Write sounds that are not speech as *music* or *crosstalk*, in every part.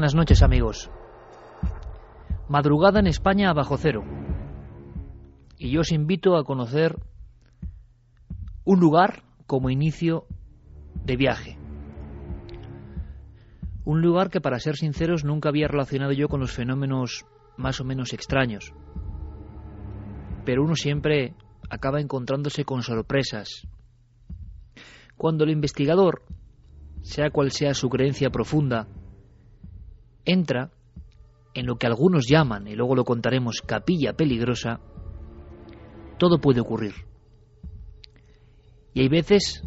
Buenas noches amigos. Madrugada en España a bajo cero. Y yo os invito a conocer un lugar como inicio de viaje. Un lugar que para ser sinceros nunca había relacionado yo con los fenómenos más o menos extraños. Pero uno siempre acaba encontrándose con sorpresas. Cuando el investigador, sea cual sea su creencia profunda, entra en lo que algunos llaman, y luego lo contaremos, capilla peligrosa, todo puede ocurrir. Y hay veces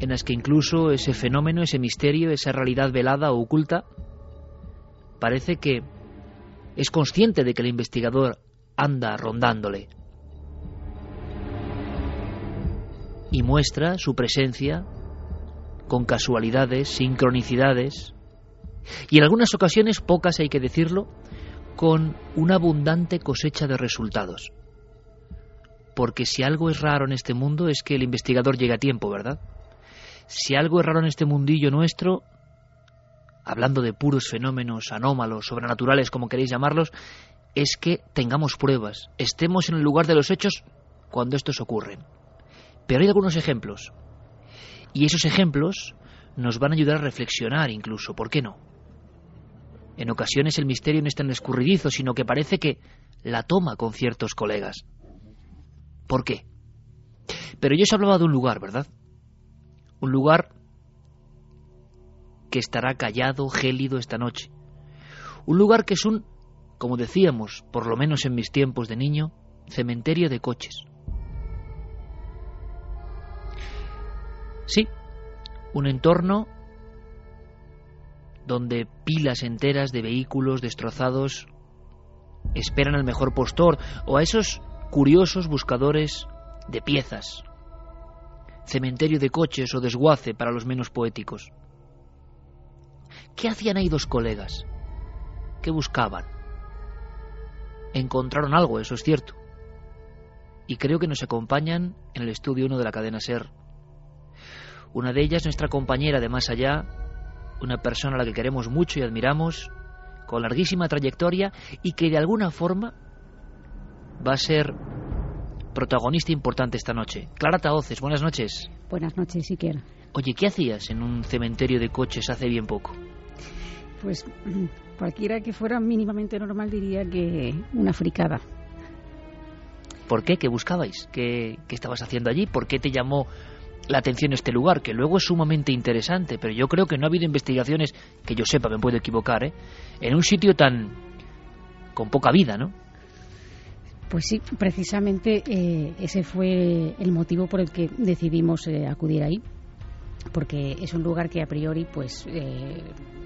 en las que incluso ese fenómeno, ese misterio, esa realidad velada o oculta, parece que es consciente de que el investigador anda rondándole. Y muestra su presencia con casualidades, sincronicidades, y en algunas ocasiones, pocas hay que decirlo, con una abundante cosecha de resultados. Porque si algo es raro en este mundo es que el investigador llegue a tiempo, ¿verdad? Si algo es raro en este mundillo nuestro, hablando de puros fenómenos anómalos, sobrenaturales, como queréis llamarlos, es que tengamos pruebas, estemos en el lugar de los hechos cuando estos ocurren. Pero hay algunos ejemplos. Y esos ejemplos nos van a ayudar a reflexionar incluso, ¿por qué no? En ocasiones el misterio no es tan escurridizo, sino que parece que la toma con ciertos colegas. ¿Por qué? Pero yo os hablaba de un lugar, ¿verdad? Un lugar que estará callado, gélido esta noche. Un lugar que es un, como decíamos, por lo menos en mis tiempos de niño, cementerio de coches. Sí, un entorno donde pilas enteras de vehículos destrozados esperan al mejor postor o a esos curiosos buscadores de piezas. Cementerio de coches o desguace para los menos poéticos. ¿Qué hacían ahí dos colegas? ¿Qué buscaban? Encontraron algo, eso es cierto. Y creo que nos acompañan en el estudio 1 de la cadena Ser. Una de ellas, nuestra compañera de más allá, una persona a la que queremos mucho y admiramos, con larguísima trayectoria y que de alguna forma va a ser protagonista importante esta noche. Clara Taoces, buenas noches. Buenas noches, siquiera. Oye, ¿qué hacías en un cementerio de coches hace bien poco? Pues cualquiera que fuera mínimamente normal diría que una fricada. ¿Por qué? ¿Qué buscabais? ¿Qué, qué estabas haciendo allí? ¿Por qué te llamó la atención este lugar, que luego es sumamente interesante, pero yo creo que no ha habido investigaciones, que yo sepa, me puedo equivocar, ¿eh? en un sitio tan con poca vida, ¿no? Pues sí, precisamente eh, ese fue el motivo por el que decidimos eh, acudir ahí, porque es un lugar que a priori, pues, eh,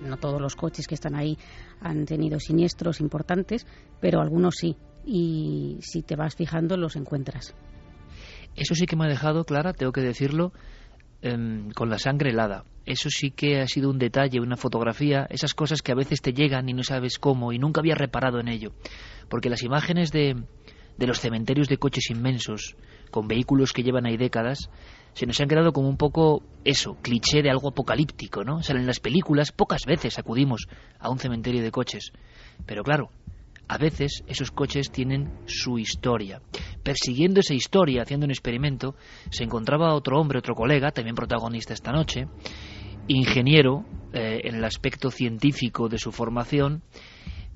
no todos los coches que están ahí han tenido siniestros importantes, pero algunos sí, y si te vas fijando los encuentras. Eso sí que me ha dejado, Clara, tengo que decirlo, em, con la sangre helada. Eso sí que ha sido un detalle, una fotografía, esas cosas que a veces te llegan y no sabes cómo y nunca había reparado en ello. Porque las imágenes de, de los cementerios de coches inmensos, con vehículos que llevan ahí décadas, se nos han quedado como un poco eso, cliché de algo apocalíptico, ¿no? O en las películas pocas veces acudimos a un cementerio de coches. Pero claro, a veces esos coches tienen su historia. Persiguiendo esa historia, haciendo un experimento, se encontraba otro hombre, otro colega, también protagonista esta noche, ingeniero eh, en el aspecto científico de su formación,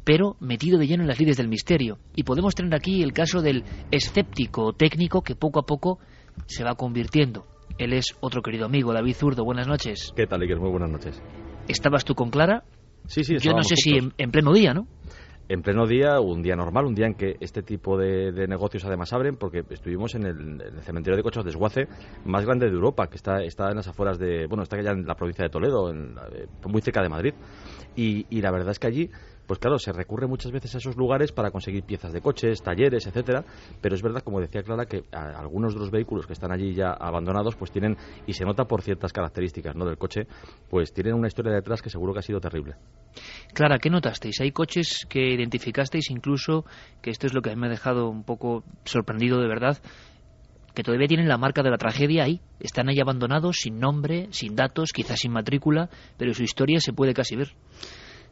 pero metido de lleno en las lides del misterio. Y podemos tener aquí el caso del escéptico técnico que poco a poco se va convirtiendo. Él es otro querido amigo, David Zurdo. Buenas noches. ¿Qué tal, Iker? Muy buenas noches. ¿Estabas tú con Clara? Sí, sí, Yo no sé si en, pleno día, ¿no? En pleno día, un día normal, un día en que este tipo de, negocios además abren, porque estuvimos en el, cementerio de coches de Esguace más grande de Europa, que está, está en las afueras de, bueno, está allá en la provincia de Toledo, eh, muy cerca de Madrid. Y, y la verdad es que allí pues claro, se recurre muchas veces a esos lugares para conseguir piezas de coches, talleres, etcétera, pero es verdad, como decía Clara, que algunos de los vehículos que están allí ya abandonados, pues tienen, y se nota por ciertas características ¿no? del coche, pues tienen una historia detrás que seguro que ha sido terrible. Clara, ¿qué notasteis? Hay coches que identificasteis incluso, que esto es lo que me ha dejado un poco sorprendido de verdad, que todavía tienen la marca de la tragedia ahí. Están ahí abandonados, sin nombre, sin datos, quizás sin matrícula, pero su historia se puede casi ver.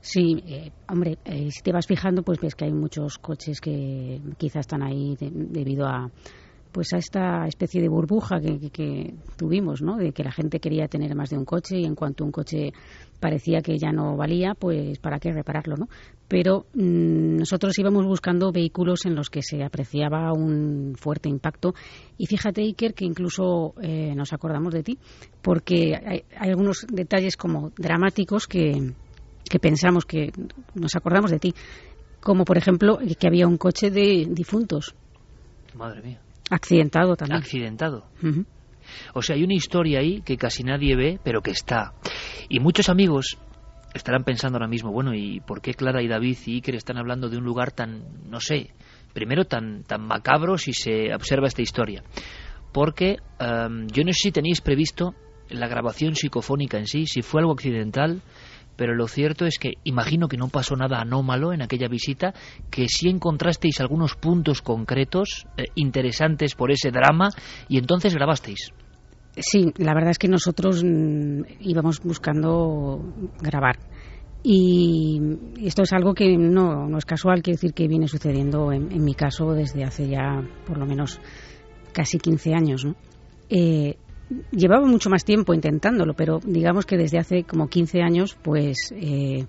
Sí, eh, hombre, eh, si te vas fijando, pues ves que hay muchos coches que quizás están ahí debido a pues a esta especie de burbuja que, tuvimos, ¿no? De que la gente quería tener más de un coche y en cuanto un coche parecía que ya no valía, pues para qué repararlo, ¿no? Pero mm, nosotros íbamos buscando vehículos en los que se apreciaba un fuerte impacto y fíjate, Iker, que incluso eh, nos acordamos de ti, porque hay algunos detalles como dramáticos que que pensamos que nos acordamos de ti, como por ejemplo que había un coche de difuntos. Madre mía. Accidentado también. Accidentado. O sea, hay una historia ahí que casi nadie ve, pero que está. Y muchos amigos estarán pensando ahora mismo, bueno, ¿y por qué Clara y David y Iker están hablando de un lugar tan, no sé, primero tan, tan macabro si se observa esta historia? Porque em, yo no sé si tenéis previsto la grabación psicofónica en sí, si fue algo accidental, pero lo cierto es que imagino que no pasó nada anómalo en aquella visita, que sí encontrasteis algunos puntos concretos eh, interesantes por ese drama y entonces grabasteis. Sí, la verdad es que nosotros mm, íbamos buscando grabar. Y esto es algo que no, no es casual, quiere decir que viene sucediendo en, mi caso desde hace ya por lo menos casi 15 años. ¿no? Eh, llevaba mucho más tiempo intentándolo, pero digamos que desde hace como 15 años, pues eh,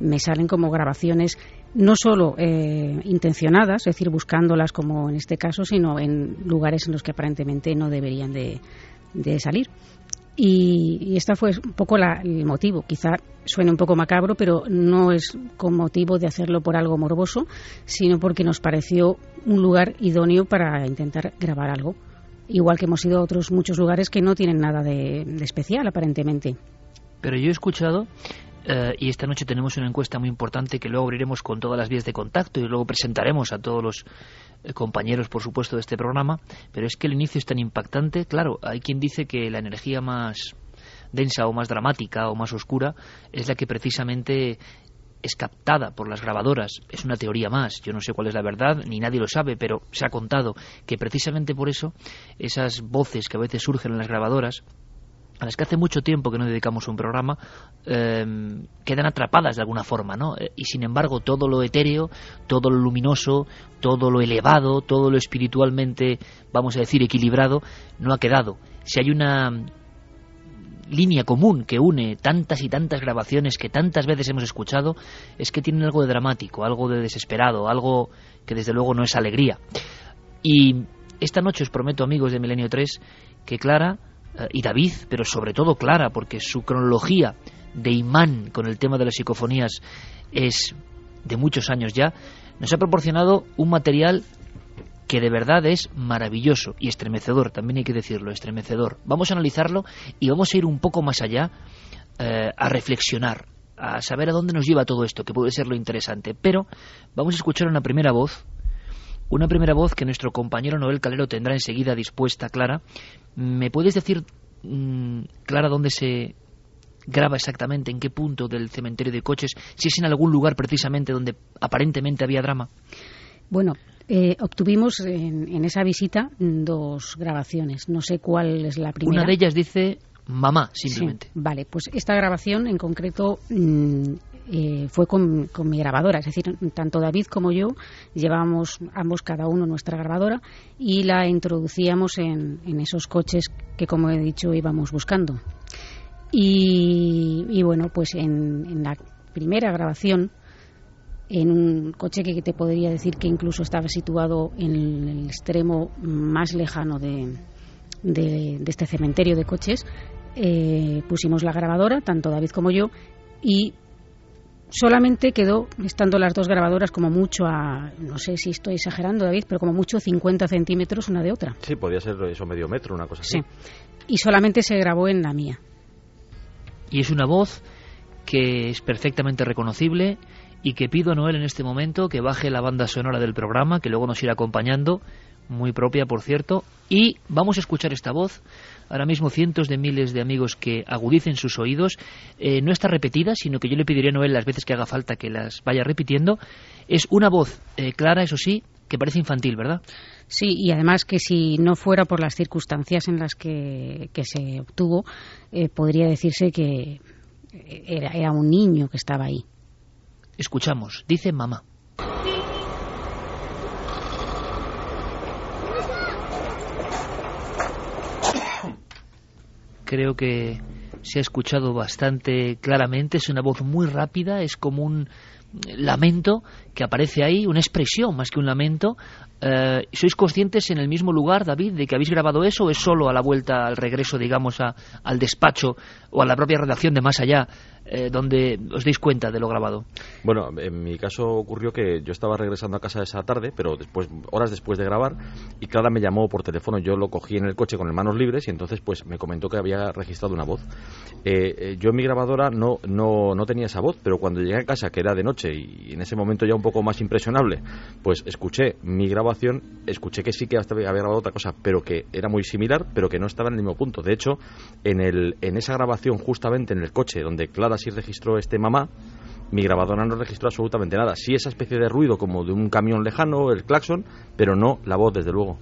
me salen como grabaciones no solo eh, intencionadas, es decir, buscándolas como en este caso, sino en lugares en los que aparentemente no deberían de, salir. Y, y este fue un poco el motivo. Quizá suene un poco macabro, pero no es con motivo de hacerlo por algo morboso, sino porque nos pareció un lugar idóneo para intentar grabar algo igual que hemos ido a otros muchos lugares que no tienen nada de, especial aparentemente. Pero yo he escuchado eh, y esta noche tenemos una encuesta muy importante que luego abriremos con todas las vías de contacto y luego presentaremos a todos los eh, compañeros, por supuesto, de este programa. Pero es que el inicio es tan impactante. Claro, hay quien dice que la energía más densa o más dramática o más oscura es la que precisamente es captada por las grabadoras. Es una teoría más, yo no sé cuál es la verdad, ni nadie lo sabe, pero se ha contado que precisamente por eso esas voces que a veces surgen en las grabadoras, a las que hace mucho tiempo que no dedicamos un programa, em, quedan atrapadas de alguna forma, ¿no? Y sin embargo, todo lo etéreo, todo lo luminoso, todo lo elevado, todo lo espiritualmente, vamos a decir, equilibrado, no ha quedado. Si hay una línea común que une tantas y tantas grabaciones que tantas veces hemos escuchado es que tienen algo de dramático, algo de desesperado, algo que desde luego no es alegría. Y esta noche os prometo, amigos de Milenio 3, que Clara eh, y David, pero sobre todo Clara, porque su cronología de imán con el tema de las psicofonías es de muchos años ya, nos ha proporcionado un material que de verdad es maravilloso y estremecedor, también hay que decirlo, estremecedor. Vamos a analizarlo y vamos a ir un poco más allá eh, a reflexionar, a saber a dónde nos lleva todo esto, que puede ser lo interesante. Pero vamos a escuchar una primera voz, una primera voz que nuestro compañero Noel Calero tendrá enseguida dispuesta, Clara. ¿Me puedes decir, mm, Clara, dónde se graba exactamente, en qué punto del cementerio de coches, si es en algún lugar precisamente donde aparentemente había drama? Bueno, eh, obtuvimos en, esa visita dos grabaciones. No sé cuál es la primera. Una de ellas dice mamá, simplemente. vale, pues esta grabación en concreto mm, eh, fue con, mi grabadora. Es decir, tanto David como yo llevábamos ambos cada uno nuestra grabadora y la introducíamos en, esos coches que, como he dicho, íbamos buscando. Y, bueno, pues en la primera grabación en un coche que te podría decir que incluso estaba situado en el extremo más lejano de, de, este cementerio de coches, eh, pusimos la grabadora, tanto David como yo, y solamente quedó, estando las dos grabadoras como mucho a, no sé si estoy exagerando David, pero como mucho 50 centímetros una de otra. Sí, podría ser eso medio metro, una cosa así. Sí, y solamente se grabó en la mía. Y es una voz que es perfectamente reconocible y que pido a Noel en este momento que baje la banda sonora del programa, que luego nos irá acompañando, muy propia por cierto, y vamos a escuchar esta voz. Ahora mismo cientos de miles de amigos que agudicen sus oídos. Eh, no está repetida, sino que yo le pediría a Noel las veces que haga falta que las vaya repitiendo. Es una voz eh, clara, eso sí, que parece infantil, ¿verdad? Sí, y además que si no fuera por las circunstancias en las que, se obtuvo, eh, podría decirse que era, era un niño que estaba ahí. Escuchamos, dice mamá. Creo que se ha escuchado bastante claramente, es una voz muy rápida, es como un lamento que aparece ahí, una expresión más que un lamento. Eh, ¿Sois conscientes en el mismo lugar, David, de que habéis grabado eso o es solo a la vuelta, al regreso, digamos, al despacho o a la propia redacción de Más Allá eh, donde os deis cuenta de lo grabado? Bueno, en mi caso ocurrió que yo estaba regresando a casa esa tarde, pero después, horas después de grabar, y Clara me llamó por teléfono. Yo lo cogí en el coche con las manos libres y entonces pues me comentó que había registrado una voz. Eh, eh, yo en mi grabadora no, no, no tenía esa voz, pero cuando llegué a casa, que era de noche y en ese momento ya un poco más impresionable, pues escuché mi grabación, escuché que sí que había grabado otra cosa, pero que era muy similar, pero que no estaba en el mismo punto. De hecho, en, el, en esa grabación, justamente en el coche donde Clara sí registró este mamá, mi grabadora no registró absolutamente nada. Sí esa especie de ruido como de un camión lejano, el claxon, pero no la voz, desde luego.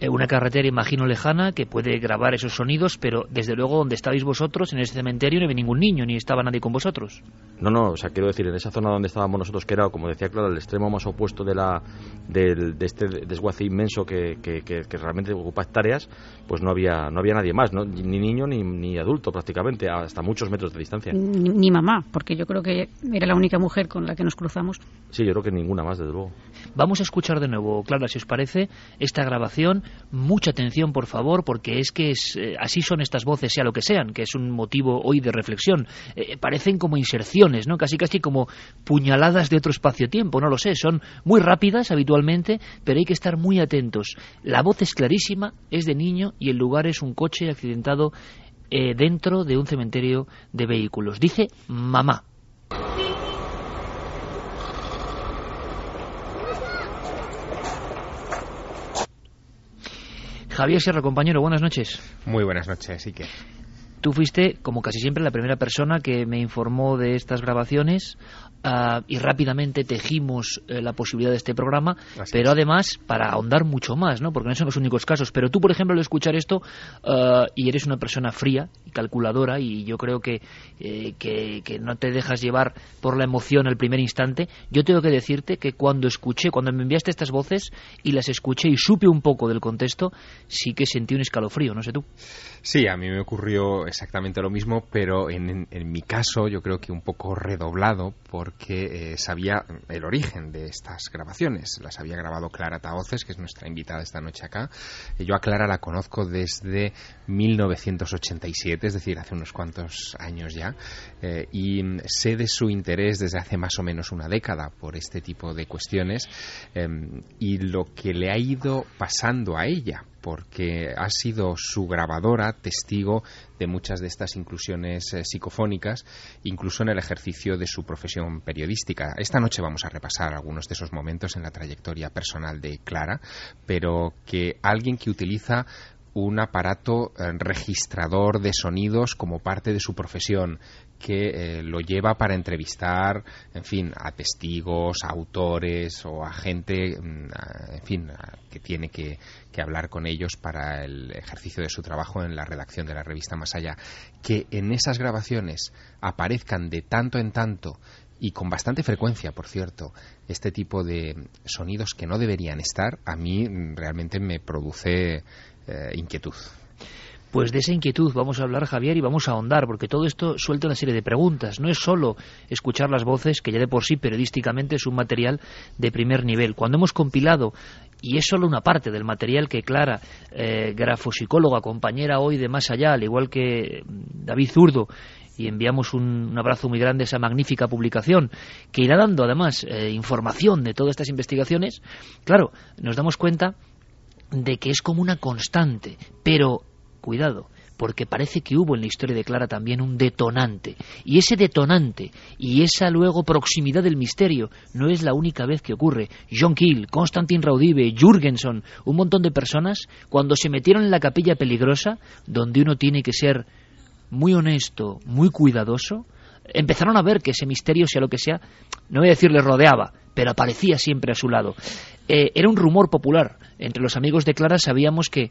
Eh, una carretera, imagino, lejana que puede grabar esos sonidos, pero desde luego donde estabais vosotros, en ese cementerio, no había ningún niño, ni estaba nadie con vosotros. No, no, o sea, quiero decir, en esa zona donde estábamos nosotros, que era, como decía Clara, el extremo más opuesto de, la, de, este desguace inmenso que, que, realmente ocupa hectáreas, pues no había, no había nadie más, ni niño ni, ni adulto prácticamente, hasta muchos metros de distancia. Ni, ni, mamá, porque yo creo que era la única mujer con la que nos cruzamos. Sí, yo creo que ninguna más, desde luego. Vamos a escuchar de nuevo, Clara, si os parece, esta grabación mucha atención, por favor, porque es que es, eh, así son estas voces, sea lo que sean, que es un motivo hoy de reflexión. Eh, parecen como inserciones, ¿no? Casi casi como puñaladas de otro espacio-tiempo, no lo sé. Son muy rápidas habitualmente, pero hay que estar muy atentos. La voz es clarísima, es de niño y el lugar es un coche accidentado eh, dentro de un cementerio de vehículos. Dice mamá. Javier Sierra, compañero, buenas noches. Muy buenas noches, que. Tú fuiste, como casi siempre, la primera persona que me informó de estas grabaciones. Ah, y rápidamente tejimos eh, la posibilidad de este programa, pero además para ahondar mucho más, ¿no? porque no son los únicos casos. Pero tú, por ejemplo, al escuchar esto, ah, y eres una persona fría y calculadora, y yo creo que, eh, que, que, no te dejas llevar por la emoción al primer instante, yo tengo que decirte que cuando escuché, cuando me enviaste estas voces y las escuché y supe un poco del contexto, sí que sentí un escalofrío, no sé tú. Sí, a mí me ocurrió exactamente lo mismo, pero en, en mi caso yo creo que un poco redoblado, porque que eh, sabía el origen de estas grabaciones. Las había grabado Clara Taoces, que es nuestra invitada esta noche acá. Yo a Clara la conozco desde 1987, es decir, hace unos cuantos años ya, eh, y sé de su interés desde hace más o menos una década por este tipo de cuestiones em, y lo que le ha ido pasando a ella porque ha sido su grabadora testigo de muchas de estas inclusiones eh, psicofónicas, incluso en el ejercicio de su profesión periodística. Esta noche vamos a repasar algunos de esos momentos en la trayectoria personal de Clara, pero que alguien que utiliza un aparato eh, registrador de sonidos como parte de su profesión que eh, lo lleva para entrevistar, en fin, a testigos, a autores o a gente, mm, en fin, que tiene que, que, hablar con ellos para el ejercicio de su trabajo en la redacción de la revista Más Allá. Que en esas grabaciones aparezcan de tanto en tanto y con bastante frecuencia, por cierto, este tipo de sonidos que no deberían estar, a mí mm, realmente me produce eh, inquietud. Pues de esa inquietud vamos a hablar, Javier, y vamos a ahondar, porque todo esto suelta una serie de preguntas. No es solo escuchar las voces, que ya de por sí periodísticamente es un material de primer nivel. Cuando hemos compilado y es solo una parte del material que Clara, eh, grafopsicóloga, compañera hoy de Más Allá, al igual que David Zurdo, y enviamos un, abrazo muy grande a esa magnífica publicación que irá dando además eh, información de todas estas investigaciones, claro, nos damos cuenta de que es como una constante, pero cuidado, porque parece que hubo en la historia de Clara también un detonante. Y ese detonante y esa luego proximidad del misterio no es la única vez que ocurre. John Keel, Constantin Raudive, Jürgenson, un montón de personas, cuando se metieron en la capilla peligrosa, donde uno tiene que ser muy honesto, muy cuidadoso, empezaron a ver que ese misterio, sea lo que sea, no voy a decir le rodeaba, pero aparecía siempre a su lado. Eh, era un rumor popular. Entre los amigos de Clara sabíamos que,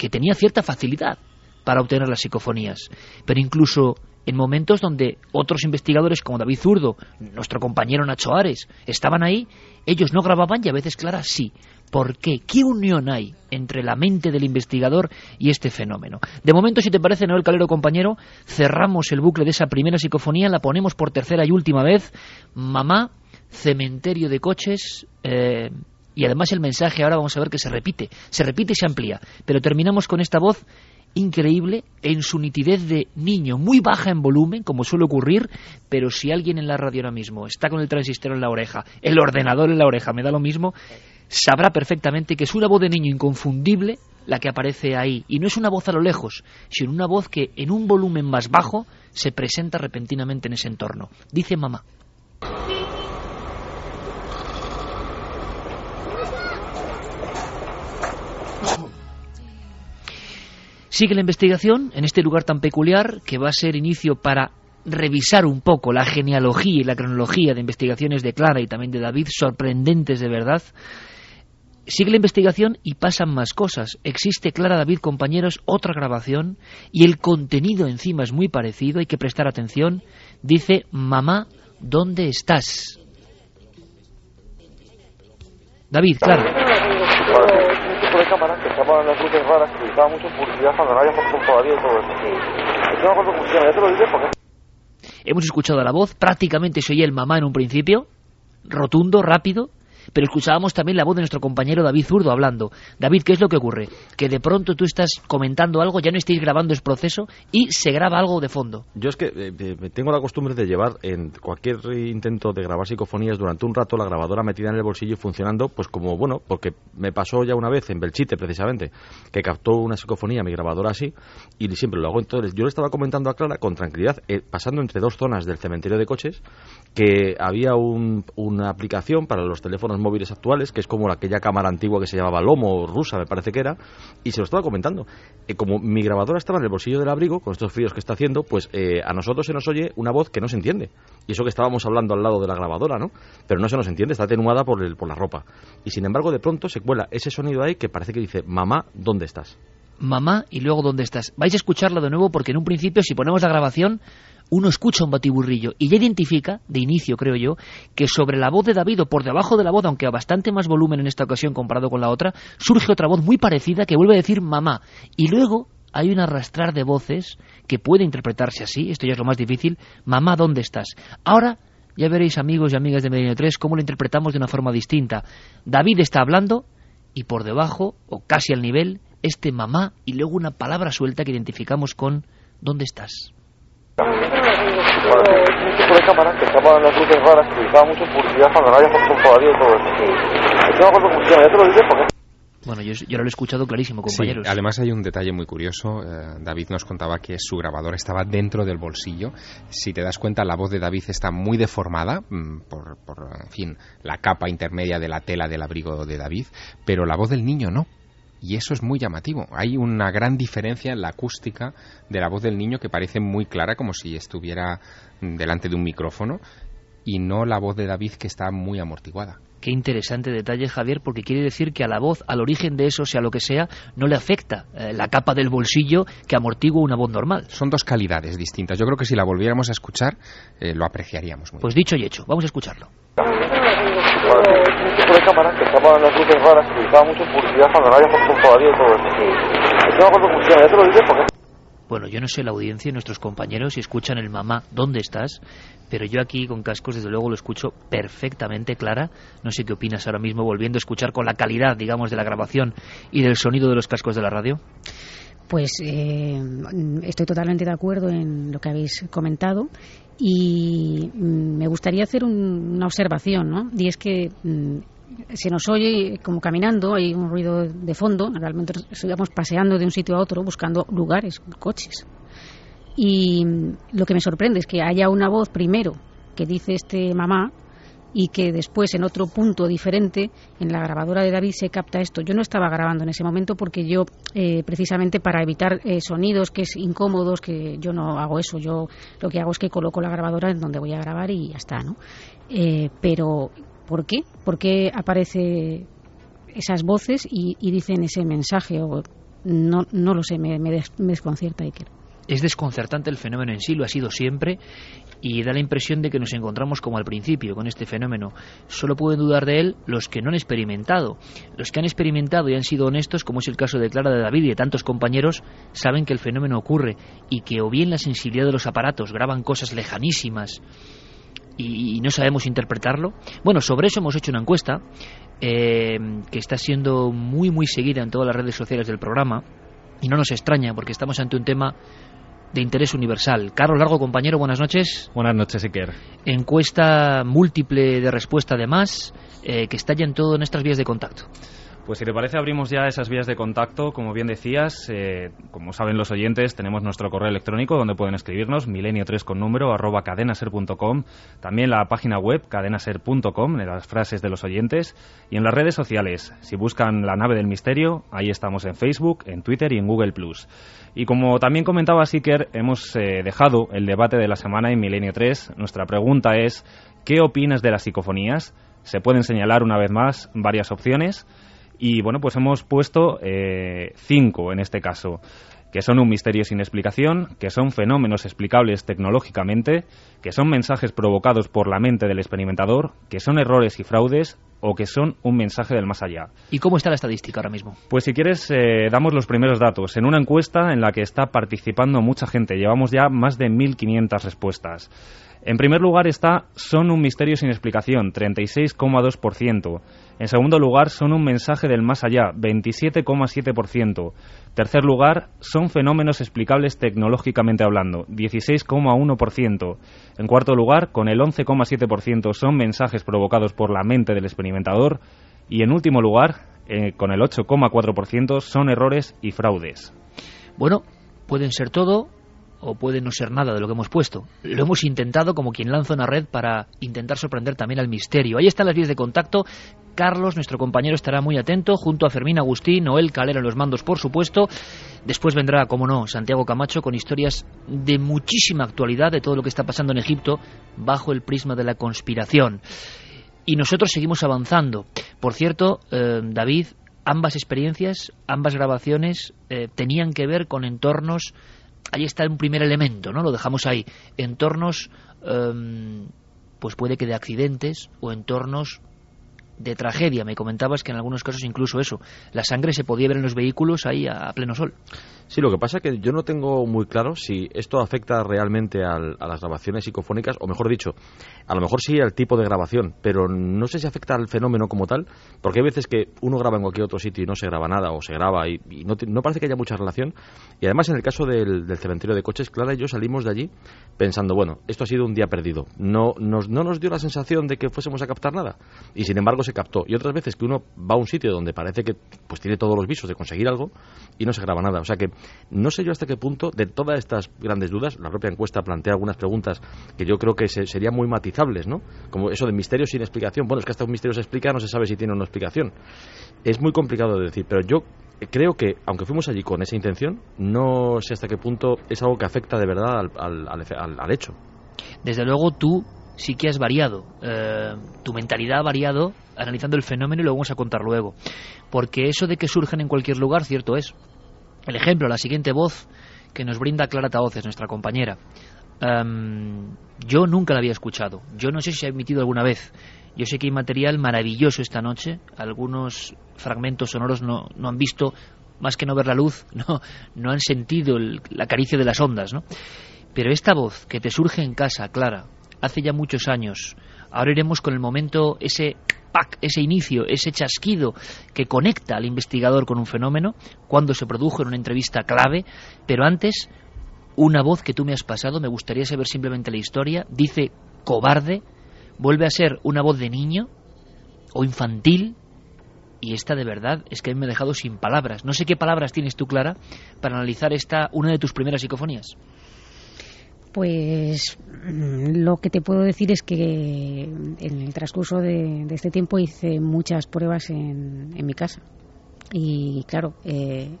que tenía cierta facilidad para obtener las psicofonías. Pero incluso en momentos donde otros investigadores como David Zurdo, nuestro compañero Nacho Ares, estaban ahí, ellos no grababan y a veces Clara sí. ¿Por qué? ¿Qué unión hay entre la mente del investigador y este fenómeno? De momento, si te parece, Noel Calero, compañero, cerramos el bucle de esa primera psicofonía, la ponemos por tercera y última vez. Mamá, cementerio de coches, eh, y además el mensaje ahora vamos a ver que se repite, se repite y se amplía. Pero terminamos con esta voz increíble en su nitidez de niño, muy baja en volumen, como suele ocurrir, pero si alguien en la radio ahora mismo está con el transistor en la oreja, el ordenador en la oreja, me da lo mismo, sabrá perfectamente que es una voz de niño inconfundible la que aparece ahí. Y no es una voz a lo lejos, sino una voz que en un volumen más bajo se presenta repentinamente en ese entorno. Dice mamá. Sigue la investigación en este lugar tan peculiar que va a ser inicio para revisar un poco la genealogía y la cronología de investigaciones de Clara y también de David, sorprendentes de verdad. Sigue la investigación y pasan más cosas. Existe, Clara David, compañeros, otra grabación y el contenido encima es muy parecido, hay que prestar atención. Dice, mamá, ¿dónde estás? David, Clara Hemos escuchado la voz, prácticamente se oía el mamá en un principio, rotundo, rápido, pero escuchábamos también la voz de nuestro compañero David Zurdo hablando. David, ¿qué es lo que ocurre? Que de pronto tú estás comentando algo, ya no estáis grabando ese proceso y se graba algo de fondo. Yo es que eh, eh, tengo la costumbre de llevar en cualquier intento de grabar psicofonías durante un rato la grabadora metida en el bolsillo y funcionando, pues como, bueno, porque me pasó ya una vez en Belchite precisamente, que captó una psicofonía mi grabadora así y siempre lo hago. Entonces, yo le estaba comentando a Clara con tranquilidad, eh, pasando entre dos zonas del cementerio de coches, que había una aplicación para los teléfonos móviles actuales, que es como aquella cámara antigua que se llamaba Lomo, rusa me parece que era, y se lo estaba comentando. Eh, como mi grabadora estaba en el bolsillo del abrigo, con estos fríos que está haciendo, pues eh, a nosotros se nos oye una voz que no se entiende. Y eso que estábamos hablando al lado de la grabadora, ¿no? Pero no se nos entiende, está atenuada por, el, por la ropa. Y sin embargo, de pronto se cuela ese sonido ahí que parece que dice, mamá, ¿dónde estás? Mamá y luego ¿dónde estás? Vais a escucharlo de nuevo porque en un principio, si ponemos la grabación, uno escucha un batiburrillo y ya identifica, de inicio creo yo, que sobre la voz de David o por debajo de la voz, aunque a bastante más volumen en esta ocasión comparado con la otra, surge otra voz muy parecida que vuelve a decir mamá. Y luego hay un arrastrar de voces que puede interpretarse así, esto ya es lo más difícil, mamá, ¿dónde estás? Ahora ya veréis amigos y amigas de Medellín 3 cómo lo interpretamos de una forma distinta. David está hablando y por debajo, o casi al nivel, este mamá y luego una palabra suelta que identificamos con ¿dónde estás? De cámara que estaban las luces raras que utilizaban mucho en publicidad cuando no había fotos todavía y todo eso. Yo no acuerdo cómo se llama, ya te lo diré porque... Bueno, yo, yo, lo he escuchado clarísimo, compañeros. Sí, además hay un detalle muy curioso. Eh, David nos contaba que su grabador estaba dentro del bolsillo. Si te das cuenta, la voz de David está muy deformada mm, por, por, en fin, la capa intermedia de la tela del abrigo de David, pero la voz del niño no y eso es muy llamativo. Hay una gran diferencia en la acústica de la voz del niño que parece muy clara, como si estuviera delante de un micrófono, y no la voz de David que está muy amortiguada. Qué interesante detalle, Javier, porque quiere decir que a la voz, al origen de eso, sea lo que sea, no le afecta eh, la capa del bolsillo que amortigua una voz normal. Son dos calidades distintas. Yo creo que si la volviéramos a escuchar, eh, lo apreciaríamos muy Pues dicho y hecho, vamos a escucharlo Bueno, yo no sé la audiencia y nuestros compañeros si escuchan el mamá, ¿dónde estás? Pero yo aquí con cascos desde luego lo escucho perfectamente clara. No sé qué opinas ahora mismo volviendo a escuchar con la calidad, digamos, de la grabación y del sonido de los cascos de la radio. Pues eh, estoy totalmente de acuerdo en lo que habéis comentado y mm, me gustaría hacer una observación, ¿no? Y es que mm, se nos oye como caminando, hay un ruido de fondo, realmente estamos paseando de un sitio a otro buscando lugares, coches. Y lo que me sorprende es que haya una voz primero que dice este mamá y que después en otro punto diferente en la grabadora de David se capta esto. Yo no estaba grabando en ese momento porque yo eh, precisamente para evitar eh, sonidos que es incómodos, que yo no hago eso, yo lo que hago es que coloco la grabadora en donde voy a grabar y ya está, ¿no? Eh, pero ¿Por qué? ¿Por qué aparece esas voces y, dicen ese mensaje? O, no, no lo sé, me, me, desconcierta Iker. Es desconcertante el fenómeno en sí, lo ha sido siempre, y da la impresión de que nos encontramos como al principio con este fenómeno. Solo pueden dudar de él los que no han experimentado. Los que han experimentado y han sido honestos, como es el caso de Clara de David y de tantos compañeros, saben que el fenómeno ocurre y que o bien la sensibilidad de los aparatos graban cosas lejanísimas y, no sabemos interpretarlo. Bueno, sobre eso hemos hecho una encuesta eh, que está siendo muy, muy seguida en todas las redes sociales del programa y no nos extraña porque estamos ante un tema de interés universal. Carlos Largo, compañero, buenas noches. Buenas noches, Iker. Encuesta múltiple de respuesta, además, eh, que está ya en todo nuestras vías de contacto. Pues si te parece abrimos ya esas vías de contacto, como bien decías, eh, como saben los oyentes, tenemos nuestro correo electrónico donde pueden escribirnos, milenio3 con número, arroba cadenaser.com, también la página web cadenaser.com, en las frases de los oyentes, y en las redes sociales, si buscan la nave del misterio, ahí estamos en Facebook, en Twitter y en Google+. Y como también comentaba Siker, hemos eh, dejado el debate de la semana en Milenio 3. Nuestra pregunta es, ¿qué opinas de las psicofonías? Se pueden señalar una vez más varias opciones. Y bueno, pues hemos puesto eh, cinco en este caso, que son un misterio sin explicación, que son fenómenos explicables tecnológicamente, que son mensajes provocados por la mente del experimentador, que son errores y fraudes o que son un mensaje del más allá. ¿Y cómo está la estadística ahora mismo? Pues si quieres, eh, damos los primeros datos. En una encuesta en la que está participando mucha gente, llevamos ya más de 1.500 respuestas. En primer lugar está Son un misterio sin explicación, 36,2%. En segundo lugar, Son un mensaje del más allá, 27,7%. Tercer lugar, Son fenómenos explicables tecnológicamente hablando, 16,1%. En cuarto lugar, con el 11,7% son mensajes provocados por la mente del experimentador. Y en último lugar, eh, con el 8,4% son errores y fraudes. Bueno, pueden ser todo o puede no ser nada de lo que hemos puesto. Lo hemos intentado como quien lanza una red para intentar sorprender también al misterio. Ahí están las vías de contacto. Carlos, nuestro compañero, estará muy atento, junto a Fermín Agustín, Noel Calera en los mandos, por supuesto. Después vendrá, como no, Santiago Camacho con historias de muchísima actualidad de todo lo que está pasando en Egipto bajo el prisma de la conspiración. Y nosotros seguimos avanzando. Por cierto, eh, David, ambas experiencias, ambas grabaciones eh, tenían que ver con entornos ahí está un primer elemento, ¿no? Lo dejamos ahí. Entornos, em, pues puede que de accidentes o entornos de tragedia. Me comentabas que en algunos casos incluso eso, la sangre se podía ver en los vehículos ahí a pleno sol. Sí, lo que pasa es que yo no tengo muy claro si esto afecta realmente a las grabaciones psicofónicas, o mejor dicho, a lo mejor sí al tipo de grabación, pero no sé si afecta al fenómeno como tal, porque hay veces que uno graba en cualquier otro sitio y no se graba nada, o se graba y, no, no, parece que haya mucha relación. Y además, en el caso del, cementerio de coches, Clara y yo salimos de allí pensando, bueno, esto ha sido un día perdido. No nos, no nos dio la sensación de que fuésemos a captar nada, y sin embargo se captó. Y otras veces que uno va a un sitio donde parece que pues tiene todos los visos de conseguir algo y no se graba nada. O sea que no sé yo hasta qué punto, de todas estas grandes dudas, la propia encuesta plantea algunas preguntas que yo creo que serían muy matizables, ¿no? Como eso de misterio sin explicación. Bueno, es que hasta un misterio se explica, no se sabe si tiene una explicación. Es muy complicado de decir, pero yo creo que, aunque fuimos allí con esa intención, no sé hasta qué punto es algo que afecta de verdad al, hecho. Desde luego tú sí que has variado, eh, tu mentalidad ha variado analizando el fenómeno y lo vamos a contar luego. Porque eso de que surgen en cualquier lugar, cierto es. El ejemplo, la siguiente voz que nos brinda Clara Taoces, nuestra compañera. Yo nunca la había escuchado. Yo no sé si ha emitido alguna vez. Yo sé que hay material maravilloso esta noche. Algunos fragmentos sonoros no, no han visto más que no ver la luz, *laughs* no, no han sentido el, la caricia de las ondas, ¿no? Pero esta voz que te surge en casa, Clara, hace ya muchos años, ahora iremos con el momento, ese pack, ese inicio, ese chasquido que conecta al investigador con un fenómeno, cuando se produjo en una entrevista clave, pero antes, una voz que tú me has pasado, me gustaría saber simplemente la historia, dice cobarde, vuelve a ser una voz de niño o infantil, y esta de verdad es que me ha dejado sin palabras. No sé qué palabras tienes tú, Clara, para analizar esta, una de tus primeras psicofonías. Pues mm, lo que te puedo decir es que en el transcurso de, este tiempo hice muchas pruebas en, mi casa. Y claro, eh,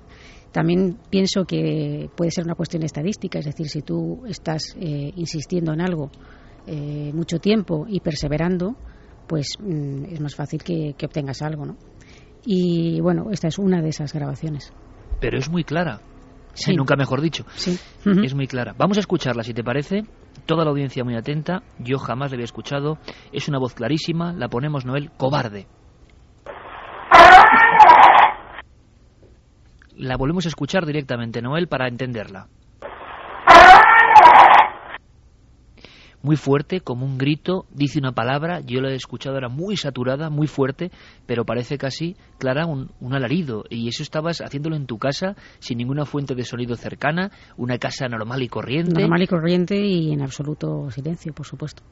también pienso que puede ser una cuestión estadística, es decir, si tú estás eh, insistiendo en algo eh, mucho tiempo y perseverando, pues mm, es más fácil que, que obtengas algo, ¿no? Y bueno, esta es una de esas grabaciones. Pero es muy clara. Sí. nunca mejor dicho. Sí. Es muy clara. Vamos a escucharla, si te parece. Toda la audiencia muy atenta. Yo jamás la había escuchado. Es una voz clarísima. La ponemos, Noel, cobarde. La volvemos a escuchar directamente, Noel, para entenderla. Muy fuerte, como un grito, dice una palabra, yo la he escuchado, era muy saturada, muy fuerte, pero parece casi, Clara, un, alarido. Y eso estabas haciéndolo en tu casa, sin ninguna fuente de sonido cercana, una casa normal y corriente. Normal y corriente y en absoluto silencio, por supuesto.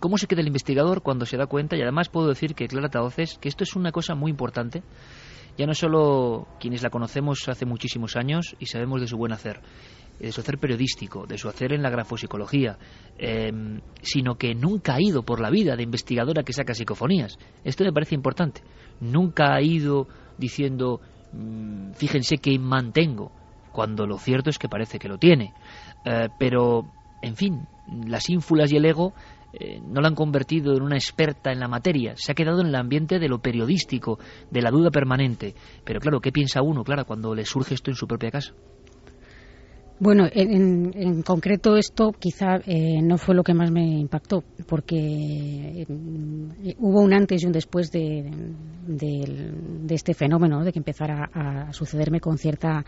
¿Cómo se queda el investigador cuando se da cuenta? Y además puedo decir que Clara Taoces, que esto es una cosa muy importante, ya no solo quienes la conocemos hace muchísimos años y sabemos de su buen hacer, de su hacer periodístico, de su hacer en la grafopsicología, em, sino que nunca ha ido por la vida de investigadora que saca psicofonías. Esto me parece importante. Nunca ha ido diciendo, mm, fíjense que mantengo, cuando lo cierto es que parece que lo tiene. Eh, pero, en fin, las ínfulas y el ego eh, no la han convertido en una experta en la materia, se ha quedado en el ambiente de lo periodístico, de la duda permanente. Pero claro, ¿qué piensa uno, claro, cuando le surge esto en su propia casa? Bueno, en, concreto esto quizá eh, no fue lo que más me impactó, porque eh, hubo un antes y un después de, este fenómeno, de que empezara a sucederme con cierta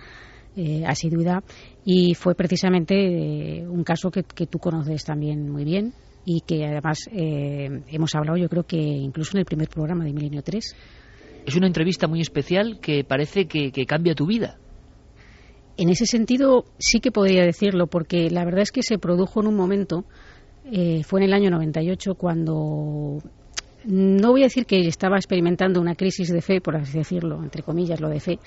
eh, asiduidad, y fue precisamente un caso que, tú conoces también muy bien y que además hemos hablado yo creo que incluso en el primer programa de Milenio 3. Es una entrevista muy especial que parece que cambia tu vida. En ese sentido sí que podría decirlo, porque la verdad es que se produjo en un momento, eh, fue en el año 98, cuando no voy a decir que estaba experimentando una crisis de fe, por así decirlo, entre comillas, lo de fe,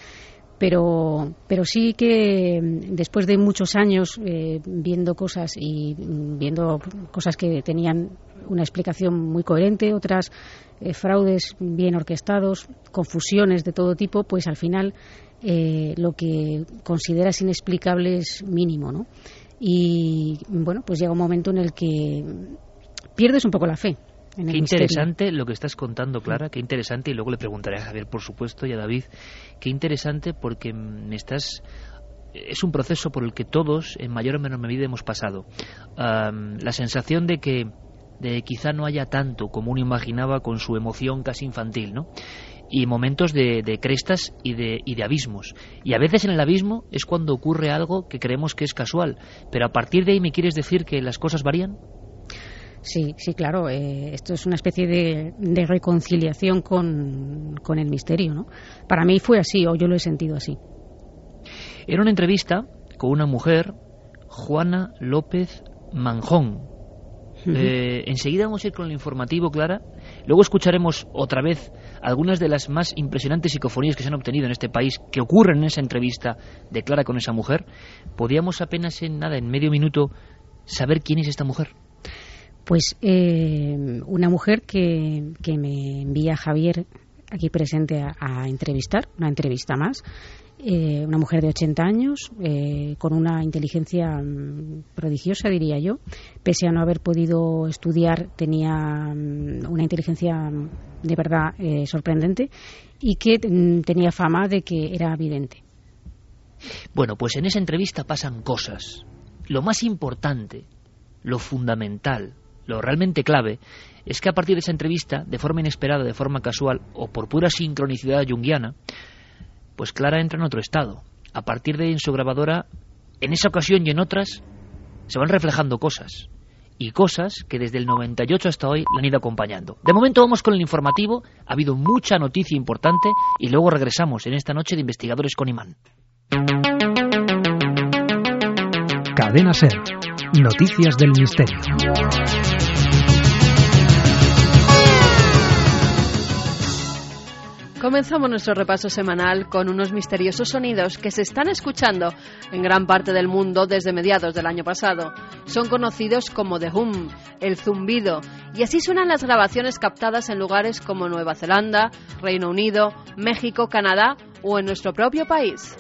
pero, pero sí que mm, después de muchos años eh, viendo cosas y mm, viendo cosas que tenían una explicación muy coherente, otras eh, fraudes bien orquestados, confusiones de todo tipo, pues al final eh, lo que consideras inexplicable es mínimo, ¿no? Y bueno, pues llega un momento en el que pierdes un poco la fe. En qué interesante lo que estás contando, Clara, qué interesante, y luego le preguntaré a Javier, por supuesto, y a David, qué interesante porque me estás es un proceso por el que todos, en mayor o menor medida, hemos pasado. la sensación de que de quizá no haya tanto como uno imaginaba con su emoción casi infantil, ¿no? Y momentos de, crestas y de, y de abismos. Y a veces en el abismo es cuando ocurre algo que creemos que es casual. Pero a partir de ahí, ¿me quieres decir que las cosas varían? Sí, sí, claro. Eh, esto es una especie de, de reconciliación con, con, el misterio, ¿no? Para mí fue así, o yo lo he sentido así. Era una entrevista con una mujer, Juana López Manjón. Eh, enseguida vamos a ir con el informativo, Clara. Luego escucharemos otra vez algunas de las más impresionantes psicofonías que se han obtenido en este país, que ocurren en esa entrevista de Clara con esa mujer. ¿Podíamos apenas en nada, en medio minuto, saber quién es esta mujer? Pues eh, una mujer que, que, me envía Javier aquí presente a entrevistar, una entrevista más, eh, una mujer de 80 años, eh, con una inteligencia mm, prodigiosa, diría yo. Pese a no haber podido estudiar, tenía mm, una inteligencia mm, de verdad eh, sorprendente y que tenía fama de que era vidente. Bueno, pues en esa entrevista pasan cosas. Lo más importante, lo fundamental, lo realmente clave, es que a partir de esa entrevista, de forma inesperada, de forma casual o por pura sincronicidad junguiana, pues Clara entra en otro estado. A partir de en su grabadora, en esa ocasión y en otras, se van reflejando cosas. Y cosas que desde el 98 hasta hoy la han ido acompañando. De momento vamos con el informativo. Ha habido mucha noticia importante y luego regresamos en esta noche de investigadores con imán. Cadena Ser. Noticias del Misterio. Comenzamos nuestro repaso semanal con unos misteriosos sonidos que se están escuchando en gran parte del mundo desde mediados del año pasado. Son conocidos como The Hum, el zumbido, y así suenan las grabaciones captadas en lugares como Nueva Zelanda, Reino Unido, México, Canadá o en nuestro propio país.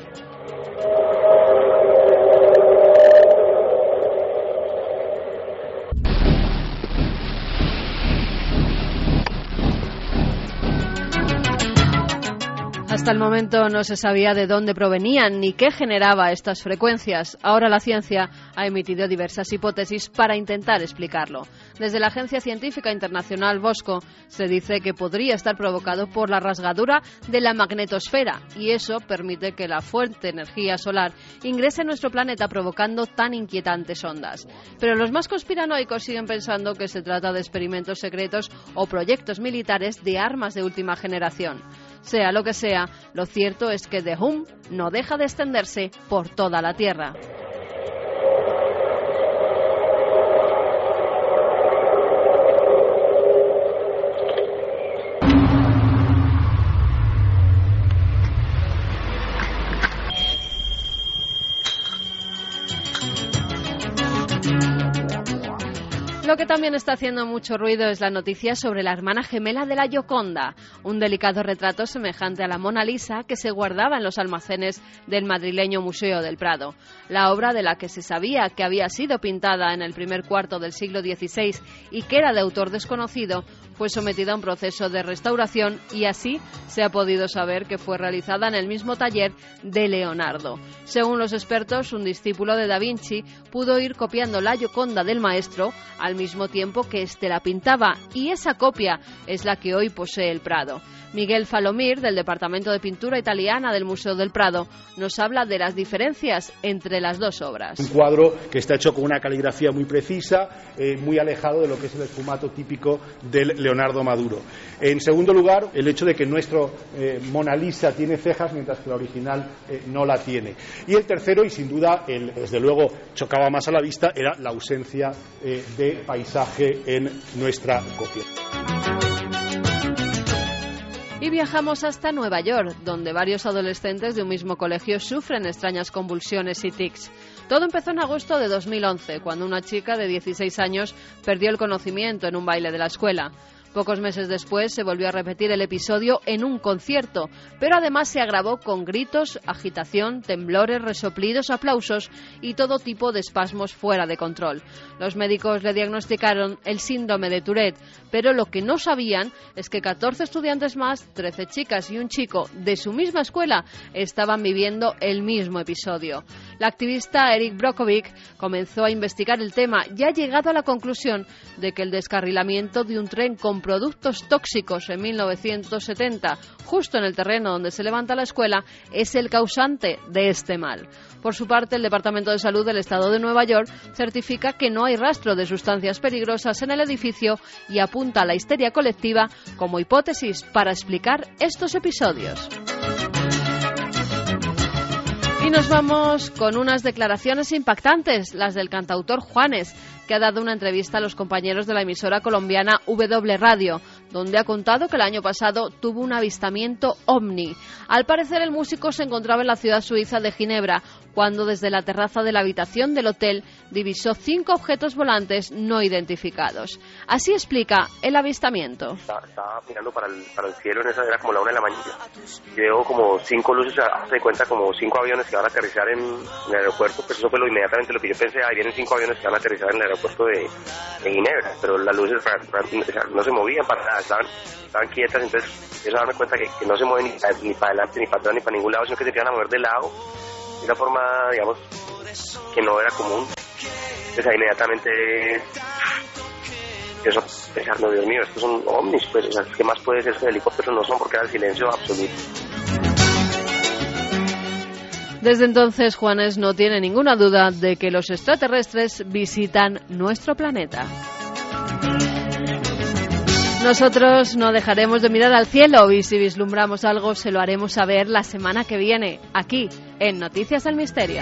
Hasta el momento no se sabía de dónde provenían ni qué generaba estas frecuencias. Ahora la ciencia ha emitido diversas hipótesis para intentar explicarlo. Desde la Agencia Científica Internacional Bosco se dice que podría estar provocado por la rasgadura de la magnetosfera y eso permite que la fuerte energía solar ingrese en nuestro planeta provocando tan inquietantes ondas. Pero los más conspiranoicos siguen pensando que se trata de experimentos secretos o proyectos militares de armas de última generación. Sea lo que sea, lo cierto es que The Hum no deja de extenderse por toda la Tierra. Lo que también está haciendo mucho ruido es la noticia sobre la hermana gemela de la Gioconda, un delicado retrato semejante a la Mona Lisa que se guardaba en los almacenes del madrileño Museo del Prado. La obra de la que se sabía que había sido pintada en el primer cuarto del siglo XVI y que era de autor desconocido fue sometida a un proceso de restauración y así se ha podido saber que fue realizada en el mismo taller de Leonardo. Según los expertos, un discípulo de Da Vinci pudo ir copiando la Gioconda del maestro al mismo tiempo que éste la pintaba y esa copia es la que hoy posee el Prado. Miguel Falomir, del Departamento de Pintura Italiana del Museo del Prado, nos habla de las diferencias entre las dos obras. Un cuadro que está hecho con una caligrafía muy precisa, eh, muy alejado de lo que es el esfumato típico del Leonardo Maduro. En segundo lugar, el hecho de que nuestro eh, Mona Lisa tiene cejas mientras que la original eh, no la tiene. Y el tercero, y sin duda, el, desde luego chocaba más a la vista, era la ausencia de paisaje en nuestra copia. Y viajamos hasta Nueva York, donde varios adolescentes de un mismo colegio sufren extrañas convulsiones y tics. Todo empezó en agosto de 2011, cuando una chica de 16 años perdió el conocimiento en un baile de la escuela. Pocos meses después se volvió a repetir el episodio en un concierto, pero además se agravó con gritos, agitación, temblores, resoplidos, aplausos y todo tipo de espasmos fuera de control. Los médicos le diagnosticaron el síndrome de Tourette, pero lo que no sabían es que 14 estudiantes más, 13 chicas y un chico de su misma escuela estaban viviendo el mismo episodio. La activista Eric Brokovic comenzó a investigar el tema y ha llegado a la conclusión de que el descarrilamiento de un tren con productos tóxicos en 1970, justo en el terreno donde se levanta la escuela, es el causante de este mal. Por su parte, el Departamento de Salud del Estado de Nueva York certifica que no hay rastro de sustancias peligrosas en el edificio y apunta a la histeria colectiva como hipótesis para explicar estos episodios. Y nos vamos con unas declaraciones impactantes, las del cantautor Juanes, que ha dado una entrevista a los compañeros de la emisora colombiana W Radio, donde ha contado que el año pasado tuvo un avistamiento ovni. Al parecer el músico se encontraba en la ciudad suiza de Ginebra, cuando desde la terraza de la habitación del hotel divisó cinco objetos volantes no identificados. Así explica el avistamiento. Estaba, mirando para el, para el, cielo, en esa era como la una de la mañana. Veo como cinco luces, se cuenta como cinco aviones que van a aterrizar en, el aeropuerto, pues eso fue lo inmediatamente lo que yo pensé, ahí vienen cinco aviones que van a aterrizar en el aeropuerto de, de Ginebra, pero las luces no se movían para nada, estaban, estaban quietas, entonces eso darme cuenta que, que no se mueven ni, ni para adelante, ni para atrás, ni para ningún lado, sino que se iban a mover de lado de una forma, digamos, que no era común. Entonces ahí inmediatamente eso pensar, no Dios mío, estos son ovnis, pues, o sea, ¿qué más puede ser que helicópteros no son porque era el silencio absoluto. Desde entonces, Juanes no tiene ninguna duda de que los extraterrestres visitan nuestro planeta. Nosotros no dejaremos de mirar al cielo y si vislumbramos algo se lo haremos saber la semana que viene, aquí, en Noticias del Misterio.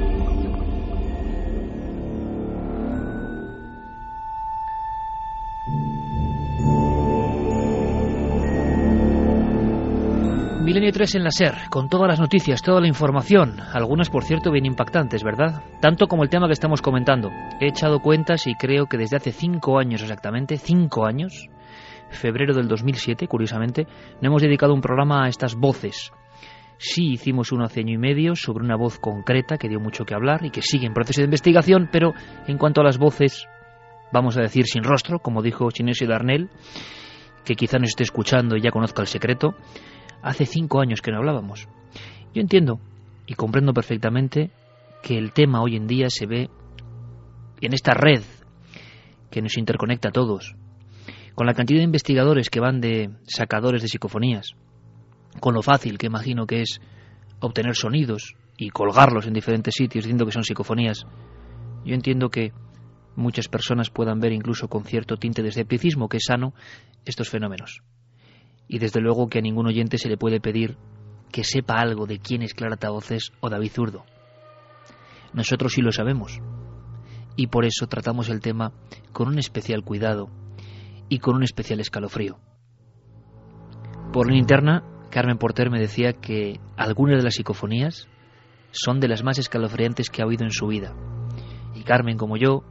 Milenio 3 en la SER, con todas las noticias, toda la información, algunas por cierto bien impactantes, ¿verdad? Tanto como el tema que estamos comentando. He echado cuentas y creo que desde hace cinco años exactamente, cinco años, febrero del 2007, curiosamente, no hemos dedicado un programa a estas voces. Sí hicimos uno hace año y medio sobre una voz concreta que dio mucho que hablar y que sigue en proceso de investigación, pero en cuanto a las voces, vamos a decir sin rostro, como dijo Chinesio Darnell, que quizá nos esté escuchando y ya conozca el secreto, Hace cinco años que no hablábamos. Yo entiendo y comprendo perfectamente que el tema hoy en día se ve en esta red que nos interconecta a todos, con la cantidad de investigadores que van de sacadores de psicofonías, con lo fácil que imagino que es obtener sonidos y colgarlos en diferentes sitios diciendo que son psicofonías. Yo entiendo que muchas personas puedan ver incluso con cierto tinte de escepticismo que es sano estos fenómenos y desde luego que a ningún oyente se le puede pedir que sepa algo de quién es Clara Tavoces o David Zurdo. Nosotros sí lo sabemos y por eso tratamos el tema con un especial cuidado y con un especial escalofrío. Por la interna, Carmen Porter me decía que algunas de las psicofonías son de las más escalofriantes que ha oído en su vida. Y Carmen, como yo,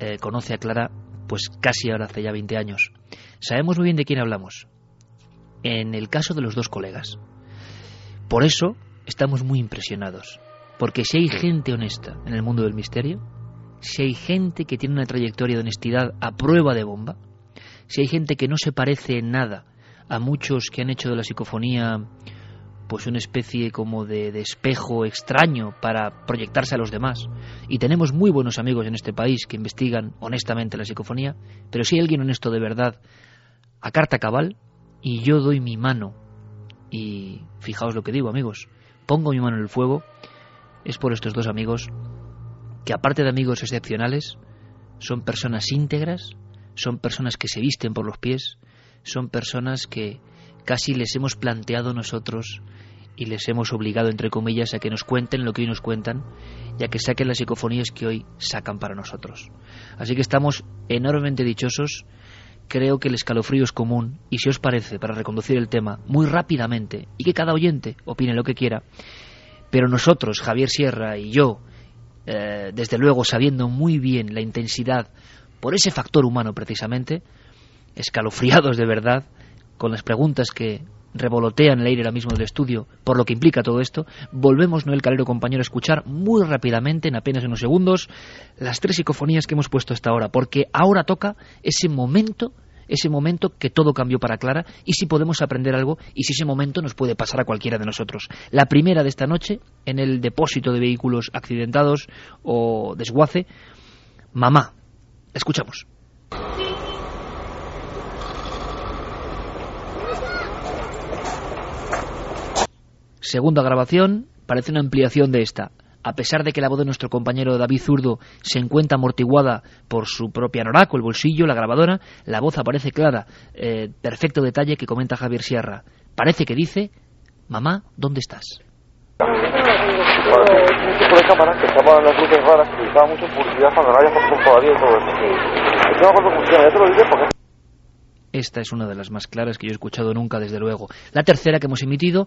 eh, conoce a Clara pues casi ahora hace ya 20 años. Sabemos muy bien de quién hablamos en el caso de los dos colegas. Por eso estamos muy impresionados, porque si hay gente honesta en el mundo del misterio, si hay gente que tiene una trayectoria de honestidad a prueba de bomba, si hay gente que no se parece en nada a muchos que han hecho de la psicofonía pues una especie como de, de, espejo extraño para proyectarse a los demás. Y tenemos muy buenos amigos en este país que investigan honestamente la psicofonía, pero si hay alguien honesto de verdad, a carta cabal, y yo doy mi mano. Y fijaos lo que digo, amigos, pongo mi mano en el fuego, es por estos dos amigos, que aparte de amigos excepcionales, son personas íntegras, son personas que se visten por los pies, son personas que casi les hemos planteado nosotros y les hemos obligado, entre comillas, a que nos cuenten lo que hoy nos cuentan y a que saquen las psicofonías que hoy sacan para nosotros. Así que estamos enormemente dichosos creo que el escalofrío es común y si os parece, para reconducir el tema muy rápidamente y que cada oyente opine lo que quiera, pero nosotros, Javier Sierra y yo, eh, desde luego sabiendo muy bien la intensidad por ese factor humano precisamente, escalofriados de verdad, con las preguntas que revolotean el aire ahora mismo del estudio, por lo que implica todo esto, volvemos, Noel Calero compañero, a escuchar muy rápidamente, en apenas unos segundos, las tres psicofonías que hemos puesto hasta ahora, porque ahora toca ese momento ese momento que todo cambió para Clara y si podemos aprender algo y si ese momento nos puede pasar a cualquiera de nosotros. La primera de esta noche, en el depósito de vehículos accidentados o desguace, mamá. Escuchamos. Segunda grabación, parece una ampliación de esta. A pesar de que la voz de nuestro compañero David Zurdo se encuentra amortiguada por su propia noraco, el bolsillo, la grabadora, la voz aparece clara. Eh, perfecto detalle que comenta Javier Sierra. Parece que dice, mamá, ¿dónde estás? Esta es una de las más claras que yo he escuchado nunca, desde luego. La tercera que hemos emitido,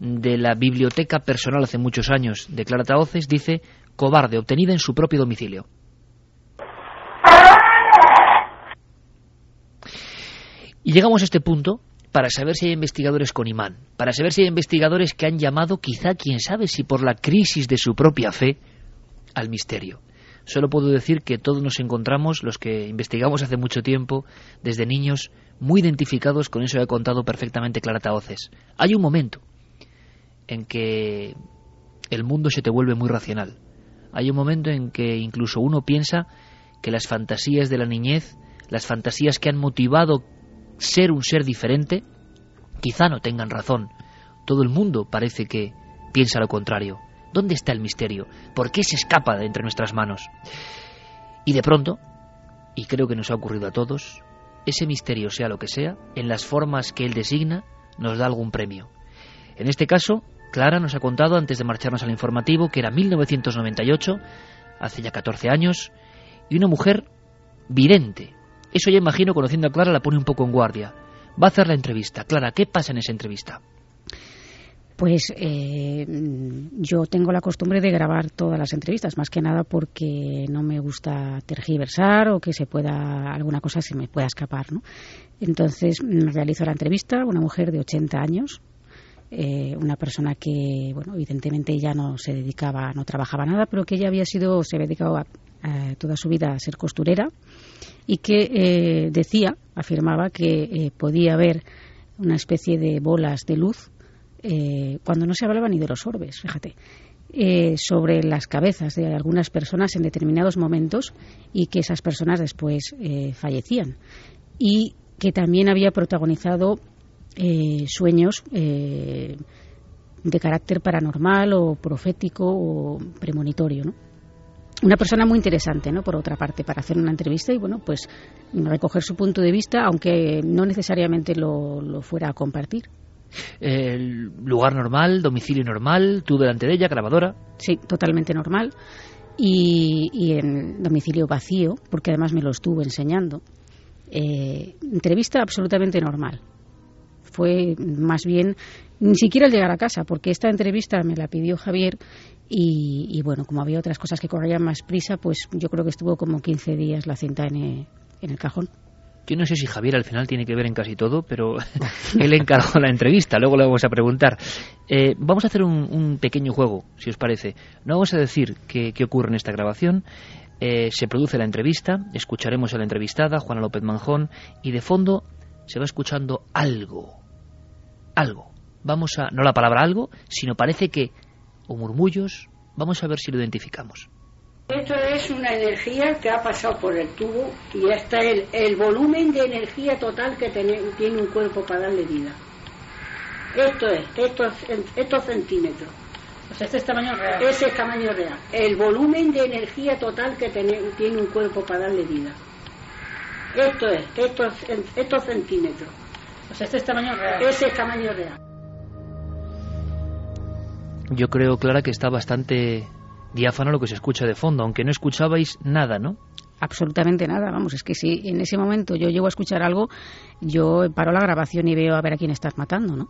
de la biblioteca personal hace muchos años de Clara Taoces, dice cobarde, obtenida en su propio domicilio. Y llegamos a este punto para saber si hay investigadores con imán, para saber si hay investigadores que han llamado, quizá, quién sabe si por la crisis de su propia fe, al misterio. Solo puedo decir que todos nos encontramos, los que investigamos hace mucho tiempo, desde niños, muy identificados con eso que ha contado perfectamente Clara Taoces. Hay un momento en que el mundo se te vuelve muy racional. Hay un momento en que incluso uno piensa que las fantasías de la niñez, las fantasías que han motivado ser un ser diferente, quizá no tengan razón. Todo el mundo parece que piensa lo contrario. ¿Dónde está el misterio? ¿Por qué se escapa de entre nuestras manos? Y de pronto, y creo que nos ha ocurrido a todos, ese misterio, sea lo que sea, en las formas que él designa, nos da algún premio. En este caso, Clara nos ha contado antes de marcharnos al informativo que era 1998, hace ya 14 años, y una mujer vidente. Eso ya imagino, conociendo a Clara, la pone un poco en guardia. Va a hacer la entrevista. Clara, ¿qué pasa en esa entrevista? Pues eh, yo tengo la costumbre de grabar todas las entrevistas, más que nada porque no me gusta tergiversar o que se pueda alguna cosa se me pueda escapar, ¿no? Entonces realizo la entrevista, una mujer de 80 años, eh, una persona que, bueno, evidentemente ya no se dedicaba, no trabajaba nada, pero que ella había sido, se había dedicado toda su vida a ser costurera y que eh, decía, afirmaba que podía haber una especie de bolas de luz eh, cuando no se hablaba ni de los orbes, fíjate, eh, sobre las cabezas de algunas personas en determinados momentos y que esas personas después eh, fallecían. Y que también había protagonizado sueños de carácter paranormal o profético o premonitorio, ¿no? Una persona muy interesante, ¿no? Por otra parte, para hacer una entrevista y, bueno, pues recoger su punto de vista, aunque no necesariamente lo fuera a compartir. El lugar normal, domicilio normal, tú delante de ella, grabadora. Sí, totalmente normal. Y, en domicilio vacío, porque además me lo estuvo enseñando. Eh, entrevista absolutamente normal. Fue más bien ni siquiera al llegar a casa, porque esta entrevista me la pidió Javier y, bueno, como había otras cosas que corrían más prisa, pues yo creo que estuvo como 15 días la cinta en el cajón. Yo no sé si Javier al final tiene que ver en casi todo, pero *laughs* él encargó la entrevista, luego le vamos a preguntar. Eh, vamos a hacer un, pequeño juego, si os parece. No vamos a decir qué, ocurre en esta grabación. Eh, se produce la entrevista, escucharemos a la entrevistada, Juana López Manjón, y de fondo se va escuchando algo. Algo. Vamos a, no la palabra algo, sino parece que, o murmullos, vamos a ver si lo identificamos. Esto es una energía que ha pasado por el tubo y está el, el volumen de energía total que tiene, tiene un cuerpo para darle vida. Esto es, estos, estos centímetros. O sea, este es tamaño real. Ese es tamaño real. El volumen de energía total que tiene, tiene un cuerpo para darle vida. Esto es, estos, estos centímetros. O sea, este es tamaño real. Ese es tamaño real. Yo creo, Clara, que está bastante diáfano lo que se escucha de fondo, aunque no escuchabais nada, ¿no? Absolutamente nada, vamos, es que si en ese momento yo llego a escuchar algo, yo paro la grabación y veo a ver a quién estás matando, ¿no?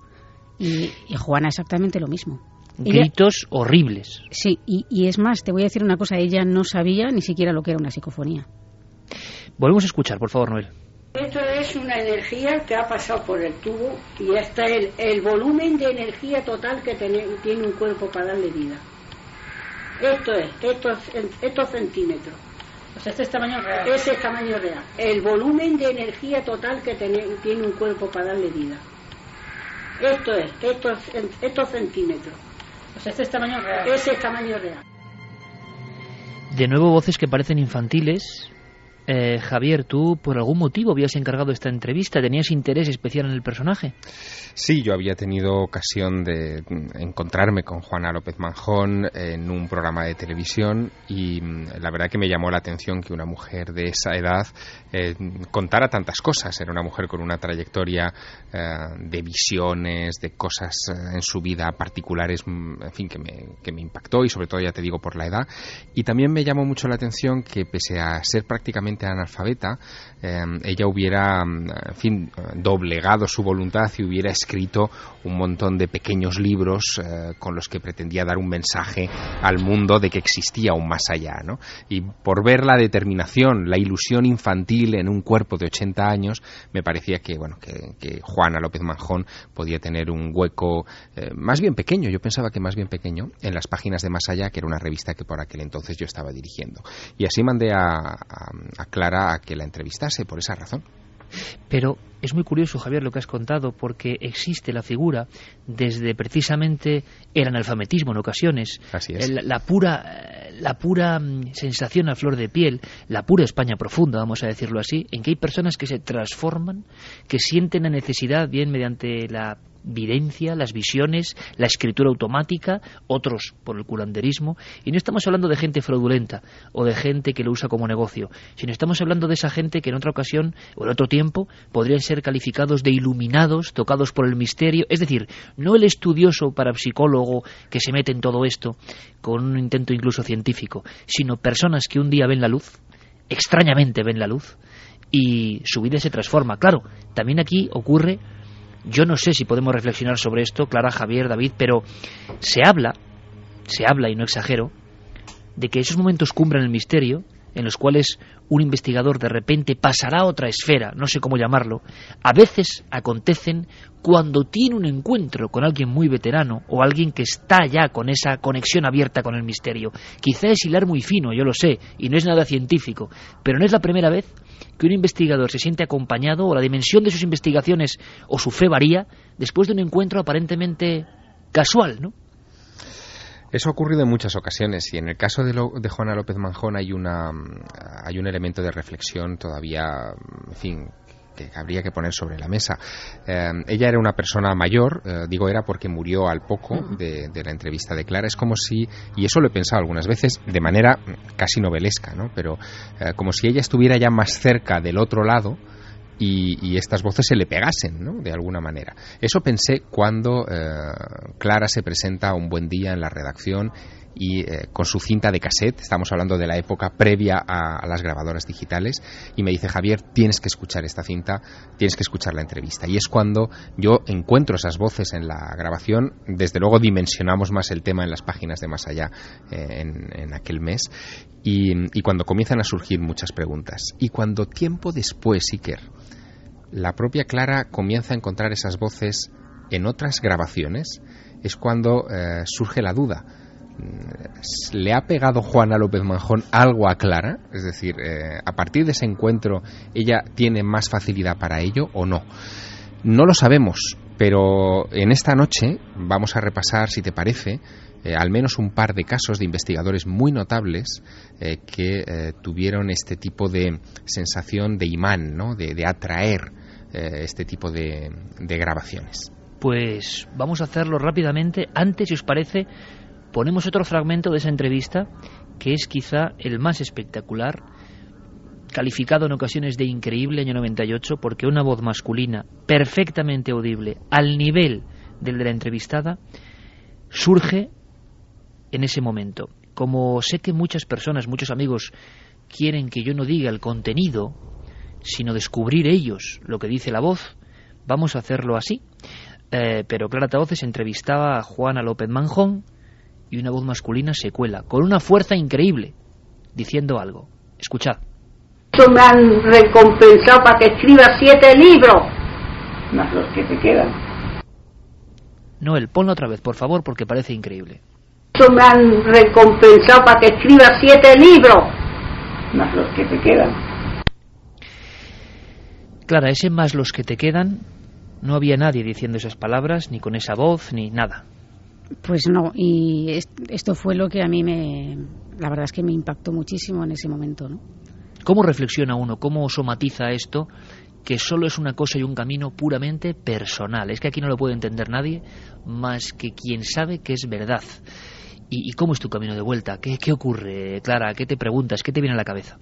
Y, Juana exactamente lo mismo. Gritos horribles. Sí, y, y, es más, te voy a decir una cosa, ella no sabía ni siquiera lo que era una psicofonía. Volvemos a escuchar, por favor, Noel. Esto es una energía que ha pasado por el tubo y está el, el volumen de energía total que tiene, tiene un cuerpo para darle vida. Esto es, estos, estos centímetros. O sea, este es tamaño real. Ese es tamaño real. El volumen de energía total que tiene, tiene un cuerpo para darle vida. Esto es, estos, estos centímetros. O sea, este es tamaño real. Ese es tamaño real. De nuevo voces que parecen infantiles, eh, Javier, tú por algún motivo habías encargado esta entrevista, ¿tenías interés especial en el personaje? Sí, yo había tenido ocasión de encontrarme con Juana López Manjón en un programa de televisión y mm, la verdad que me llamó la atención que una mujer de esa edad eh, contara tantas cosas. Era una mujer con una trayectoria eh, de visiones, de cosas en su vida particulares, mm, en fin, que me, que me impactó y sobre todo, ya te digo, por la edad. Y también me llamó mucho la atención que pese a ser prácticamente analfabeta, eh, ella hubiera, mm, en fin, doblegado su voluntad y hubiera escrito un montón de pequeños libros eh, con los que pretendía dar un mensaje al mundo de que existía un más allá, ¿no? Y por ver la determinación, la ilusión infantil en un cuerpo de 80 años, me parecía que, bueno, que, Juana López Manjón podía tener un hueco eh, más bien pequeño, yo pensaba que más bien pequeño, en las páginas de Más Allá, que era una revista que por aquel entonces yo estaba dirigiendo. Y así mandé a, a Clara a que la entrevistase por esa razón. Pero es muy curioso, Javier, lo que has contado, porque existe la figura desde precisamente el analfabetismo en ocasiones, Así es. el- la pura, la pura mm, sensación a flor de piel, la pura España profunda, vamos a decirlo así, en que hay personas que se transforman, que sienten la necesidad, bien mediante la videncia, las visiones, la escritura automática, otros por el curanderismo, y no estamos hablando de gente fraudulenta o de gente que lo usa como negocio, sino estamos hablando de esa gente que en otra ocasión o en otro tiempo podrían ser calificados de iluminados, tocados por el misterio, es decir, no el estudioso parapsicólogo que se mete en todo esto con un intento incluso científico, sino personas que un día ven la luz, extrañamente ven la luz, y su vida se transforma. Claro, también aquí ocurre yo no sé si podemos reflexionar sobre esto, Clara, Javier, David, pero se habla, se habla, y no exagero, de que esos momentos cumbran el misterio, en los cuales un investigador de repente pasará a otra esfera, no sé cómo llamarlo, a veces acontecen cuando tiene un encuentro con alguien muy veterano o alguien que está ya con esa conexión abierta con el misterio. Quizá es hilar muy fino, yo lo sé, y no es nada científico, pero no es la primera vez que un investigador se siente acompañado o la dimensión de sus investigaciones o su fe varía después de un encuentro aparentemente casual, ¿no? Eso ha ocurrido en muchas ocasiones y en el caso de, lo- de Juana López Manjón hay, una, hay un elemento de reflexión todavía, en fin, que habría que poner sobre la mesa. Eh, ella era una persona mayor, eh, digo era porque murió al poco de, la entrevista de Clara. Es como si, y eso lo he pensado algunas veces de manera casi novelesca, ¿no? pero eh, como si ella estuviera ya más cerca del otro lado y, estas voces se le pegasen, ¿no? De alguna manera. Eso pensé cuando eh, Clara se presenta un buen día en la redacción y eh, con su cinta de cassette, estamos hablando de la época previa a, las grabadoras digitales, y me dice Javier, tienes que escuchar esta cinta, tienes que escuchar la entrevista. Y es cuando yo encuentro esas voces en la grabación, desde luego dimensionamos más el tema en las páginas de Más Allá eh, en, en aquel mes, y, y cuando comienzan a surgir muchas preguntas. Y cuando tiempo después, Iker, la propia Clara comienza a encontrar esas voces en otras grabaciones, es cuando eh, surge la duda. Mm, ¿Le ha pegado Juana López Manjón algo a Clara? Es decir, eh, a partir de ese encuentro, ¿ella tiene más facilidad para ello o no? No lo sabemos, pero en esta noche vamos a repasar, si te parece, eh, al menos un par de casos de investigadores muy notables que tuvieron este tipo de sensación de imán, ¿no? de atraer eh, este tipo de, de grabaciones. Pues vamos a hacerlo rápidamente. Antes, si os parece, ponemos otro fragmento de esa entrevista que es quizá el más espectacular, calificado en ocasiones de increíble año 98 porque una voz masculina perfectamente audible al nivel del de la entrevistada surge en ese momento. Como sé que muchas personas, muchos amigos quieren que yo no diga el contenido, sino descubrir ellos lo que dice la voz, vamos a hacerlo así. Eh, pero Clara Tavoces entrevistaba a Juana López Manjón y una voz masculina se cuela, con una fuerza increíble, diciendo algo. Escuchad. Me han recompensado para que escriba siete libros, más los que te quedan. Noel, ponlo otra vez, por favor, porque parece increíble. Me han recompensado para que escriba siete libros, más los que te quedan. Clara, ese más los que te quedan, no había nadie diciendo esas palabras, ni con esa voz, ni nada. Pues no, y es- esto fue lo que a mí me, la verdad es que me impactó muchísimo en ese momento, ¿no? ¿Cómo reflexiona uno? ¿Cómo somatiza esto? Que solo es una cosa y un camino puramente personal. Es que aquí no lo puede entender nadie más que quien sabe que es verdad. ¿Y, y cómo es tu camino de vuelta? ¿Qué, ¿Qué ocurre, Clara? ¿Qué te preguntas? ¿Qué te viene a la cabeza?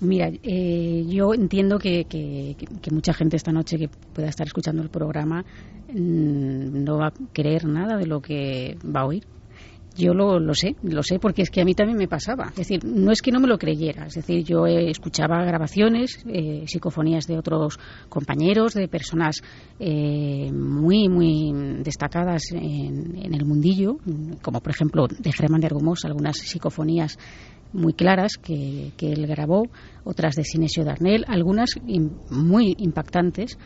Mira, eh, yo entiendo que, que- mucha gente esta noche que pueda estar escuchando el programa mm, no va a creer nada de lo que va a oír. Yo lo, lo, sé, lo sé porque es que a mí también me pasaba. Es decir, no es que no me lo creyera. Es decir, yo eh, escuchaba grabaciones, eh, psicofonías de otros compañeros, de personas eh, muy, muy destacadas en, en, el mundillo, como por ejemplo de Germán de Argumos, algunas psicofonías muy claras que, que él grabó, otras de Sinesio Darnell, algunas muy impactantes.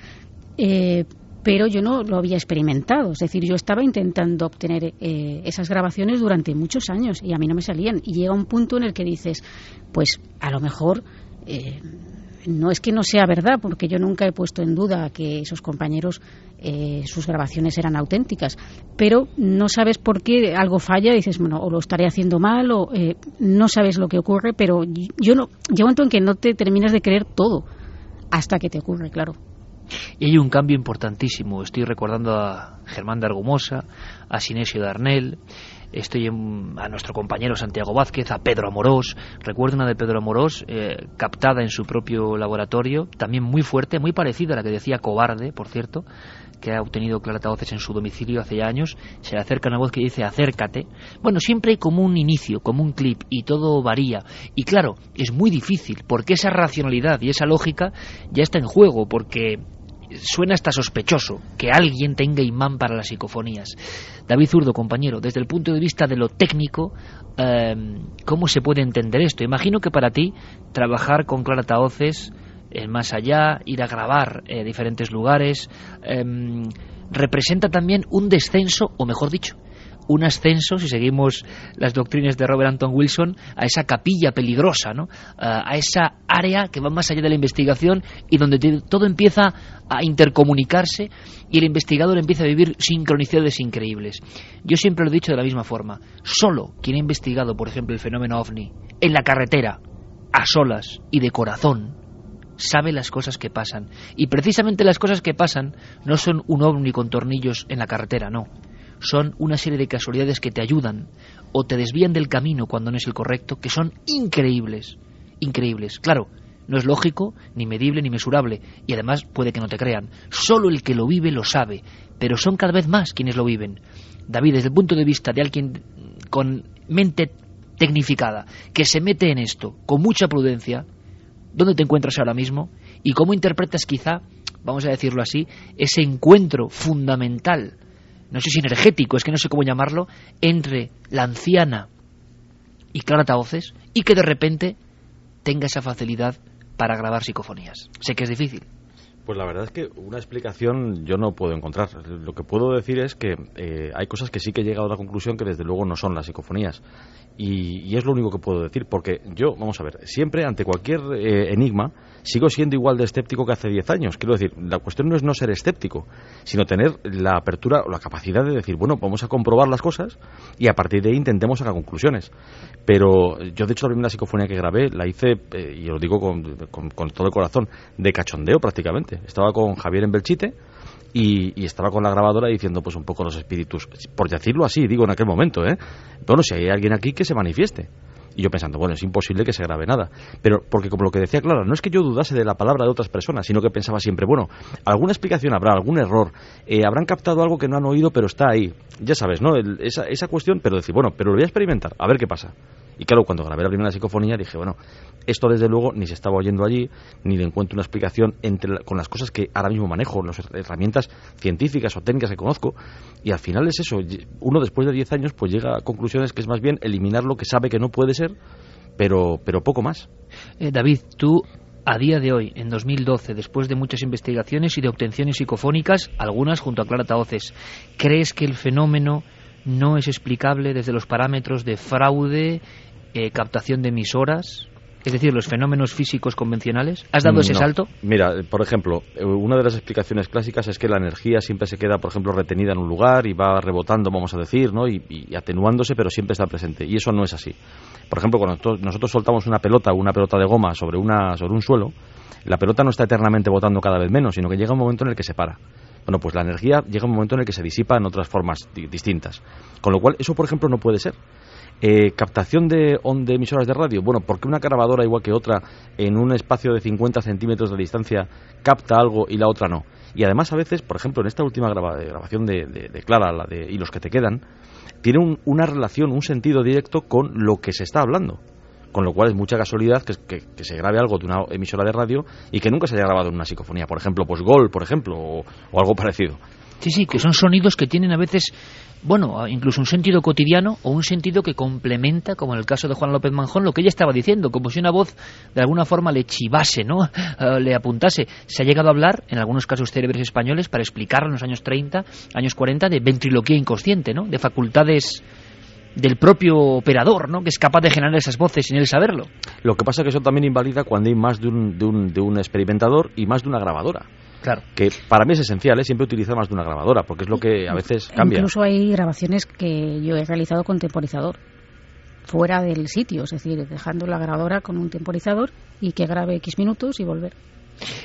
Eh, pero yo no lo había experimentado. Es decir, yo estaba intentando obtener eh, esas grabaciones durante muchos años y a mí no me salían. Y llega un punto en el que dices, pues a lo mejor eh, no es que no sea verdad, porque yo nunca he puesto en duda que esos compañeros, eh, sus grabaciones eran auténticas, pero no sabes por qué algo falla dices, bueno, o lo estaré haciendo mal o eh, no sabes lo que ocurre, pero yo no, llega un momento en que no te terminas de creer todo hasta que te ocurre, claro. Y hay un cambio importantísimo. Estoy recordando a Germán de Argumosa, a Sinesio Darnell, estoy en, a nuestro compañero Santiago Vázquez, a Pedro Amorós. Recuerdo una de Pedro Amorós, eh, captada en su propio laboratorio, también muy fuerte, muy parecida a la que decía Cobarde, por cierto, que ha obtenido clarataoces en su domicilio hace años. Se le acerca una voz que dice acércate. Bueno, siempre hay como un inicio, como un clip, y todo varía. Y claro, es muy difícil, porque esa racionalidad y esa lógica ya está en juego, porque suena hasta sospechoso que alguien tenga imán para las psicofonías. David Zurdo, compañero, desde el punto de vista de lo técnico, eh, ¿cómo se puede entender esto? Imagino que para ti trabajar con clarataoces, el más allá, ir a grabar eh, diferentes lugares, eh, representa también un descenso, o mejor dicho, un ascenso, si seguimos las doctrinas de Robert Anton Wilson, a esa capilla peligrosa, ¿no? a esa área que va más allá de la investigación y donde todo empieza a intercomunicarse y el investigador empieza a vivir sincronicidades increíbles. Yo siempre lo he dicho de la misma forma. Solo quien ha investigado, por ejemplo, el fenómeno ovni en la carretera, a solas y de corazón, sabe las cosas que pasan. Y precisamente las cosas que pasan no son un ovni con tornillos en la carretera, no son una serie de casualidades que te ayudan o te desvían del camino cuando no es el correcto, que son increíbles, increíbles. Claro, no es lógico, ni medible, ni mesurable, y además puede que no te crean. Solo el que lo vive lo sabe, pero son cada vez más quienes lo viven. David, desde el punto de vista de alguien con mente tecnificada, que se mete en esto con mucha prudencia, ¿dónde te encuentras ahora mismo? ¿Y cómo interpretas quizá, vamos a decirlo así, ese encuentro fundamental no sé si energético, es que no sé cómo llamarlo, entre la anciana y Clara Taoces y que de repente tenga esa facilidad para grabar psicofonías. Sé que es difícil. Pues la verdad es que una explicación yo no puedo encontrar. Lo que puedo decir es que eh, hay cosas que sí que he llegado a la conclusión que desde luego no son las psicofonías. Y, es lo único que puedo decir, porque yo, vamos a ver, siempre ante cualquier eh, enigma sigo siendo igual de escéptico que hace 10 años. Quiero decir, la cuestión no es no ser escéptico, sino tener la apertura o la capacidad de decir, bueno, vamos a comprobar las cosas y a partir de ahí intentemos sacar conclusiones. Pero yo, de hecho, la primera psicofonía que grabé la hice, eh, y lo digo con, con todo el corazón, de cachondeo prácticamente. Estaba con Javier en Belchite y, estaba con la grabadora diciendo pues un poco los espíritus, por decirlo así, digo en aquel momento, ¿eh? Bueno, si hay alguien aquí que se manifieste. Y yo pensando, bueno, es imposible que se grabe nada. Pero, porque como lo que decía Clara, no es que yo dudase de la palabra de otras personas, sino que pensaba siempre, bueno, alguna explicación habrá, algún error, eh, habrán captado algo que no han oído, pero está ahí. Ya sabes, ¿no? esa, esa cuestión, pero decir, bueno, pero lo voy a experimentar, a ver qué pasa. Y claro, cuando grabé la primera psicofonía dije, bueno, esto desde luego ni se estaba oyendo allí, ni le encuentro una explicación entre con las cosas que ahora mismo manejo, las herramientas científicas o técnicas que conozco, y al final es eso, uno después de 10 años pues llega a conclusiones que es más bien eliminar lo que sabe que no puede ser, pero, pero poco más. Eh, David, tú a día de hoy, en 2012, después de muchas investigaciones y de obtenciones psicofónicas, algunas junto a Clara Taoces, ¿crees que el fenómeno no es explicable desde los parámetros de fraude, eh, captación de emisoras, es decir, los fenómenos físicos convencionales? ¿Has dado ese salto? Mira, por ejemplo, eh, una de las explicaciones clásicas es que la energía siempre se queda, por ejemplo, retenida en un lugar y va rebotando, vamos a decir, ¿no? y, atenuándose, pero siempre está presente. Y eso no es así. Por ejemplo, cuando nosotros soltamos una pelota o una pelota de goma sobre, una, sobre un suelo, la pelota no está eternamente botando cada vez menos, sino que llega un momento en el que se para. Bueno, pues la energía llega un momento en el que se disipa en otras formas distintas. Con lo cual, eso, por ejemplo, no puede ser. Eh, captación de, de emisoras de radio. Bueno, porque una grabadora igual que otra en un espacio de 50 centímetros de distancia capta algo y la otra no. Y además a veces, por ejemplo, en esta última grabación de, Clara la de, y los que te quedan, tiene un- una relación, un sentido directo con lo que se está hablando. Con lo cual es mucha casualidad que se grabe algo de una emisora de radio y que nunca se haya grabado en una psicofonía. Por ejemplo, pues Gol, por ejemplo, o, o algo parecido. Sí, sí, que son sonidos que tienen a veces, bueno, incluso un sentido cotidiano o un sentido que complementa, como en el caso de Juan López Manjón, lo que ella estaba diciendo, como si una voz de alguna forma le chivase, ¿no? *laughs* Eh, le apuntase. Se ha llegado a hablar, en algunos casos célebres españoles, para explicarlo en los años 30, años 40, de ventriloquía inconsciente, ¿no? De facultades del propio operador, ¿no? Que es capaz de generar esas voces sin él saberlo. Lo que pasa es que eso también invalida cuando hay más de un, de un, de un experimentador y más de una grabadora. Claro. Que para mí es esencial, ¿eh? siempre utilizar más de una grabadora, porque es lo que a veces cambia. Incluso hay grabaciones que yo he realizado con temporizador, fuera del sitio, es decir, dejando la grabadora con un temporizador y que grabe X minutos y volver.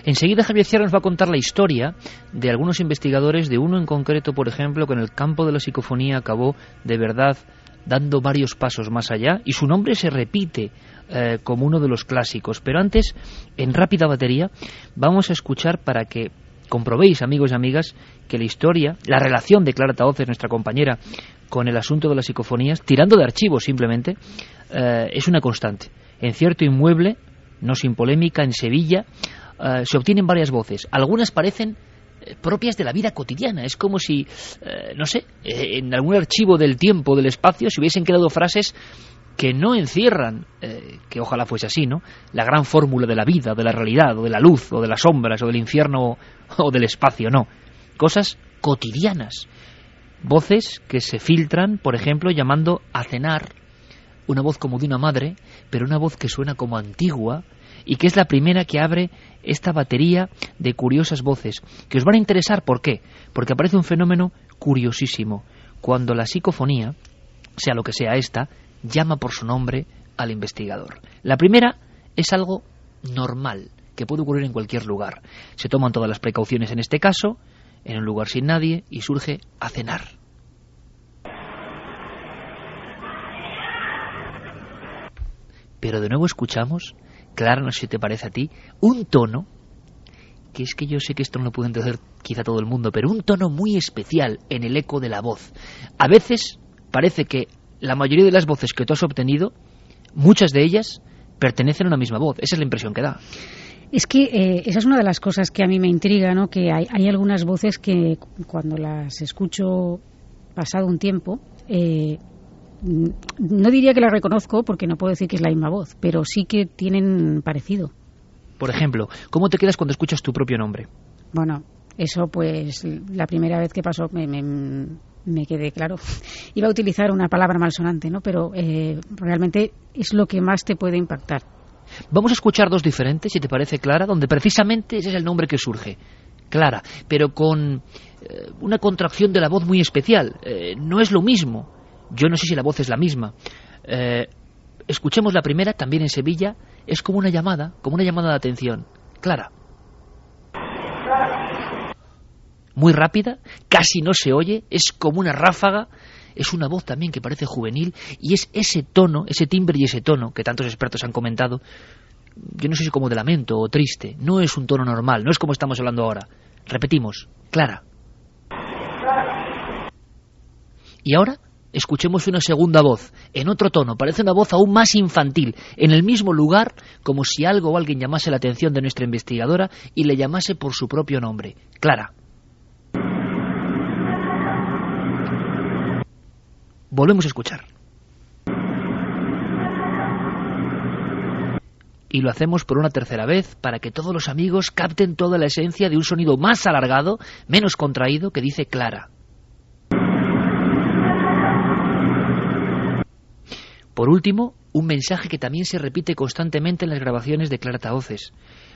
Enseguida Javier Sierra nos va a contar la historia de algunos investigadores, de uno en concreto, por ejemplo, que en el campo de la psicofonía acabó de verdad dando varios pasos más allá y su nombre se repite eh, como uno de los clásicos. Pero antes, en rápida batería, vamos a escuchar para que comprobéis, amigos y amigas, que la historia, la relación de Clara Taoces, nuestra compañera, con el asunto de las psicofonías, tirando de archivos simplemente, eh, es una constante. En cierto inmueble, no sin polémica, en Sevilla, eh, se obtienen varias voces. Algunas parecen propias de la vida cotidiana. Es como si, no sé, en algún archivo del tiempo, del espacio, se hubiesen quedado frases que no encierran, eh, que ojalá fuese así, ¿no? La gran fórmula de la vida, de la realidad, o de la luz, o de las sombras, o del infierno, o del espacio, no. Cosas cotidianas. Voces que se filtran, por ejemplo, llamando a cenar, una voz como de una madre, pero una voz que suena como antigua, y que es la primera que abre esta batería de curiosas voces, que os van a interesar, ¿por qué? Porque aparece un fenómeno curiosísimo, cuando la psicofonía, sea lo que sea esta, llama por su nombre al investigador. La primera es algo normal, que puede ocurrir en cualquier lugar. Se toman todas las precauciones en este caso, en un lugar sin nadie, y surge a cenar. Pero de nuevo escuchamos, Clara, no sé si te parece a ti, un tono, que es que yo sé que esto no lo puede entender quizá todo el mundo, pero un tono muy especial en el eco de la voz. A veces parece que la mayoría de las voces que tú has obtenido, muchas de ellas pertenecen a una misma voz. Esa es la impresión que da. Es que eh, esa es una de las cosas que a mí me intriga, ¿no? Que hay, hay algunas voces que cuando las escucho pasado un tiempo, eh, no diría que las reconozco porque no puedo decir que es la misma voz, pero sí que tienen parecido. Por ejemplo, ¿cómo te quedas cuando escuchas tu propio nombre? Bueno, eso pues la primera vez que pasó me, me, me quedé claro. *laughs* Iba a utilizar una palabra malsonante, ¿no? Pero eh, realmente es lo que más te puede impactar. Vamos a escuchar dos diferentes, si te parece, Clara, donde precisamente ese es el nombre que surge. Clara, pero con eh, una contracción de la voz muy especial. Eh, no es lo mismo. Yo no sé si la voz es la misma. Eh, escuchemos la primera, también en Sevilla. Es como una llamada, como una llamada de atención. Clara. Muy rápida, casi no se oye, es como una ráfaga. Es una voz también que parece juvenil y es ese tono, ese timbre y ese tono que tantos expertos han comentado. Yo no sé si como de lamento o triste. No es un tono normal, no es como estamos hablando ahora. Repetimos, Clara. Y ahora escuchemos una segunda voz, en otro tono, parece una voz aún más infantil, en el mismo lugar, como si algo o alguien llamase la atención de nuestra investigadora y le llamase por su propio nombre. Clara. Volvemos a escuchar. Y lo hacemos por una tercera vez para que todos los amigos capten toda la esencia de un sonido más alargado, menos contraído, que dice Clara. Por último, un mensaje que también se repite constantemente en las grabaciones de Clara Taoces.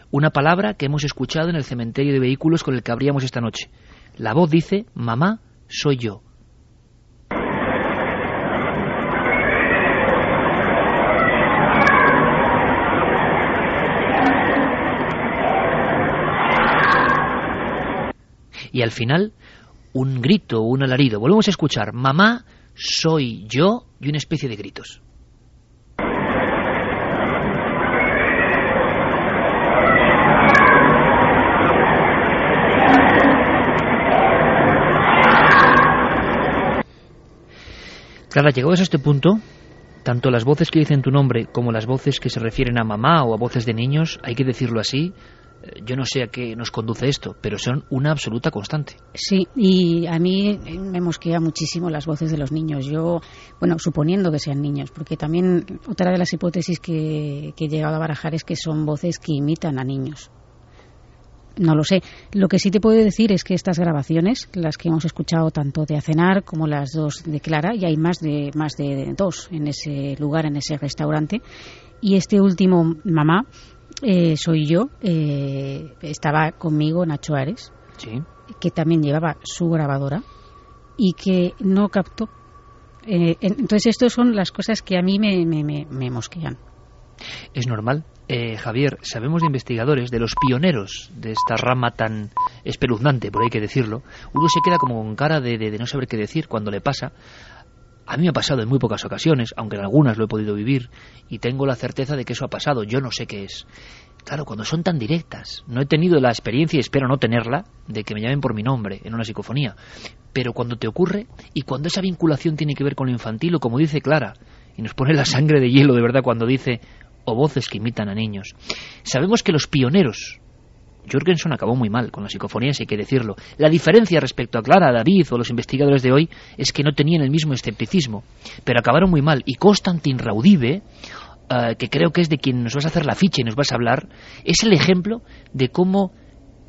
Una palabra que hemos escuchado en el cementerio de vehículos con el que abríamos esta noche. La voz dice, mamá, soy yo. Y al final, un grito un alarido. Volvemos a escuchar, mamá, soy yo, y una especie de gritos. Clara, llegados a este punto, tanto las voces que dicen tu nombre como las voces que se refieren a mamá o a voces de niños, hay que decirlo así, yo no sé a qué nos conduce esto, pero son una absoluta constante. Sí, y a mí me mosquea muchísimo las voces de los niños. Yo, bueno, suponiendo que sean niños, porque también otra de las hipótesis que, que he llegado a barajar es que son voces que imitan a niños. No lo sé. Lo que sí te puedo decir es que estas grabaciones, las que hemos escuchado tanto de Acenar como las dos de Clara, y hay más de más de dos en ese lugar, en ese restaurante, y este último mamá eh, soy yo. eh, estaba conmigo Nacho Ares, Sí. que también llevaba su grabadora y que no captó. Eh, en- entonces, estas son las cosas que a mí me, me, me, me mosquean. Es normal. Eh, Javier, sabemos de investigadores, de los pioneros de esta rama tan espeluznante, por hay que decirlo. Uno se queda como con cara de, de- de no saber qué decir cuando le pasa. A mí me ha pasado en muy pocas ocasiones, aunque en algunas lo he podido vivir, y tengo la certeza de que eso ha pasado. Yo no sé qué es. Claro, cuando son tan directas. No he tenido la experiencia, y espero no tenerla, de que me llamen por mi nombre en una psicofonía. Pero cuando te ocurre, y cuando esa vinculación tiene que ver con lo infantil, o como dice Clara, y nos pone la sangre de hielo de verdad cuando dice, o voces que imitan a niños. Sabemos que los pioneros, Jürgenson acabó muy mal con las psicofonías, hay que decirlo. La diferencia respecto a Clara, David o los investigadores de hoy es que no tenían el mismo escepticismo, pero acabaron muy mal. Y Constantin Raudive, eh, que creo que es de quien nos vas a hacer la ficha y nos vas a hablar, es el ejemplo de cómo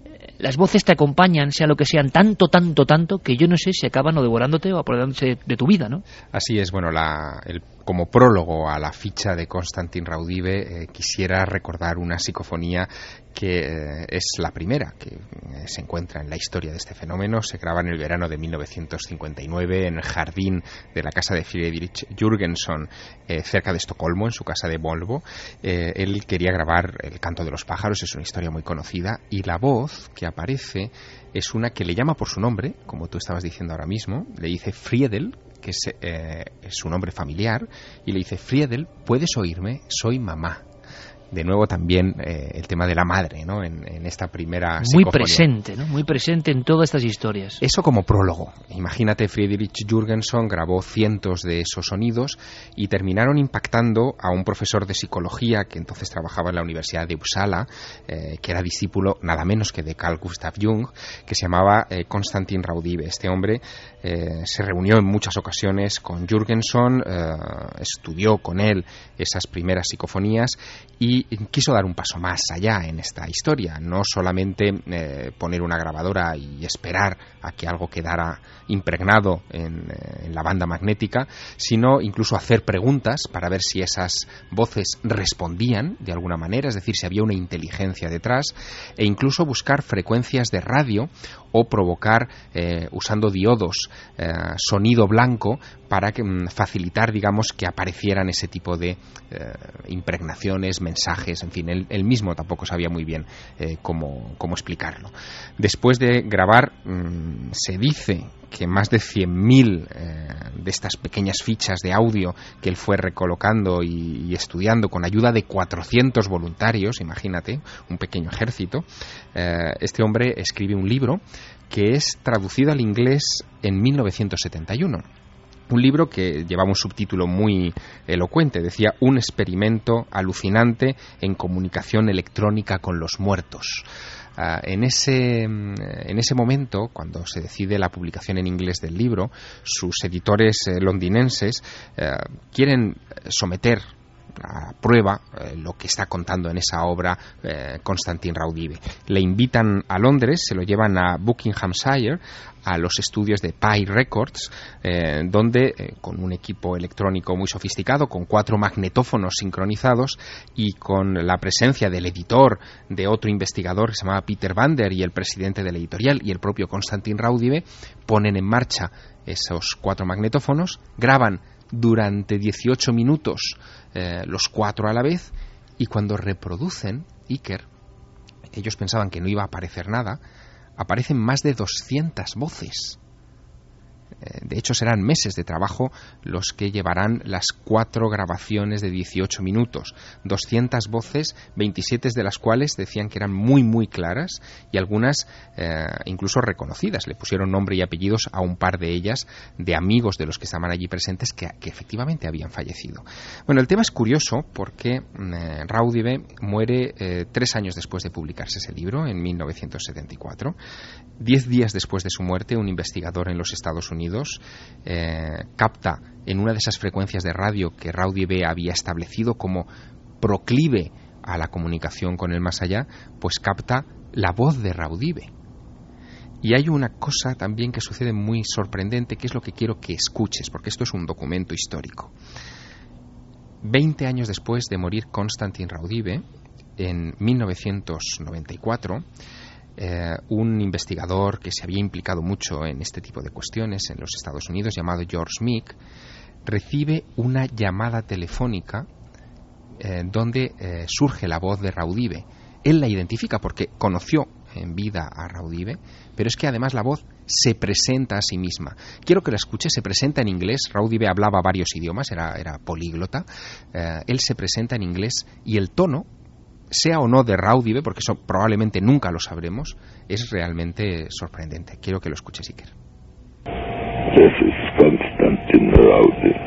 eh, las voces te acompañan, sea lo que sean, tanto, tanto, tanto, que yo no sé si acaban o devorándote o apoderándose de tu vida, ¿no? Así es, bueno, la, el- como prólogo a la ficha de Constantin Raudive, eh, quisiera recordar una psicofonía que eh, es la primera que eh, se encuentra en la historia de este fenómeno. Se graba en el verano de 1959 en el jardín de la casa de Friedrich Jürgenson, cerca de Estocolmo, en su casa de Volvo. Él quería grabar El canto de los pájaros, es una historia muy conocida, y la voz que aparece es una que le llama por su nombre, como tú estabas diciendo ahora mismo, le dice Friedel, que es, eh, es su nombre familiar, y le dice, Friedel, ¿puedes oírme? Soy mamá. De nuevo también eh, el tema de la madre, ¿no? En, en esta primera Muy presente, ¿no? Muy presente en todas estas historias. Eso como prólogo. Imagínate, Friedrich Jürgenson grabó cientos de esos sonidos y terminaron impactando a un profesor de psicología que entonces trabajaba en la Universidad de Uppsala, eh, que era discípulo nada menos que de Carl Gustav Jung, que se llamaba eh, Konstantin Raudive. Este hombre eh, se reunió en muchas ocasiones con Jürgenson, eh, estudió con él esas primeras psicofonías y quiso dar un paso más allá en esta historia, no solamente eh, poner una grabadora y esperar a que algo quedara impregnado en, en la banda magnética, sino incluso hacer preguntas para ver si esas voces respondían de alguna manera, es decir, si había una inteligencia detrás, e incluso buscar frecuencias de radio o provocar, eh, usando diodos, eh, sonido blanco para que, mm, facilitar, digamos, que aparecieran ese tipo de eh, impregnaciones, mensajes, en fin, él, mismo tampoco sabía muy bien cómo, cómo explicarlo. Después de grabar, mm, se dice que más de 100.000 eh, de estas pequeñas fichas de audio que él fue recolocando y, estudiando con ayuda de 400 voluntarios, imagínate, un pequeño ejército, eh, este hombre escribe un libro que es traducido al inglés en 1971. Un libro que llevaba un subtítulo muy elocuente, decía Un experimento alucinante en comunicación electrónica con los muertos. Ah, en, ese, en ese momento, cuando se decide la publicación en inglés del libro, sus editores eh, londinenses eh, quieren someter a prueba eh, lo que está contando en esa obra eh, Constantin Raudive. Le invitan a Londres, se lo llevan a Buckinghamshire, a los estudios de Pi Records, eh, donde eh, con un equipo electrónico muy sofisticado, con cuatro magnetófonos sincronizados y con la presencia del editor, de otro investigador que se llamaba Peter Vander y el presidente de la editorial y el propio Constantin Raudive, ponen en marcha esos cuatro magnetófonos, graban durante 18 minutos eh, los cuatro a la vez y cuando reproducen Iker, ellos pensaban que no iba a aparecer nada, aparecen más de 200 voces. Eh, de hecho, serán meses de trabajo los que llevarán las cuatro grabaciones de 18 minutos, 200 voces, 27 de las cuales decían que eran muy, muy claras y algunas eh, incluso reconocidas. Le pusieron nombre y apellidos a un par de ellas, de amigos de los que estaban allí presentes, que, efectivamente habían fallecido. Bueno, el tema es curioso porque mm, eh, Raudive muere tres años después de publicarse ese libro, en 1974. Diez días después de su muerte, un investigador en los Estados Unidos eh, capta en una de esas frecuencias de radio que Raudive había establecido como proclive a la comunicación con el más allá, pues capta la voz de Raudive. Y hay una cosa también que sucede muy sorprendente, que es lo que quiero que escuches, porque esto es un documento histórico. Veinte años después de morir Konstantin Raudive, en 1994, eh, un investigador que se había implicado mucho en este tipo de cuestiones en los Estados Unidos, llamado George Meek, recibe una llamada telefónica eh, donde eh, surge la voz de Raudive. Él la identifica porque conoció en vida a Raudive, pero es que además la voz se presenta a sí misma. Quiero que la escuche, se presenta en inglés, Raudive hablaba varios idiomas, era, era políglota, él se presenta en inglés y el tono sea o no de Raudive, porque eso probablemente nunca lo sabremos, es realmente sorprendente. Quiero que lo escuches, Iker. This is Constantin Raudive.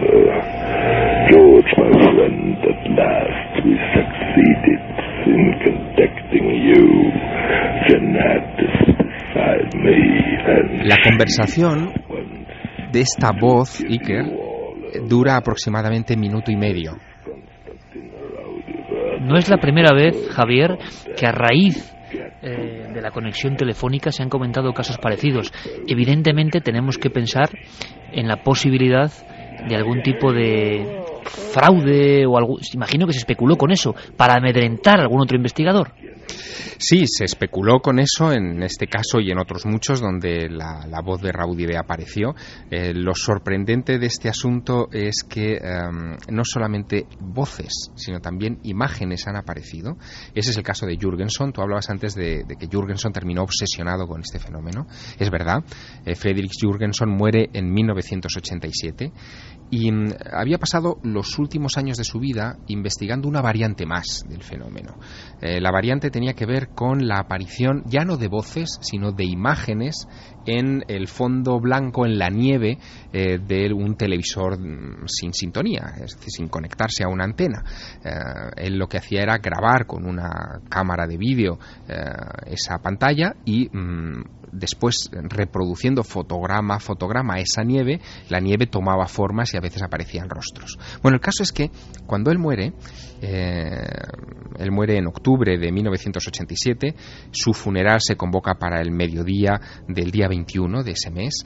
George, my friend, at last we succeeded in contacting you. Jeanette is beside me and La conversación de esta voz, Iker, dura aproximadamente minuto y medio. No es la primera vez, Javier, que a raíz eh, de la conexión telefónica se han comentado casos parecidos. Evidentemente tenemos que pensar en la posibilidad de algún tipo de fraude o algo. Imagino que se especuló con eso para amedrentar a algún otro investigador. Sí, se especuló con eso en este caso y en otros muchos donde la, voz de Raudive apareció. Eh, lo sorprendente de este asunto es que em, no solamente voces, sino también imágenes han aparecido. Ese es el caso de Jürgenson. Tú hablabas antes de, que Jürgenson terminó obsesionado con este fenómeno. Es verdad. Eh, Friedrich muere en 1987 y mm, había pasado los últimos años de su vida investigando una variante más del fenómeno. Eh, la variante tenía que ver con la aparición ya no de voces, sino de imágenes en el fondo blanco, en la nieve eh, de un televisor mm, sin sintonía, es decir, sin conectarse a una antena. Eh, él lo que hacía era grabar con una cámara de vídeo esa pantalla y mm, después reproduciendo fotograma a fotograma esa nieve, la nieve tomaba formas y a veces aparecían rostros. Bueno, el caso es que cuando él muere, él muere en octubre de 1987, su funeral se convoca para el mediodía del día 21 de ese mes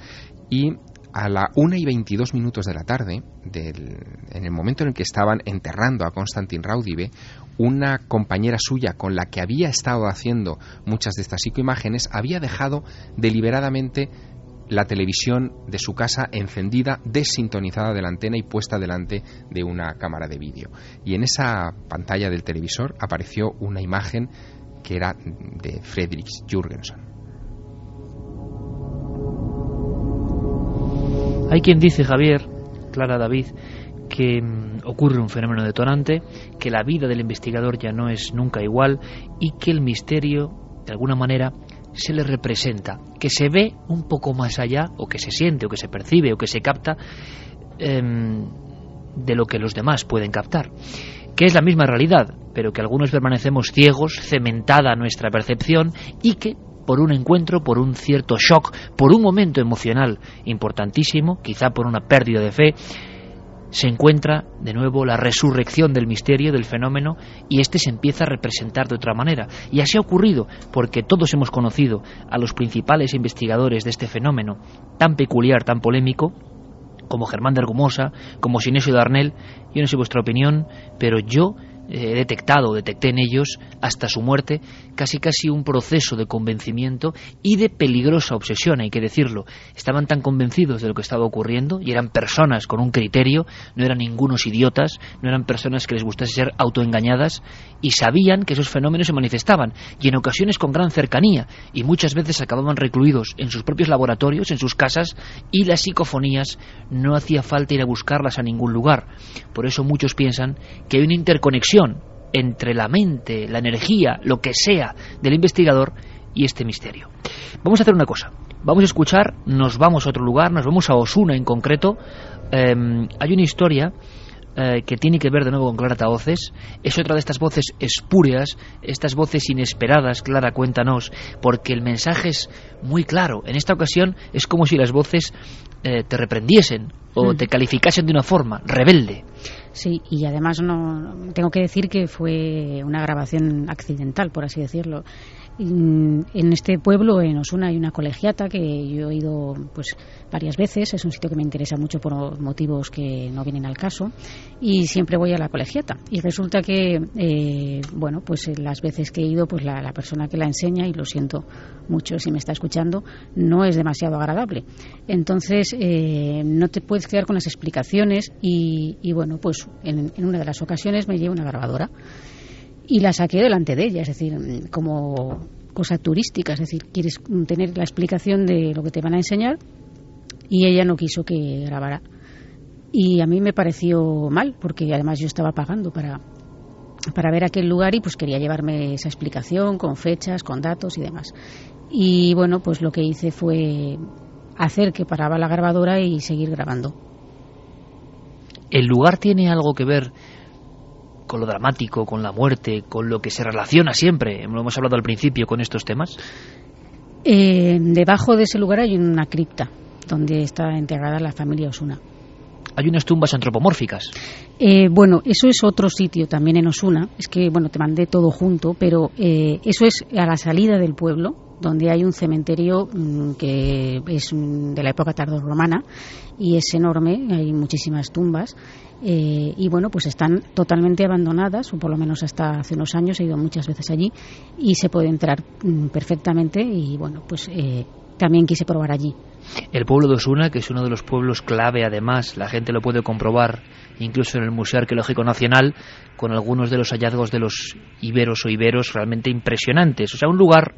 y a la 1 y 22 minutos de la tarde, en el momento en el que estaban enterrando a Konstantin Raudive, una compañera suya con la que había estado haciendo muchas de estas psicoimágenes había dejado deliberadamente la televisión de su casa encendida, desintonizada de la antena y puesta delante de una cámara de vídeo. Y en esa pantalla del televisor apareció una imagen que era de Friedrich Jürgenson. Hay quien dice, Javier, Clara David, que mm, ocurre un fenómeno detonante, que la vida del investigador ya no es nunca igual y que el misterio, de alguna manera, se le representa, que se ve un poco más allá, o que se siente, o que se percibe, o que se capta em, de lo que los demás pueden captar, que es la misma realidad, pero que algunos permanecemos ciegos, cementada nuestra percepción y que por un encuentro, por un cierto shock, por un momento emocional importantísimo, quizá por una pérdida de fe, se encuentra de nuevo la resurrección del misterio, del fenómeno, y éste se empieza a representar de otra manera. Y así ha ocurrido, porque todos hemos conocido a los principales investigadores de este fenómeno, tan peculiar, tan polémico, como Germán de Argumosa, como Sinesio Darnell. Yo no sé vuestra opinión, pero yo he detectado, detecté en ellos, hasta su muerte, casi casi un proceso de convencimiento y de peligrosa obsesión, hay que decirlo. Estaban tan convencidos de lo que estaba ocurriendo y eran personas con un criterio, no eran ningunos idiotas, no eran personas que les gustase ser autoengañadas y sabían que esos fenómenos se manifestaban y en ocasiones con gran cercanía y muchas veces acababan recluidos en sus propios laboratorios, en sus casas y las psicofonías no hacía falta ir a buscarlas a ningún lugar. Por eso muchos piensan que hay una interconexión entre la mente, la energía, lo que sea del investigador y este misterio. Vamos a hacer una cosa. Vamos a escuchar, nos vamos a otro lugar, nos vamos a Osuna en concreto. Em, hay una historia eh, que tiene que ver de nuevo con Clara Taoces. Es otra de estas voces espúreas, estas voces inesperadas, Clara, cuéntanos, porque el mensaje es muy claro. En esta ocasión es como si las voces eh, te reprendiesen o Mm. te calificasen de una forma, rebelde. Sí, y además no tengo que decir que fue una grabación accidental, por así decirlo. En en este pueblo, en Osuna, hay una colegiata que yo he ido pues varias veces. Es un sitio que me interesa mucho por motivos que no vienen al caso. Y siempre voy a la colegiata. Y resulta que, eh, bueno, pues eh, las veces que he ido, pues la, persona que la enseña, y lo siento mucho si me está escuchando, no es demasiado agradable. Entonces, eh, no te puedes quedar con las explicaciones. Y, y bueno, pues en, en una de las ocasiones me llevo una grabadora y la saqué delante de ella, es decir, mm, como cosa turística, es decir, quieres mm, tener la explicación de lo que te van a enseñar y ella no quiso que grabara. Y a mí me pareció mal, porque además yo estaba pagando para, para ver aquel lugar y pues quería llevarme esa explicación con fechas, con datos y demás. Y bueno, pues lo que hice fue hacer que paraba la grabadora y seguir grabando. ¿El lugar tiene algo que ver con lo dramático, con la muerte, con lo que se relaciona siempre, lo hemos hablado al principio, con estos temas? Eh, debajo de ese lugar hay una cripta donde está enterrada la familia Osuna. Hay unas tumbas antropomórficas. Eh, bueno, eso es otro sitio también en Osuna. Es que, bueno, te mandé todo junto, pero eh, eso es a la salida del pueblo, donde hay un cementerio mm, que es mm, de la época tardorromana y es enorme, hay muchísimas tumbas. eh, y bueno, pues están totalmente abandonadas, o por lo menos hasta hace unos años, he ido muchas veces allí, y se puede entrar mm, perfectamente. Y bueno, pues eh, también quise probar allí. El pueblo de Osuna, que es uno de los pueblos clave además, la gente lo puede comprobar incluso en el Museo Arqueológico Nacional, con algunos de los hallazgos de los iberos o iberos realmente impresionantes. O sea, un lugar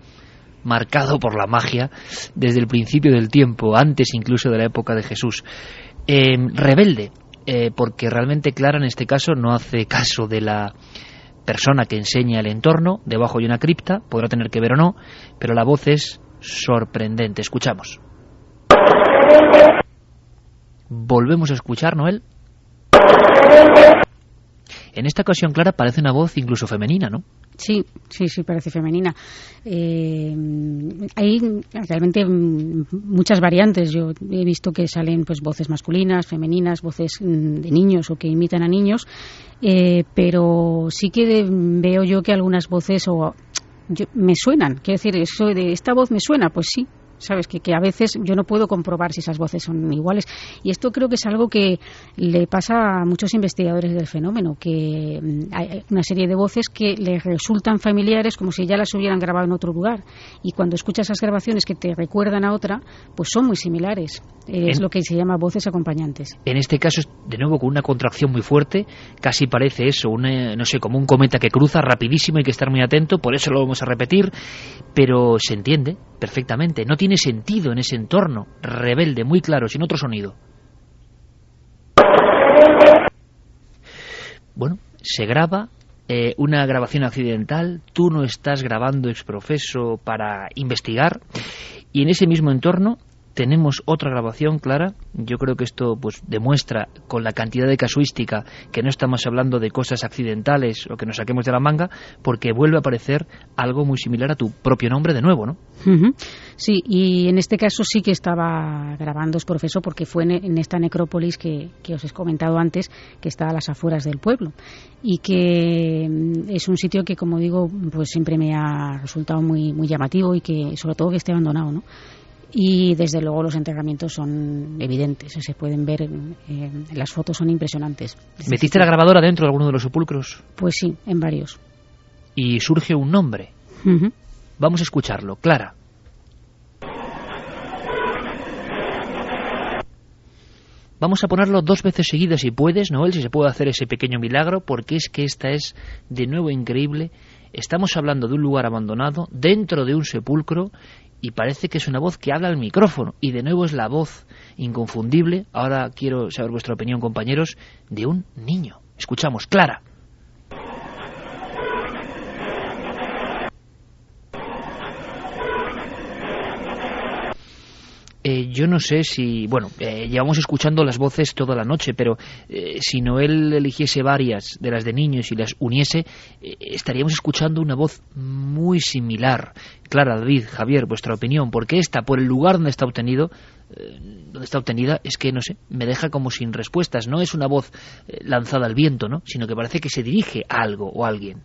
marcado por la magia desde el principio del tiempo, antes incluso de la época de Jesús. Eh, rebelde, eh, porque realmente Clara en este caso no hace caso de la persona que enseña el entorno, debajo hay una cripta, podrá tener que ver o no, pero la voz es sorprendente. Escuchamos. Volvemos a escuchar, Noel. En esta ocasión, Clara, parece una voz incluso femenina, ¿no? Sí, sí, sí, parece femenina. Eh, hay realmente muchas variantes. Yo he visto que salen pues voces masculinas, femeninas, voces mm, de niños o que imitan a niños, eh, pero sí que veo yo que algunas voces o yo- me suenan. Quiero decir, eso de esta voz me suena, pues sí. Sabes que, que a veces yo no puedo comprobar si esas voces son iguales. Y esto creo que es algo que le pasa a muchos investigadores del fenómeno, que mm, hay una serie de voces que les resultan familiares como si ya las hubieran grabado en otro lugar. Y cuando escuchas esas grabaciones que te recuerdan a otra, pues son muy similares. Es En- lo que se llama voces acompañantes. En este caso, de nuevo con una contracción muy fuerte, casi parece eso, una, no sé, como un cometa que cruza rapidísimo, hay que estar muy atento, por eso lo vamos a repetir, pero se entiende perfectamente, no tiene sentido en ese entorno rebelde, muy claro, sin otro sonido. Bueno, se graba eh, una grabación accidental, tú no estás grabando exprofeso para investigar, y en ese mismo entorno tenemos otra grabación clara. Yo creo que esto pues demuestra con la cantidad de casuística que no estamos hablando de cosas accidentales o que nos saquemos de la manga, porque vuelve a aparecer algo muy similar a tu propio nombre de nuevo, ¿no? Ujú. Sí, y en este caso sí que estaba grabando profesor porque fue en, en esta necrópolis que, que os he comentado antes, que está a las afueras del pueblo y que mm, es un sitio que, como digo, pues siempre me ha resultado muy, muy llamativo y que sobre todo que esté abandonado, ¿no? Y desde luego los enterramientos son evidentes, se pueden ver, eh, las fotos son impresionantes. ¿Metiste la grabadora dentro de alguno de los sepulcros? Pues sí, en varios. Y surge un nombre. Vamos a escucharlo. Clara. Vamos a ponerlo dos veces seguidas si puedes, Noel, si se puede hacer ese pequeño milagro, porque es que esta es de nuevo increíble. Estamos hablando de un lugar abandonado, dentro de un sepulcro, y parece que es una voz que habla al micrófono. Y de nuevo es la voz inconfundible, ahora quiero saber vuestra opinión, compañeros, de un niño. Escuchamos, Clara. Eh, yo no sé si, bueno, eh, llevamos escuchando las voces toda la noche, pero eh, si Noel eligiese varias de las de niños y las uniese, eh, estaríamos escuchando una voz muy similar. Clara, David, Javier, vuestra opinión, porque esta, por el lugar donde está obtenido, eh, donde está obtenida, es que no sé, me deja como sin respuestas. No es una voz eh, lanzada al viento, ¿no? Sino que parece que se dirige a algo o a alguien.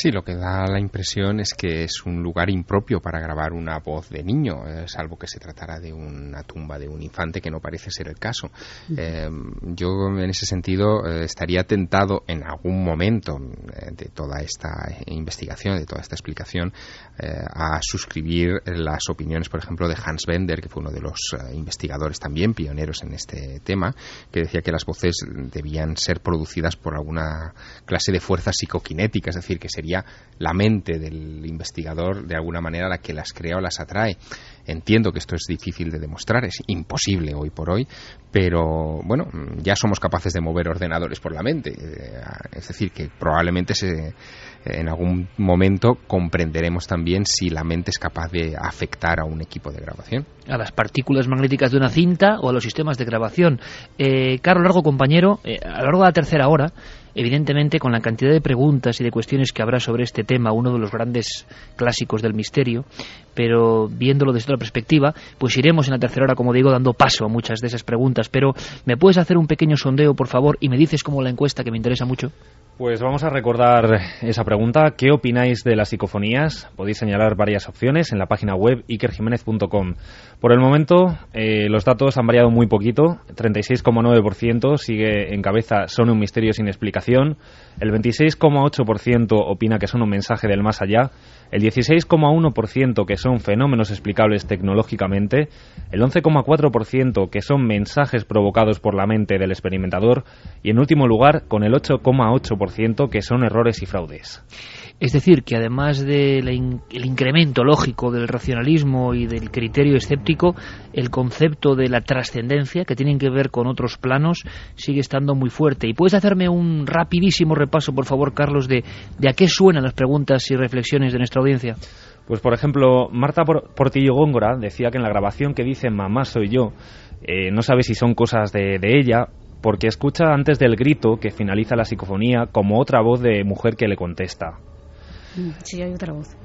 Sí, lo que da la impresión es que es un lugar impropio para grabar una voz de niño, eh, salvo que se tratara de una tumba de un infante, que no parece ser el caso. Eh, yo, en ese sentido, eh, estaría tentado en algún momento de toda esta investigación, de toda esta explicación, a suscribir las opiniones, por ejemplo, de Hans Bender, que fue uno de los investigadores también pioneros en este tema, que decía que las voces debían ser producidas por alguna clase de fuerza psicoquinética, es decir, que sería la mente del investigador de alguna manera la que las crea o las atrae. Entiendo que esto es difícil de demostrar, es imposible hoy por hoy, pero bueno, ya somos capaces de mover ordenadores por la mente. Eh, Es decir, que probablemente se, en algún momento comprenderemos también si la mente es capaz de afectar a un equipo de grabación. a las partículas magnéticas de una cinta o a los sistemas de grabación. Eh, Largo, compañero, eh, a lo largo de la tercera hora, evidentemente con la cantidad de preguntas y de cuestiones que habrá sobre este tema, uno de los grandes clásicos del misterio, pero viéndolo desde otra perspectiva, pues iremos en la tercera hora, como digo, dando paso a muchas de esas preguntas. Pero, ¿me puedes hacer un pequeño sondeo, por favor, y me dices cómo la encuesta, que me interesa mucho? Pues vamos a recordar esa pregunta. ¿Qué opináis de las psicofonías? Podéis señalar varias opciones en la página web ikerjiménez.com. Por el momento, eh, los datos han variado muy poquito. 36,9% sigue en cabeza son un misterio sin explicación. El 26,8% opina que son un mensaje del más allá. El 16,1% que son fenómenos explicables tecnológicamente. El 11,4% que son mensajes provocados por la mente del experimentador. Y en último lugar, con el 8,8% que son errores y fraudes. Es decir, que además del in- el incremento lógico del racionalismo y del criterio escéptico, el concepto de la trascendencia, que tienen que ver con otros planos, sigue estando muy fuerte. ¿Y puedes hacerme un rapidísimo repaso, por favor, Carlos, de, de a qué suenan las preguntas y reflexiones de nuestra audiencia? Pues por ejemplo, Marta Por- Portillo Góngora decía que en la grabación que dice Mamá soy yo, eh, no sabe si son cosas de, de ella, porque escucha antes del grito que finaliza la psicofonía como otra voz de mujer que le contesta. Mm, Sí, hay otra voz.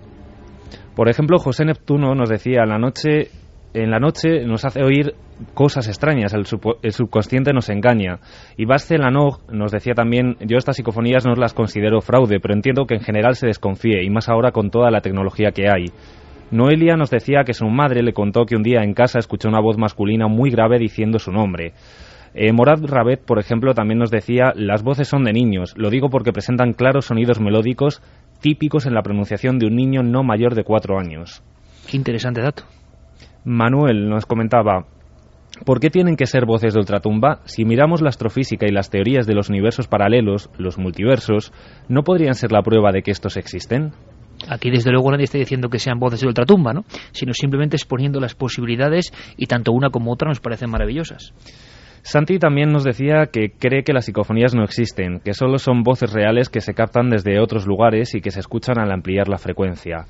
Por ejemplo, José Neptuno nos decía en la noche, en la noche nos hace oír cosas extrañas, el, subconsciente nos engaña. Y Basce Lanog nos decía también, yo estas psicofonías no las considero fraude, pero entiendo que en general se desconfíe, y más ahora con toda la tecnología que hay. Noelia nos decía que su madre le contó que un día en casa escuchó una voz masculina muy grave diciendo su nombre. Eh, Morad Rabet, por ejemplo, también nos decía, las voces son de niños, lo digo porque presentan claros sonidos melódicos típicos en la pronunciación de un niño no mayor de cuatro años. Qué interesante dato. Manuel nos comentaba, ¿por qué tienen que ser voces de ultratumba? Si miramos la astrofísica y las teorías de los universos paralelos, los multiversos, ¿no podrían ser la prueba de que estos existen? Aquí, desde luego, nadie está diciendo que sean voces de ultratumba, ¿no? Sino simplemente exponiendo las posibilidades y tanto una como otra nos parecen maravillosas. Santi también nos decía que cree que las psicofonías no existen, que solo son voces reales que se captan desde otros lugares y que se escuchan al ampliar la frecuencia.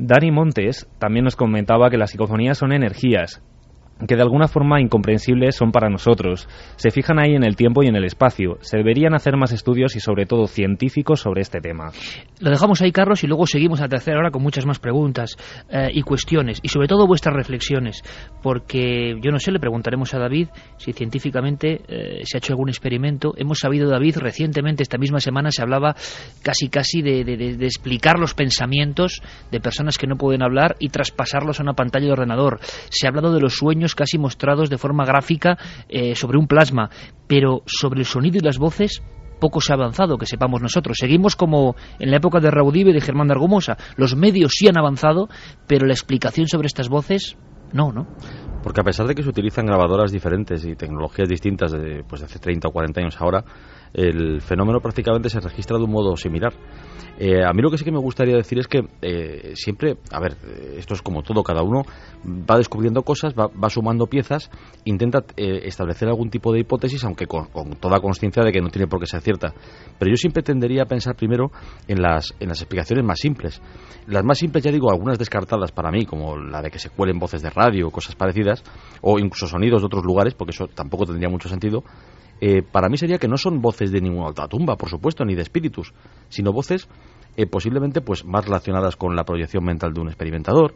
Dani Montes también nos comentaba que las psicofonías son energías que de alguna forma incomprensibles son para nosotros. Se fijan ahí en el tiempo y en el espacio. Se deberían hacer más estudios y sobre todo científicos sobre este tema. Lo dejamos ahí, Carlos, y luego seguimos a la tercera hora con muchas más preguntas eh, y cuestiones, y sobre todo vuestras reflexiones, porque yo no sé, le preguntaremos a David si científicamente eh, se ha hecho algún experimento. Hemos sabido, David, recientemente, esta misma semana, se hablaba casi casi de, de- explicar los pensamientos de personas que no pueden hablar y traspasarlos a una pantalla de ordenador. Se ha hablado de los sueños casi mostrados de forma gráfica eh, sobre un plasma, pero sobre el sonido y las voces poco se ha avanzado, que sepamos nosotros. Seguimos como en la época de Raudive y de Germán de Argumosa. Los medios sí han avanzado, pero la explicación sobre estas voces, no, ¿no? Porque a pesar de que se utilizan grabadoras diferentes y tecnologías distintas de, pues, de hace 30 o 40 años ahora, el fenómeno prácticamente se registra de un modo similar. Eh, a mí lo que sí que me gustaría decir es que eh, siempre, a ver, eh, esto es como todo, cada uno va descubriendo cosas, va, va sumando piezas, intenta eh, establecer algún tipo de hipótesis, aunque con, toda conciencia de que no tiene por qué ser cierta. Pero yo siempre tendería a pensar primero en las, en las explicaciones más simples. Las más simples, ya digo, algunas descartadas para mí, como la de que se cuelen voces de radio cosas parecidas, o incluso sonidos de otros lugares, porque eso tampoco tendría mucho sentido. Eh, para mí sería que no son voces de ninguna alta tumba, por supuesto, ni de espíritus, sino voces eh, posiblemente pues más relacionadas con la proyección mental de un experimentador,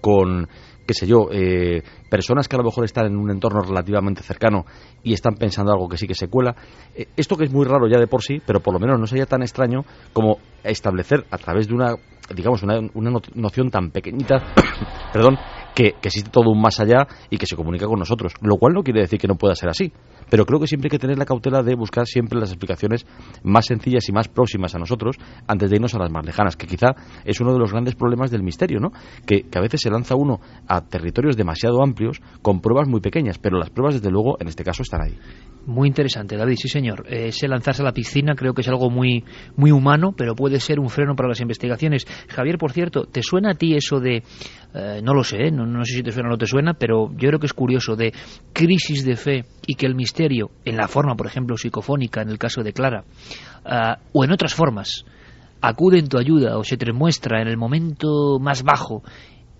con qué sé yo, eh, personas que a lo mejor están en un entorno relativamente cercano y están pensando algo que sí que se cuela. Eh, esto que es muy raro ya de por sí, pero por lo menos no sería tan extraño como establecer a través de una, digamos, una, una no- noción tan pequeñita, *coughs* perdón, que, que existe todo un más allá y que se comunica con nosotros. Lo cual no quiere decir que no pueda ser así. Pero creo que siempre hay que tener la cautela de buscar siempre las explicaciones más sencillas y más próximas a nosotros antes de irnos a las más lejanas, que quizá es uno de los grandes problemas del misterio, ¿no? Que, a veces se lanza uno a territorios demasiado amplios con pruebas muy pequeñas, pero las pruebas, desde luego, en este caso están ahí. Muy interesante, David, sí señor. Eh, Ese lanzarse a la piscina creo que es algo muy, muy humano, pero puede ser un freno para las investigaciones. Javier, por cierto, ¿te suena a ti eso de, eh, no lo sé, no, no sé si te suena o no te suena, pero yo creo que es curioso, de crisis de fe y que el misterio, en la forma, por ejemplo, psicofónica, en el caso de Clara, ah, o en otras formas, acude en tu ayuda o se te muestra en el momento más bajo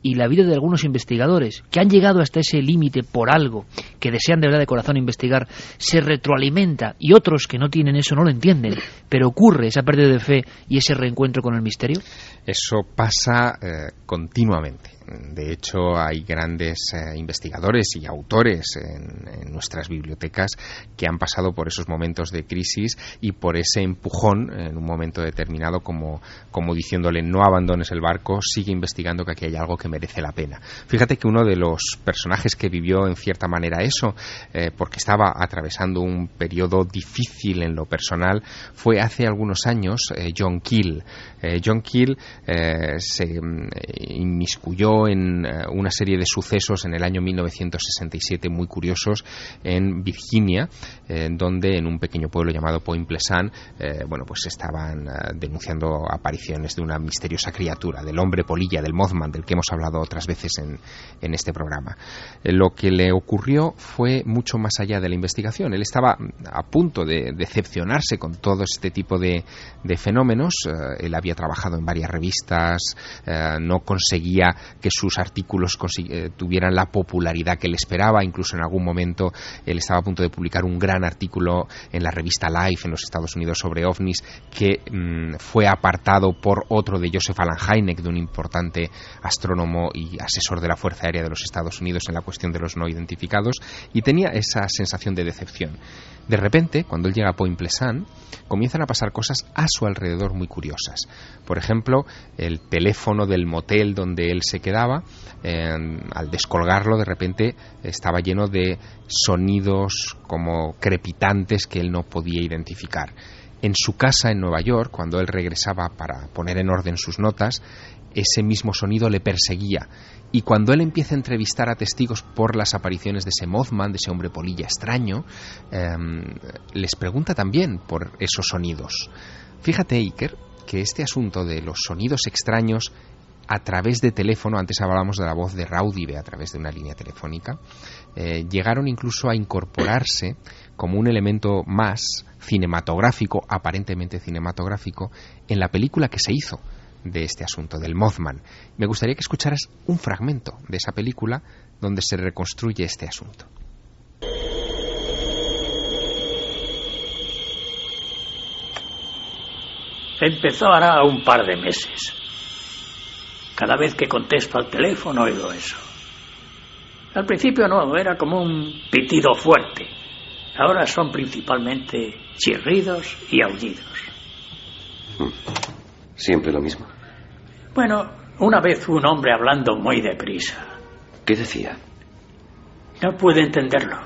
y la vida de algunos investigadores que han llegado hasta ese límite por algo, que desean de verdad de corazón investigar, se retroalimenta y otros que no tienen eso no lo entienden, pero ocurre esa pérdida de fe y ese reencuentro con el misterio? Eso pasa eh, continuamente. De hecho, hay grandes eh, investigadores y autores en, nuestras bibliotecas que han pasado por esos momentos de crisis y por ese empujón en un momento determinado, como, como diciéndole no abandones el barco, sigue investigando que aquí hay algo que merece la pena. Fíjate que uno de los personajes que vivió en cierta manera eso, eh, porque estaba atravesando un periodo difícil en lo personal, fue hace algunos años eh, John Keel. John Keel se mm, en eh, una serie de sucesos en el año 1967 muy curiosos en Virginia, eh, donde en un pequeño pueblo llamado Point Pleasant, eh, bueno, pues estaban eh, denunciando apariciones de una misteriosa criatura, del hombre polilla, del Mothman, del que hemos hablado otras veces en, en este programa. Lo que le ocurrió fue mucho más allá de la investigación. Él estaba a punto de decepcionarse con todo este tipo de, de fenómenos. Él había trabajado en varias revistas, no conseguía que sus artículos eh, tuvieran la popularidad que él esperaba. Incluso en algún momento él estaba a punto de publicar un gran artículo en la revista Life en los Estados Unidos sobre ovnis que mm, fue apartado por otro de Joseph Alan Hynek, de un importante astrónomo y asesor de la Fuerza Aérea de los Estados Unidos en la cuestión de los no identificados, y tenía esa sensación de decepción. De repente, cuando él llega a Point Pleasant, comienzan a pasar cosas a su alrededor muy curiosas. Por ejemplo, el teléfono del motel donde él se quedaba, eh, al descolgarlo, de repente estaba lleno de sonidos como crepitantes que él no podía identificar. En su casa en Nueva York, cuando él regresaba para poner en orden sus notas, ese mismo sonido le perseguía. Y cuando él empieza a entrevistar a testigos por las apariciones de ese Mothman, de ese hombre polilla extraño, eh, les pregunta también por esos sonidos. Fíjate, Iker, que este asunto de los sonidos extraños a través de teléfono, antes hablábamos de la voz de Raudive a través de una línea telefónica, eh, llegaron incluso a incorporarse como un elemento más cinematográfico, aparentemente cinematográfico, en la película que se hizo de este asunto, del Mothman. Me gustaría que escucharas un fragmento de esa película donde se reconstruye este asunto. Empezó hará un par de meses. Cada vez que contesto al teléfono oigo eso. Al principio no, era como un pitido fuerte. Ahora son principalmente chirridos y aullidos. ¿Siempre lo mismo? Bueno, una vez un hombre hablando muy deprisa. ¿Qué decía? No pude entenderlo.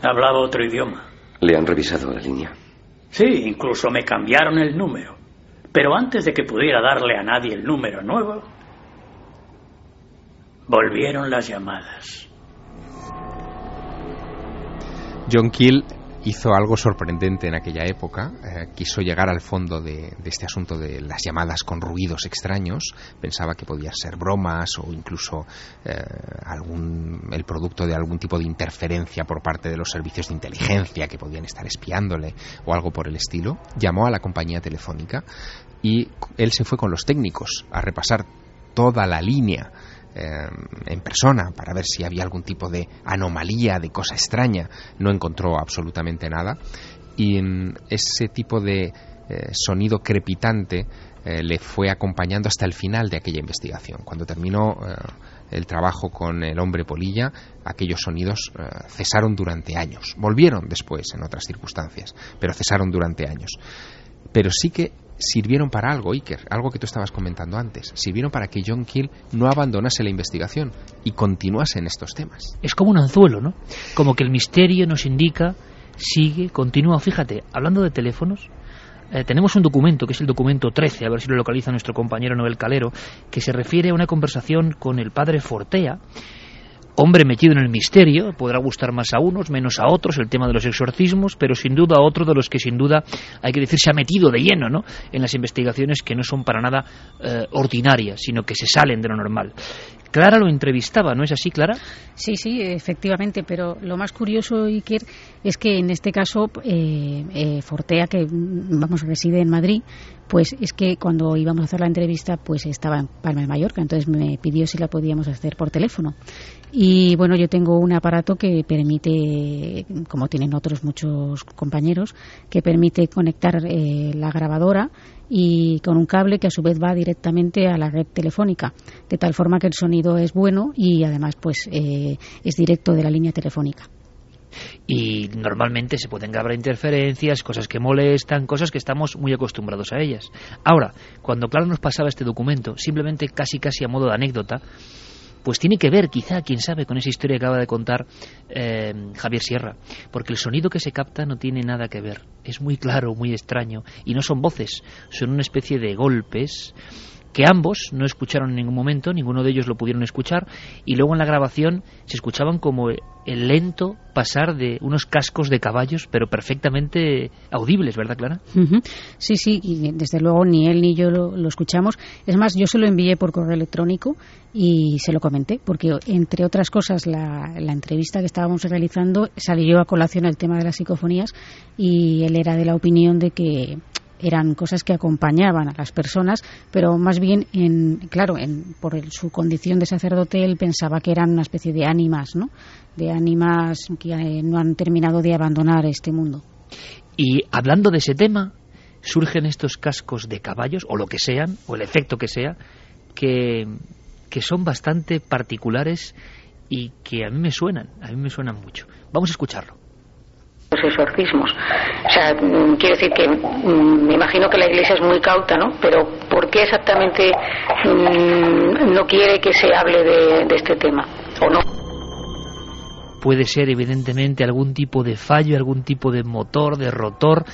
Hablaba otro idioma. ¿Le han revisado la línea? Sí, incluso me cambiaron el número. Pero antes de que pudiera darle a nadie el número nuevo, volvieron las llamadas. John Keel hizo algo sorprendente en aquella época. Eh, quiso llegar al fondo de, este asunto de las llamadas con ruidos extraños. Pensaba que podían ser bromas o incluso eh, algún, el producto de algún tipo de interferencia por parte de los servicios de inteligencia que podían estar espiándole o algo por el estilo. Llamó a la compañía telefónica y él se fue con los técnicos a repasar toda la línea eh, en persona para ver si había algún tipo de anomalía, de cosa extraña. No encontró absolutamente nada. Y mm, ese tipo de eh, sonido crepitante eh, le fue acompañando hasta el final de aquella investigación. Cuando terminó el trabajo con el hombre polilla, aquellos sonidos cesaron durante años. Volvieron después en otras circunstancias, pero cesaron durante años. Pero sí que sirvieron para algo, Iker, algo que tú estabas comentando antes. Sirvieron para que John Keel no abandonase la investigación y continuase en estos temas. Es como un anzuelo, ¿no? Como que el misterio nos indica, sigue, continúa. Fíjate, hablando de teléfonos, eh, tenemos un documento, que es el documento 13, a ver si lo localiza nuestro compañero Noel Calero, que se refiere a una conversación con el padre Fortea, hombre metido en el misterio, podrá gustar más a unos, menos a otros, el tema de los exorcismos, pero sin duda otro de los que sin duda, hay que decir, se ha metido de lleno ¿no? en las investigaciones que no son para nada eh, ordinarias, sino que se salen de lo normal. Clara lo entrevistaba, ¿no es así, Clara? Sí, sí, efectivamente, pero lo más curioso, Iker, es que en este caso eh, eh, Fortea, que vamos reside en Madrid, pues es que cuando íbamos a hacer la entrevista, pues estaba en Palma de Mallorca, entonces me pidió si la podíamos hacer por teléfono. Y bueno, yo tengo un aparato que permite, como tienen otros muchos compañeros, que permite conectar eh, la grabadora y con un cable que a su vez va directamente a la red telefónica, de tal forma que el sonido es bueno y además pues eh, es directo de la línea telefónica y normalmente se pueden grabar interferencias, cosas que molestan, cosas que estamos muy acostumbrados a ellas. Ahora, cuando Claro nos pasaba este documento, simplemente casi casi a modo de anécdota, pues tiene que ver, quizá, quién sabe, con esa historia que acaba de contar eh, Javier Sierra, porque el sonido que se capta no tiene nada que ver, es muy claro, muy extraño, y no son voces, son una especie de golpes que ambos no escucharon en ningún momento, ninguno de ellos lo pudieron escuchar, y luego en la grabación se escuchaban como el lento pasar de unos cascos de caballos, pero perfectamente audibles, ¿verdad, Clara? Sí, sí, y desde luego ni él ni yo lo, lo, escuchamos. Es más, yo se lo envié por correo electrónico y se lo comenté, porque entre otras cosas la, la entrevista que estábamos realizando salió a colación el tema de las psicofonías y él era de la opinión de que eran cosas que acompañaban a las personas, pero más bien, en, claro, en, por el, su condición de sacerdote, él pensaba que eran una especie de ánimas, ¿no? De ánimas que eh, no han terminado de abandonar este mundo. Y hablando de ese tema, surgen estos cascos de caballos, o lo que sean, o el efecto que sea, que, que son bastante particulares y que a mí me suenan, a mí me suenan mucho. Vamos a escucharlo los exorcismos. O sea, quiero decir que me imagino que la Iglesia es muy cauta, ¿no? Pero ¿por qué exactamente mmm, no quiere que se hable de, de este tema? ¿O no? Puede ser evidentemente algún tipo de fallo, algún tipo de motor, de rotor,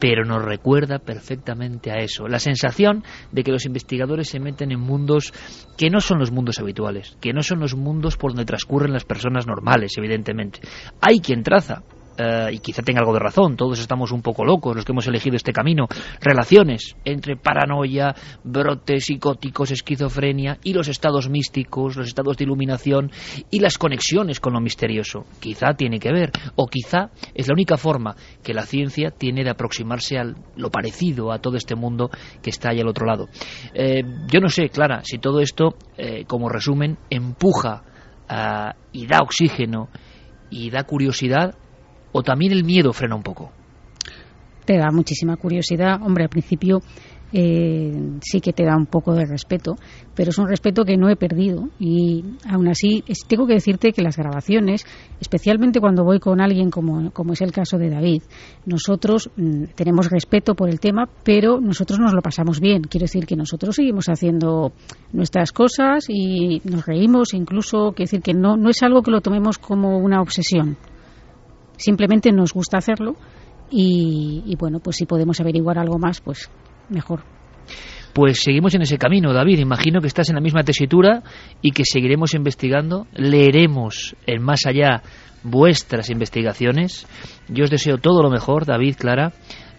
pero nos recuerda perfectamente a eso. La sensación de que los investigadores se meten en mundos que no son los mundos habituales, que no son los mundos por donde transcurren las personas normales, evidentemente. Hay quien traza Uh, y quizá tenga algo de razón, todos estamos un poco locos los que hemos elegido este camino, relaciones entre paranoia, brotes psicóticos, esquizofrenia y los estados místicos, los estados de iluminación y las conexiones con lo misterioso. Quizá tiene que ver, o quizá es la única forma que la ciencia tiene de aproximarse a lo parecido a todo este mundo que está ahí al otro lado. Eh, yo no sé, Clara, si todo esto, eh, como resumen, empuja ah, y da oxígeno y da curiosidad, o también el miedo frena un poco. Te da muchísima curiosidad. Hombre, al principio eh, sí que te da un poco de respeto, pero es un respeto que no he perdido y aún así tengo que decirte que las grabaciones, especialmente cuando voy con alguien como, como es el caso de David, nosotros mm, tenemos respeto por el tema, pero nosotros nos lo pasamos bien. Quiero decir que nosotros seguimos haciendo nuestras cosas y nos reímos, incluso, quiero decir que no, no es algo que lo tomemos como una obsesión. Simplemente nos gusta hacerlo y, bueno, pues si podemos averiguar algo más, pues mejor. Pues seguimos en ese camino, David. Imagino que estás en la misma tesitura y que seguiremos investigando. Leeremos en más allá vuestras investigaciones. Yo os deseo todo lo mejor, David, Clara.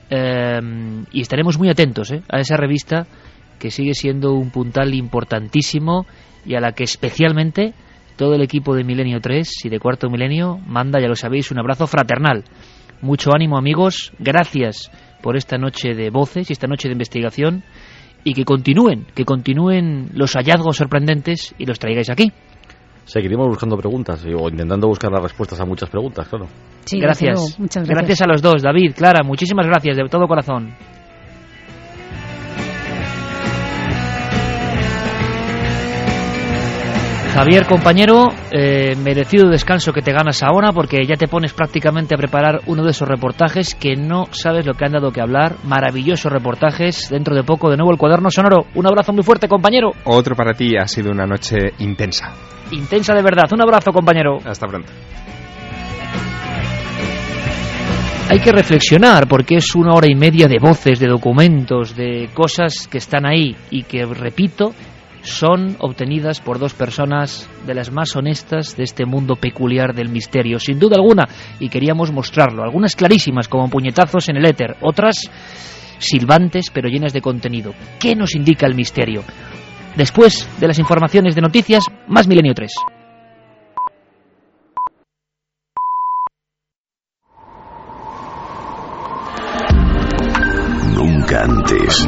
Eh, y estaremos muy atentos eh, a esa revista que sigue siendo un puntal importantísimo y a la que especialmente todo el equipo de Milenio 3 y de Cuarto Milenio manda, ya lo sabéis, un abrazo fraternal. Mucho ánimo, amigos. Gracias por esta noche de voces y esta noche de investigación y que continúen, que continúen los hallazgos sorprendentes y los traigáis aquí. Seguiremos buscando preguntas o intentando buscar las respuestas a muchas preguntas, claro. Sí, gracias. Muchas gracias. a los dos, David, Clara, muchísimas gracias de todo corazón. Javier, compañero, eh, merecido descanso que te ganas ahora porque ya te pones prácticamente a preparar uno de esos reportajes que no sabes lo que han dado que hablar. Maravillosos reportajes. Dentro de poco, de nuevo, el cuaderno sonoro. Un abrazo muy fuerte, compañero. Otro para ti ha sido una noche intensa. Intensa de verdad. Un abrazo, compañero. Hasta pronto. Hay que reflexionar porque es una hora y media de voces, de documentos, de cosas que están ahí y que, repito, son obtenidas por dos personas de las más honestas de este mundo peculiar del misterio, sin duda alguna, y queríamos mostrarlo. Algunas clarísimas como puñetazos en el éter, otras silbantes pero llenas de contenido. ¿Qué nos indica el misterio? Después de las informaciones de noticias, más Milenio 3. Nunca antes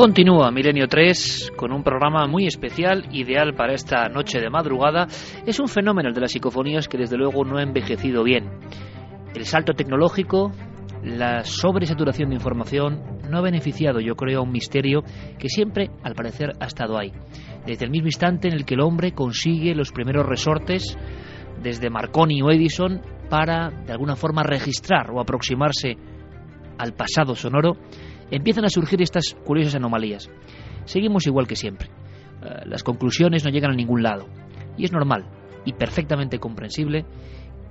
Continúa Milenio 3 con un programa muy especial, ideal para esta noche de madrugada. Es un fenómeno de las psicofonías que desde luego no ha envejecido bien. El salto tecnológico, la sobresaturación de información no ha beneficiado, yo creo, a un misterio que siempre, al parecer, ha estado ahí. Desde el mismo instante en el que el hombre consigue los primeros resortes, desde Marconi o Edison, para de alguna forma registrar o aproximarse al pasado sonoro, empiezan a surgir estas curiosas anomalías. Seguimos igual que siempre. Eh, las conclusiones no llegan a ningún lado. Y es normal y perfectamente comprensible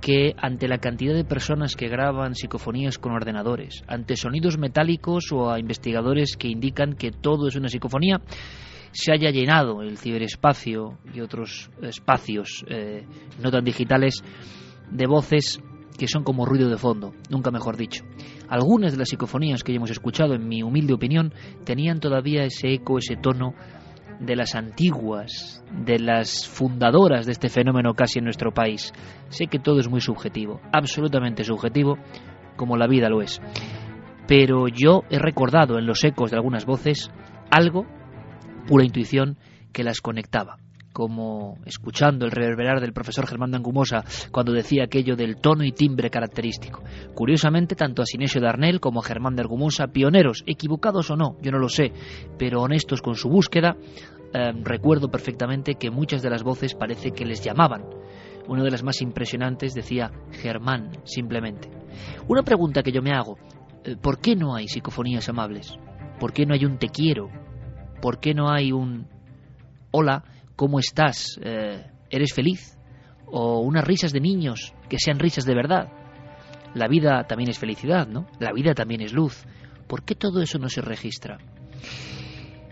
que ante la cantidad de personas que graban psicofonías con ordenadores, ante sonidos metálicos o a investigadores que indican que todo es una psicofonía, se haya llenado el ciberespacio y otros espacios eh, no tan digitales de voces que son como ruido de fondo, nunca mejor dicho. Algunas de las psicofonías que ya hemos escuchado, en mi humilde opinión, tenían todavía ese eco, ese tono de las antiguas, de las fundadoras de este fenómeno casi en nuestro país. Sé que todo es muy subjetivo, absolutamente subjetivo, como la vida lo es. Pero yo he recordado en los ecos de algunas voces algo, pura intuición, que las conectaba como escuchando el reverberar del profesor Germán Dangumosa cuando decía aquello del tono y timbre característico. Curiosamente, tanto a Sinesio Darnell como a Germán de Argumosa, pioneros, equivocados o no, yo no lo sé, pero honestos con su búsqueda, eh, recuerdo perfectamente que muchas de las voces parece que les llamaban. Una de las más impresionantes decía Germán, simplemente. Una pregunta que yo me hago, eh, ¿por qué no hay psicofonías amables? ¿Por qué no hay un te quiero? ¿Por qué no hay un hola? ¿Cómo estás? Eh, ¿Eres feliz? O unas risas de niños que sean risas de verdad. La vida también es felicidad, ¿no? La vida también es luz. ¿Por qué todo eso no se registra?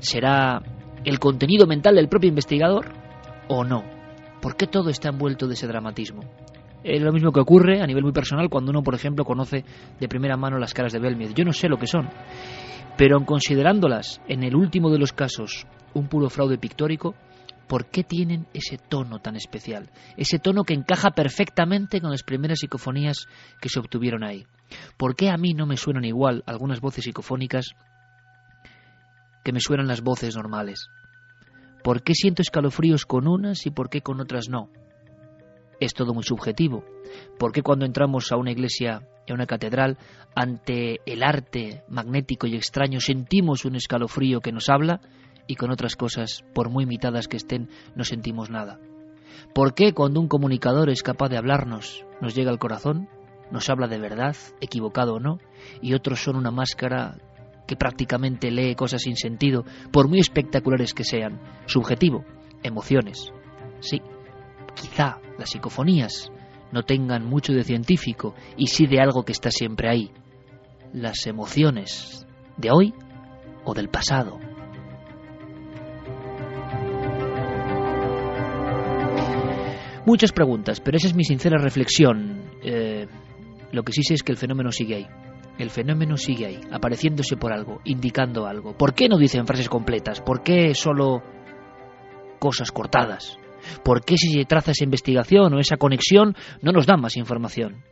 ¿Será el contenido mental del propio investigador o no? ¿Por qué todo está envuelto de ese dramatismo? Es lo mismo que ocurre a nivel muy personal cuando uno, por ejemplo, conoce de primera mano las caras de Belmez. Yo no sé lo que son, pero considerándolas, en el último de los casos, un puro fraude pictórico, ¿por qué tienen ese tono tan especial? Ese tono que encaja perfectamente con las primeras psicofonías que se obtuvieron ahí. ¿Por qué a mí no me suenan igual algunas voces psicofónicas que me suenan las voces normales? ¿Por qué siento escalofríos con unas y por qué con otras no? Es todo muy subjetivo. ¿Por qué cuando entramos a una iglesia, a una catedral, ante el arte magnético y extraño sentimos un escalofrío que nos habla y con otras cosas, por muy imitadas que estén, no sentimos nada? ¿Por qué cuando un comunicador es capaz de hablarnos, nos llega al corazón, nos habla de verdad, equivocado o no, y otros son una máscara que prácticamente lee cosas sin sentido, por muy espectaculares que sean. Subjetivo, emociones. Sí, quizá las psicofonías no tengan mucho de científico y sí de algo que está siempre ahí. Las emociones de hoy o del pasado. Muchas preguntas, pero esa es mi sincera reflexión. Eh, lo que sí sé es que el fenómeno sigue ahí. El fenómeno sigue ahí, apareciéndose por algo, indicando algo. ¿Por qué no dicen frases completas? ¿Por qué solo cosas cortadas? ¿Por qué si se traza esa investigación o esa conexión no nos dan más información?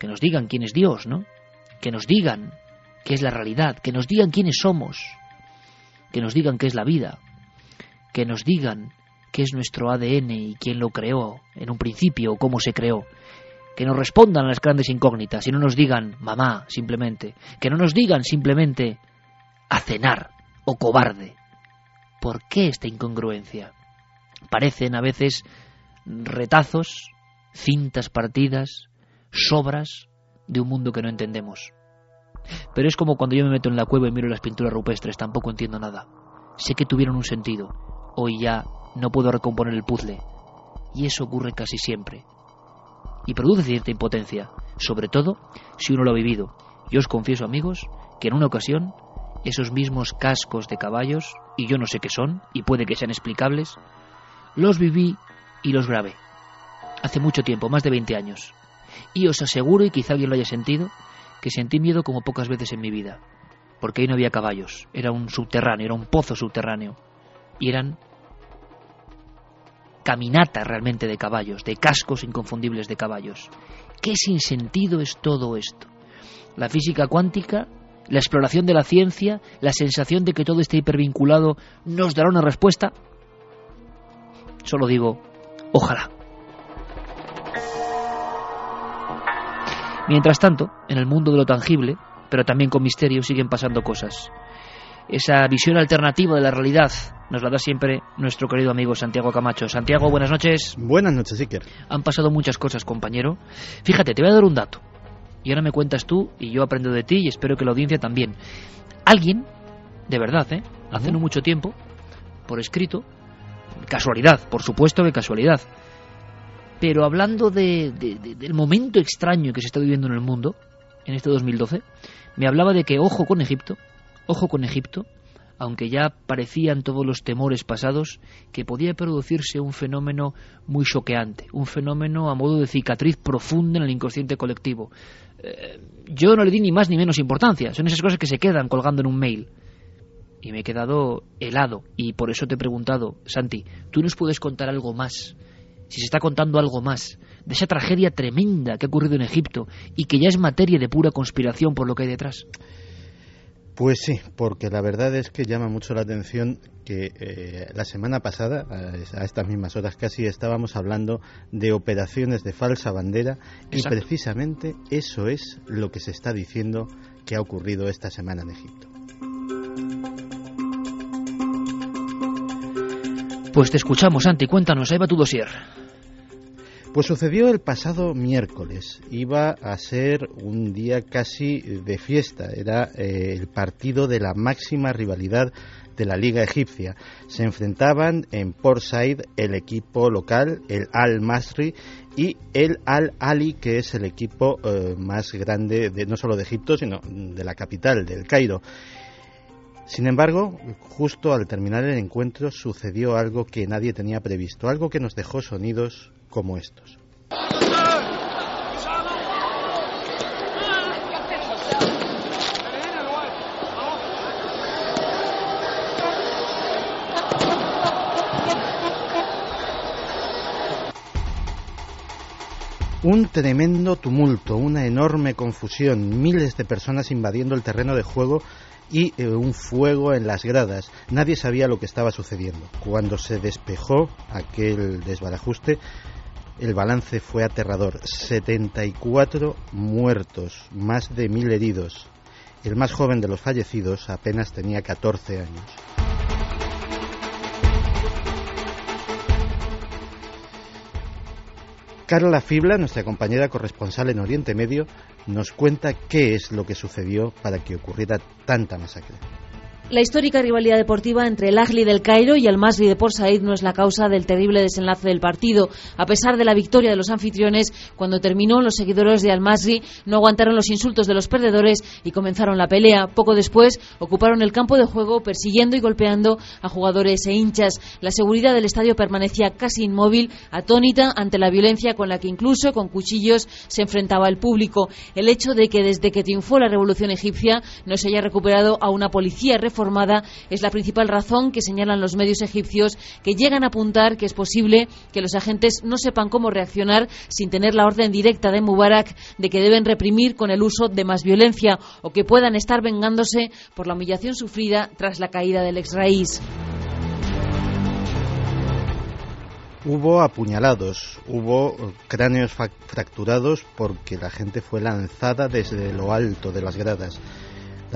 Que nos digan quién es Dios, ¿no? Que nos digan qué es la realidad, que nos digan quiénes somos, que nos digan qué es la vida, que nos digan qué es nuestro ADN y quién lo creó en un principio o cómo se creó que nos respondan a las grandes incógnitas y no nos digan mamá simplemente, que no nos digan simplemente a cenar o cobarde. ¿Por qué esta incongruencia? Parecen a veces retazos, cintas partidas, sobras de un mundo que no entendemos. Pero es como cuando yo me meto en la cueva y miro las pinturas rupestres, tampoco entiendo nada. Sé que tuvieron un sentido. Hoy ya no puedo recomponer el puzzle. Y eso ocurre casi siempre y produce cierta impotencia, sobre todo si uno lo ha vivido. Yo os confieso, amigos, que en una ocasión esos mismos cascos de caballos, y yo no sé qué son, y puede que sean explicables, los viví y los grabé. Hace mucho tiempo, más de 20 años. Y os aseguro, y quizá alguien lo haya sentido, que sentí miedo como pocas veces en mi vida. Porque ahí no había caballos, era un subterráneo, era un pozo subterráneo. Y eran caminata realmente de caballos, de cascos inconfundibles de caballos. ¿Qué sinsentido es todo esto? La física cuántica, la exploración de la ciencia, la sensación de que todo está hipervinculado, ¿nos dará una respuesta? Solo digo, ojalá. Mientras tanto, en el mundo de lo tangible, pero también con misterio, siguen pasando cosas. Esa visión alternativa de la realidad nos la da siempre nuestro querido amigo Santiago Camacho. Santiago, buenas noches. Buenas noches, Iker. Han pasado muchas cosas, compañero. Fíjate, te voy a dar un dato. Y ahora me cuentas tú y yo aprendo de ti y espero que la audiencia también. Alguien, de verdad, ¿eh? hace no mucho tiempo, por escrito, casualidad, por supuesto que casualidad, pero hablando de, de, de, del momento extraño que se está viviendo en el mundo, en este 2012, me hablaba de que ojo con Egipto, ojo con Egipto, aunque ya parecían todos los temores pasados, que podía producirse un fenómeno muy choqueante, un fenómeno a modo de cicatriz profunda en el inconsciente colectivo. Eh, yo no le di ni más ni menos importancia, son esas cosas que se quedan colgando en un mail. Y me he quedado helado, y por eso te he preguntado, Santi, ¿tú nos puedes contar algo más? Si se está contando algo más de esa tragedia tremenda que ha ocurrido en Egipto y que ya es materia de pura conspiración por lo que hay detrás. Pues sí, porque la verdad es que llama mucho la atención que eh, la semana pasada, a estas mismas horas casi, estábamos hablando de operaciones de falsa bandera Exacto. y precisamente eso es lo que se está diciendo que ha ocurrido esta semana en Egipto. Pues te escuchamos, Santi, cuéntanos, ahí va tu dossier. Pues sucedió el pasado miércoles. Iba a ser un día casi de fiesta. Era eh, el partido de la máxima rivalidad de la Liga Egipcia. Se enfrentaban en Port Said el equipo local, el Al Masri, y el Al Ali, que es el equipo eh, más grande de, no solo de Egipto, sino de la capital, del Cairo. Sin embargo, justo al terminar el encuentro sucedió algo que nadie tenía previsto, algo que nos dejó sonidos como estos. Un tremendo tumulto, una enorme confusión, miles de personas invadiendo el terreno de juego y eh, un fuego en las gradas. Nadie sabía lo que estaba sucediendo. Cuando se despejó aquel desbarajuste, el balance fue aterrador. 74 muertos, más de mil heridos. El más joven de los fallecidos apenas tenía 14 años. Carla Fibla, nuestra compañera corresponsal en Oriente Medio, nos cuenta qué es lo que sucedió para que ocurriera tanta masacre. La histórica rivalidad deportiva entre el Ahly del Cairo y el Masri de Port Said no es la causa del terrible desenlace del partido. A pesar de la victoria de los anfitriones, cuando terminó, los seguidores de Al Masri no aguantaron los insultos de los perdedores y comenzaron la pelea. Poco después, ocuparon el campo de juego persiguiendo y golpeando a jugadores e hinchas. La seguridad del estadio permanecía casi inmóvil, atónita ante la violencia con la que incluso con cuchillos se enfrentaba el público. El hecho de que desde que triunfó la revolución egipcia no se haya recuperado a una policía formada es la principal razón que señalan los medios egipcios que llegan a apuntar que es posible que los agentes no sepan cómo reaccionar sin tener la orden directa de Mubarak de que deben reprimir con el uso de más violencia o que puedan estar vengándose por la humillación sufrida tras la caída del ex raíz. Hubo apuñalados, hubo cráneos fracturados porque la gente fue lanzada desde lo alto de las gradas.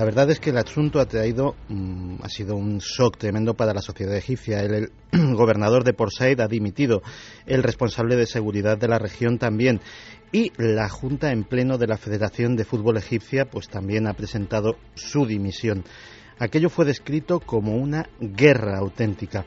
La verdad es que el asunto ha traído, mm, ha sido un shock tremendo para la sociedad egipcia. El, *clears throat* gobernador de Port Said ha dimitido, el responsable de seguridad de la región también, y la Junta en pleno de la Federación de Fútbol Egipcia, pues también ha presentado su dimisión. Aquello fue descrito como una guerra auténtica.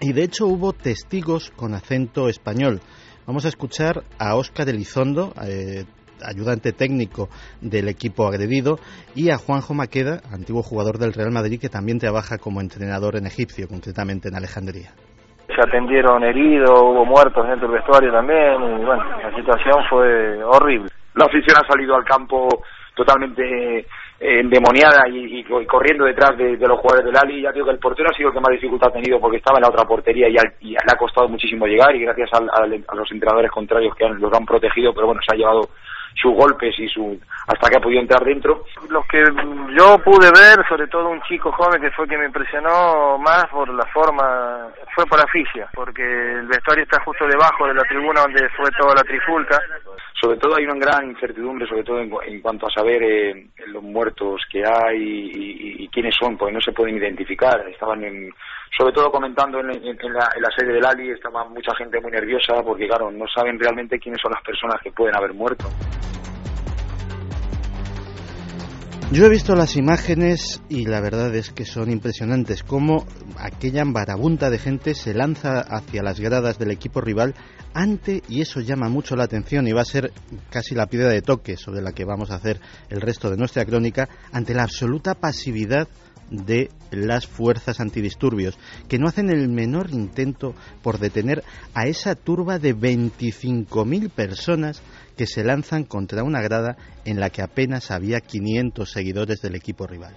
Y de hecho hubo testigos con acento español. Vamos a escuchar a Óscar Elizondo, eh, ayudante técnico del equipo agredido, y a Juanjo Maqueda, antiguo jugador del Real Madrid, que también trabaja como entrenador en Egipcio, concretamente en Alejandría. Se atendieron heridos, hubo muertos dentro del vestuario también, y bueno, la situación fue horrible. La afición ha salido al campo totalmente eh, endemoniada y, y, corriendo detrás de, de, los jugadores del Ali. Ya digo que el portero ha sido el que más dificultad ha tenido porque estaba en la otra portería y, al, y le ha costado muchísimo llegar y gracias al, al, a los entrenadores contrarios que han, los han protegido, pero bueno, se ha llevado sus golpes y su hasta que ha podido entrar dentro. Los que yo pude ver, sobre todo un chico joven que fue que me impresionó más por la forma, fue por asfixia, porque el vestuario está justo debajo de la tribuna donde fue toda la trifulca. Sobre todo hay una gran incertidumbre, sobre todo en, en cuanto a saber eh, los muertos que hay y, y, y, quiénes son, porque no se pueden identificar. Estaban en, sobre todo comentando en, en, en, la, en la sede del Ali, estaba mucha gente muy nerviosa porque, claro, no saben realmente quiénes son las personas que pueden haber muerto. Yo he visto las imágenes y la verdad es que son impresionantes, cómo aquella marabunta de gente se lanza hacia las gradas del equipo rival ante, y eso llama mucho la atención y va a ser casi la piedra de toque sobre la que vamos a hacer el resto de nuestra crónica, ante la absoluta pasividad de las fuerzas antidisturbios, que no hacen el menor intento por detener a esa turba de 25.000 personas que se lanzan contra una grada en la que apenas había 500 seguidores del equipo rival.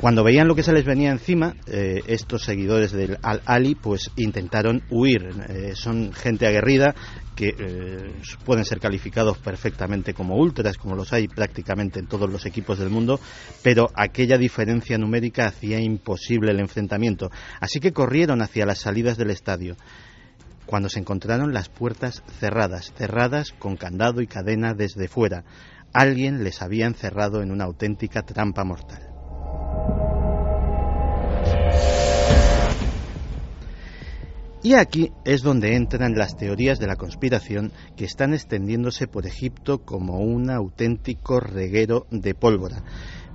Cuando veían lo que se les venía encima, eh, estos seguidores del Al-Ali pues intentaron huir. Eh, son gente aguerrida que eh, pueden ser calificados perfectamente como ultras, como los hay prácticamente en todos los equipos del mundo, pero aquella diferencia numérica hacía imposible el enfrentamiento. Así que corrieron hacia las salidas del estadio cuando se encontraron las puertas cerradas, cerradas con candado y cadena desde fuera. Alguien les había encerrado en una auténtica trampa mortal. Y aquí es donde entran las teorías de la conspiración que están extendiéndose por Egipto como un auténtico reguero de pólvora.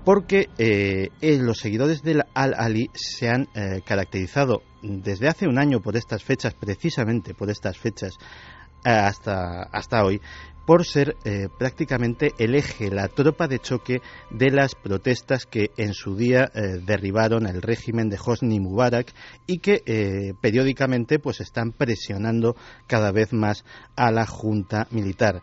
Porque eh, los seguidores del Al-Ali se han eh, caracterizado desde hace un año por estas fechas, precisamente por estas fechas, hasta, hasta hoy, por ser eh, prácticamente el eje, la tropa de choque de las protestas que en su día eh, derribaron el régimen de Hosni Mubarak y que eh, periódicamente pues están presionando cada vez más a la junta militar.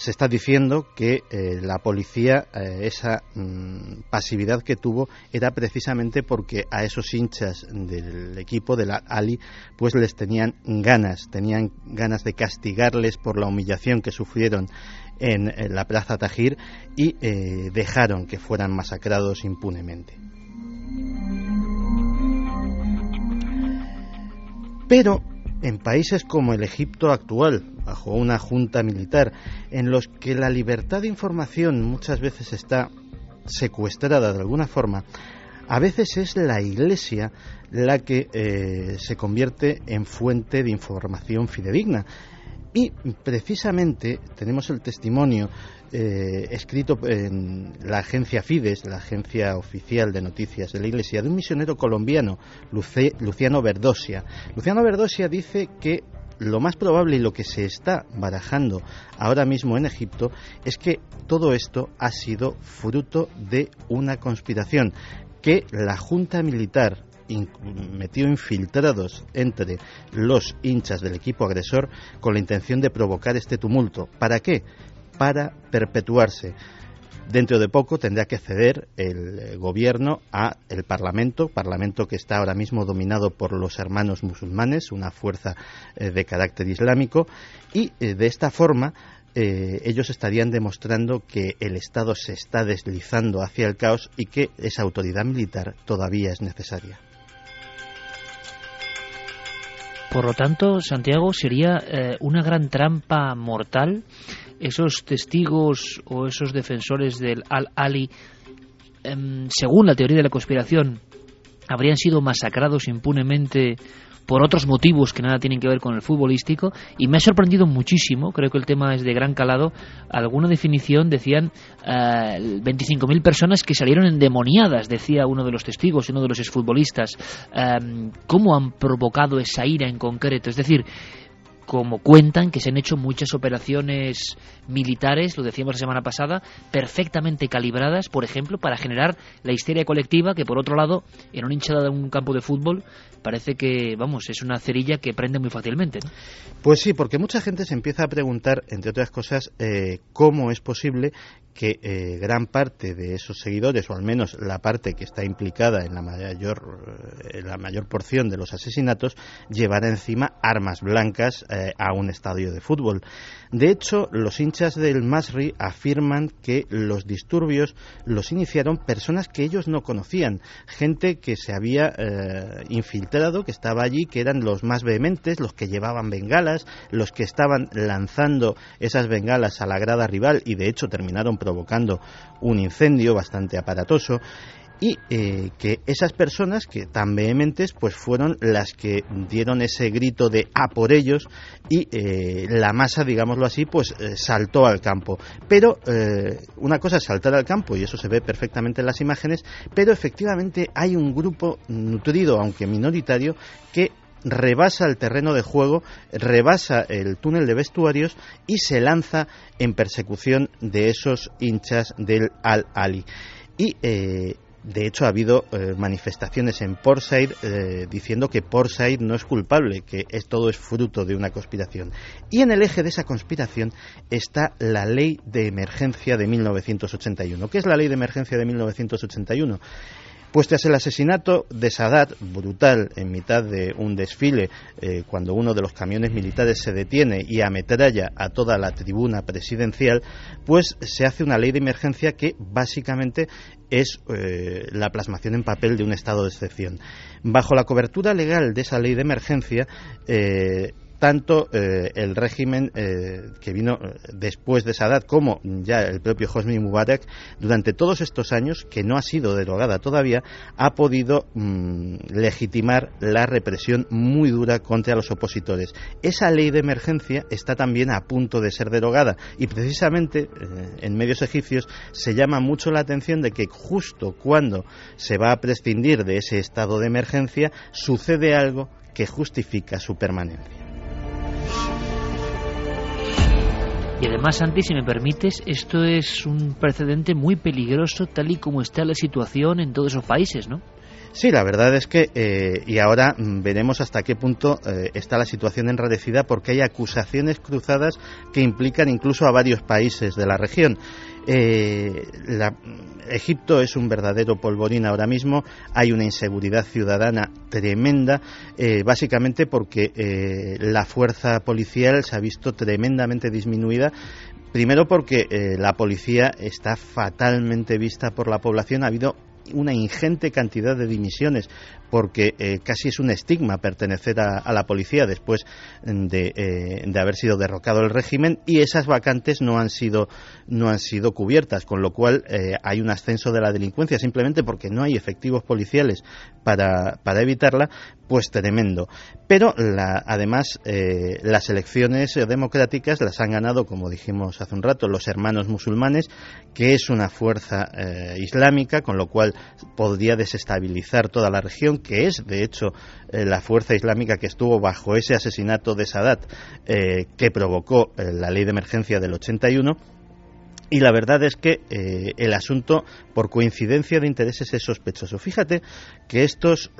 Se está diciendo que eh, la policía, eh, esa mm, pasividad que tuvo, era precisamente porque a esos hinchas del equipo, de la Ali, pues les tenían ganas, tenían ganas de castigarles por la humillación que sufrieron en, la Plaza Tajir y eh, dejaron que fueran masacrados impunemente. Pero en países como el Egipto actual, bajo una junta militar, en los que la libertad de información muchas veces está secuestrada de alguna forma, a veces es la Iglesia la que eh, se convierte en fuente de información fidedigna. Y precisamente tenemos el testimonio eh, escrito en la agencia Fides, la agencia oficial de noticias de la Iglesia, de un misionero colombiano, Luciano Verdosia. Luciano Verdosia dice que lo más probable y lo que se está barajando ahora mismo en Egipto es que todo esto ha sido fruto de una conspiración, que la Junta Militar metió infiltrados entre los hinchas del equipo agresor con la intención de provocar este tumulto. ¿Para qué? Para perpetuarse. Dentro de poco tendrá que ceder el eh, gobierno a el Parlamento, Parlamento que está ahora mismo dominado por los hermanos musulmanes, una fuerza eh, de carácter islámico, y eh, de esta forma ellos estarían demostrando que el Estado se está deslizando hacia el caos y que esa autoridad militar todavía es necesaria. Por lo tanto, Santiago sería una gran trampa mortal esos testigos o esos defensores del Al-Ali, em, según la teoría de la conspiración, habrían sido masacrados impunemente por otros motivos que nada tienen que ver con el futbolístico y me ha sorprendido muchísimo, creo que el tema es de gran calado, alguna definición decían eh, 25.000 personas que salieron endemoniadas, decía uno de los testigos, uno de los exfutbolistas, eh, ¿cómo han provocado esa ira en concreto? Es decir, como cuentan que se han hecho muchas operaciones militares, lo decíamos la semana pasada, perfectamente calibradas, por ejemplo, para generar la histeria colectiva que, por otro lado, en una hinchada de un campo de fútbol parece que, vamos, es una cerilla que prende muy fácilmente. Pues sí, porque mucha gente se empieza a preguntar, entre otras cosas, eh, cómo es posible que eh, gran parte de esos seguidores, o al menos la parte que está implicada en la mayor, eh, en la mayor porción de los asesinatos, llevara encima armas blancas eh, a un estadio de fútbol. De hecho, los hinchas del Masri afirman que los disturbios los iniciaron personas que ellos no conocían, gente que se había infiltrado, que estaba allí, que eran los más vehementes, los que llevaban bengalas, los que estaban lanzando esas bengalas a la grada rival y de hecho terminaron un incendio bastante aparatoso y eh, que esas personas que tan vehementes pues fueron las que dieron ese grito de a por ellos y eh, la masa digámoslo así pues eh, saltó al campo. Pero una cosa es saltar al campo y eso se ve perfectamente en las imágenes pero efectivamente hay un grupo nutrido aunque minoritario que rebasa el terreno de juego, rebasa el túnel de vestuarios y se lanza en persecución de esos hinchas del Al-Ali. Y eh, de hecho, ha habido eh, manifestaciones en Port Said eh, diciendo que Port Said no es culpable, que es, todo es fruto de una conspiración. Y en el eje de esa conspiración está la Ley de Emergencia de 1981. ¿Qué es la Ley de Emergencia de 1981? Pues tras el asesinato de Sadat, brutal, en mitad de un desfile, eh, cuando uno de los camiones militares se detiene y ametralla a toda la tribuna presidencial, pues se hace una ley de emergencia que básicamente es eh, la plasmación en papel de un estado de excepción. Bajo la cobertura legal de esa ley de emergencia, eh, tanto eh, el régimen eh, que vino eh, después de Sadat como ya el propio Hosni Mubarak, durante todos estos años, que no ha sido derogada todavía, ha podido mm, legitimar la represión muy dura contra los opositores. Esa ley de emergencia está también a punto de ser derogada y precisamente en medios egipcios se llama mucho la atención de que justo cuando se va a prescindir de ese estado de emergencia sucede algo que justifica su permanencia. Y además, Santi, si me permites, esto es un precedente muy peligroso tal y como está la situación en todos esos países, ¿no? Sí, la verdad es que, eh, y ahora mm, veremos hasta qué punto eh, está la situación enradecida porque hay acusaciones cruzadas que implican incluso a varios países de la región. Eh, la, Egipto es un verdadero polvorín ahora mismo, hay una inseguridad ciudadana tremenda, eh, básicamente porque eh, la fuerza policial se ha visto tremendamente disminuida. Primero porque la policía está fatalmente vista por la población. Ha habido una ingente cantidad de dimisiones porque eh, casi es un estigma pertenecer a, la policía después de, eh, de, haber sido derrocado el régimen y esas vacantes no han sido no han sido cubiertas con lo cual eh, hay un ascenso de la delincuencia simplemente porque no hay efectivos policiales para, para evitarla pues tremendo. Pero la, además las elecciones democráticas las han ganado como dijimos hace un rato los hermanos musulmanes que es una fuerza islámica con lo cual podría desestabilizar toda la región que es, de hecho, eh, la fuerza islámica que estuvo bajo ese asesinato de Sadat eh, que provocó eh, la ley de emergencia del 81. Y la verdad es que el asunto, por coincidencia de intereses, es sospechoso. Fíjate que estos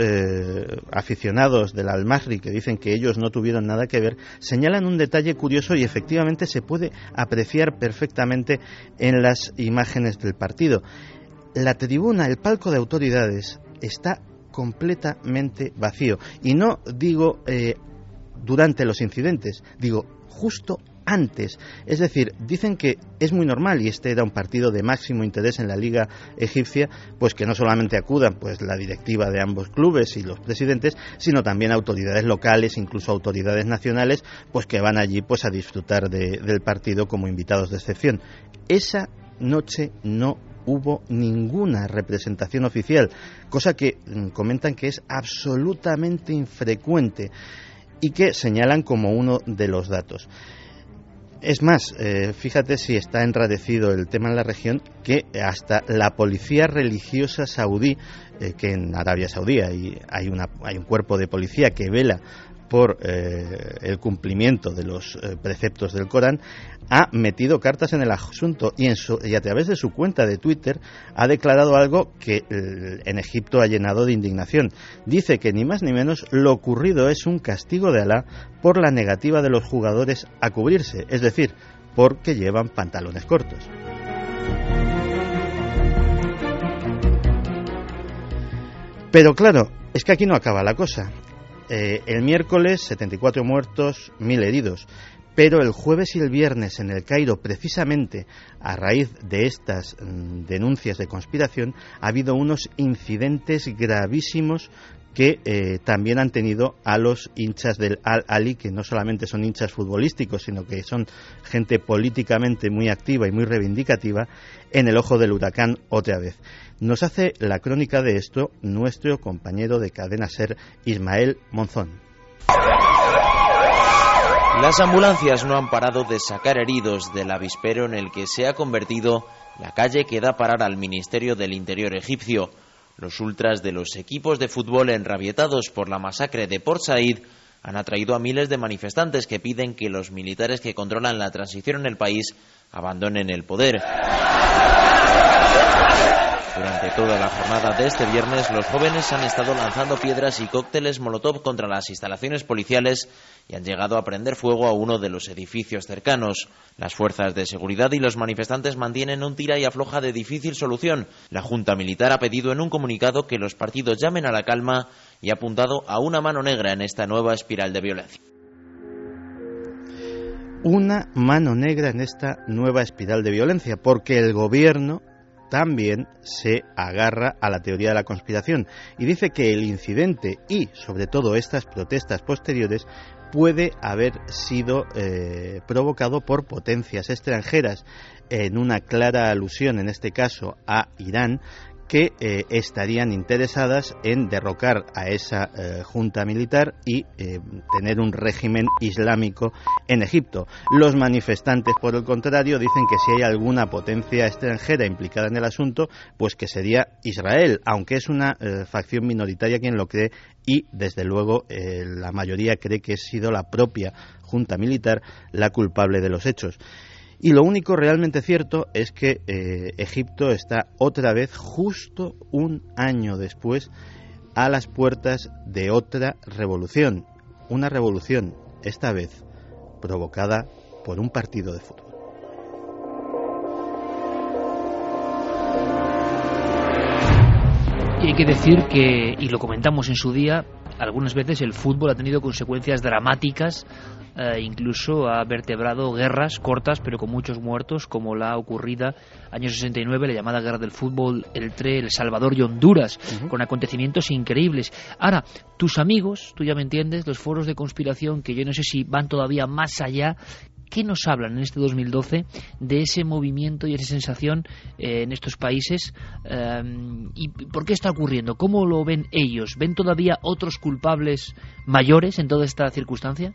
aficionados del Al-Mahri, que dicen que ellos no tuvieron nada que ver, señalan un detalle curioso y efectivamente se puede apreciar perfectamente en las imágenes del partido. La tribuna, el palco de autoridades, está completamente vacío. Y no digo eh, durante los incidentes, digo justo antes. Es decir, dicen que es muy normal, y este era un partido de máximo interés en la Liga Egipcia, pues que no solamente acudan pues la directiva de ambos clubes y los presidentes, sino también autoridades locales, incluso autoridades nacionales, pues que van allí pues a disfrutar de, del partido como invitados de excepción. Esa noche no hubo ninguna representación oficial, cosa que mm, comentan que es absolutamente infrecuente y que señalan como uno de los datos. Es más, eh, fíjate si está enradecido el tema en la región, que hasta la policía religiosa saudí, eh, que en Arabia Saudí hay, una, hay un cuerpo de policía que vela por eh, el cumplimiento de los eh, preceptos del Corán, ha metido cartas en el asunto y, en su, y, a través de su cuenta de Twitter ha declarado algo que eh, en Egipto ha llenado de indignación. Dice que ni más ni menos lo ocurrido es un castigo de Alá por la negativa de los jugadores a cubrirse, es decir, porque llevan pantalones cortos. Pero claro, es que aquí no acaba la cosa. Eh, el miércoles 74 muertos, 1000 heridos. Pero el jueves y el viernes en el Cairo, precisamente a raíz de estas mm, denuncias de conspiración, ha habido unos incidentes gravísimos que eh, también han tenido a los hinchas del Al-Ali, que no solamente son hinchas futbolísticos, sino que son gente políticamente muy activa y muy reivindicativa, en el ojo del huracán otra vez. Nos hace la crónica de esto nuestro compañero de cadena ser, Ismael Monzón. Las ambulancias no han parado de sacar heridos del avispero en el que se ha convertido la calle que da parar al Ministerio del Interior egipcio. Los ultras de los equipos de fútbol enrabietados por la masacre de Port Said han atraído a miles de manifestantes que piden que los militares que controlan la transición en el país abandonen el poder. Durante toda la jornada de este viernes, los jóvenes han estado lanzando piedras y cócteles molotov contra las instalaciones policiales y han llegado a prender fuego a uno de los edificios cercanos. Las fuerzas de seguridad y los manifestantes mantienen un tira y afloja de difícil solución. La Junta Militar ha pedido en un comunicado que los partidos llamen a la calma y ha apuntado a una mano negra en esta nueva espiral de violencia una mano negra en esta nueva espiral de violencia, porque el gobierno también se agarra a la teoría de la conspiración. Y dice que el incidente y sobre todo estas protestas posteriores puede haber sido eh, provocado por potencias extranjeras. En una clara alusión en este caso a Irán que eh, estarían interesadas en derrocar a esa eh, junta militar y eh, tener un régimen islámico en Egipto. Los manifestantes, por el contrario, dicen que si hay alguna potencia extranjera implicada en el asunto, pues que sería Israel, aunque es una facción minoritaria quien lo cree y, desde luego, la mayoría cree que ha sido la propia junta militar la culpable de los hechos. Y lo único realmente cierto es que eh, Egipto está otra vez justo un año después a las puertas de otra revolución, una revolución, esta vez provocada por un partido de fútbol. Y hay que decir que, y lo comentamos en su día, algunas veces el fútbol ha tenido consecuencias dramáticas, eh, incluso ha vertebrado guerras cortas pero con muchos muertos, como la ocurrida año 69, la llamada guerra del fútbol entre El Salvador y Honduras, con acontecimientos increíbles. Ahora, tus amigos, tú ya me entiendes, los foros de conspiración, que yo no sé si van todavía más allá, ¿Qué nos hablan en este 2012 de ese movimiento y esa sensación eh, en estos países? Eh, ¿Y por qué está ocurriendo? ¿Cómo lo ven ellos? ¿Ven todavía otros culpables mayores en toda esta circunstancia?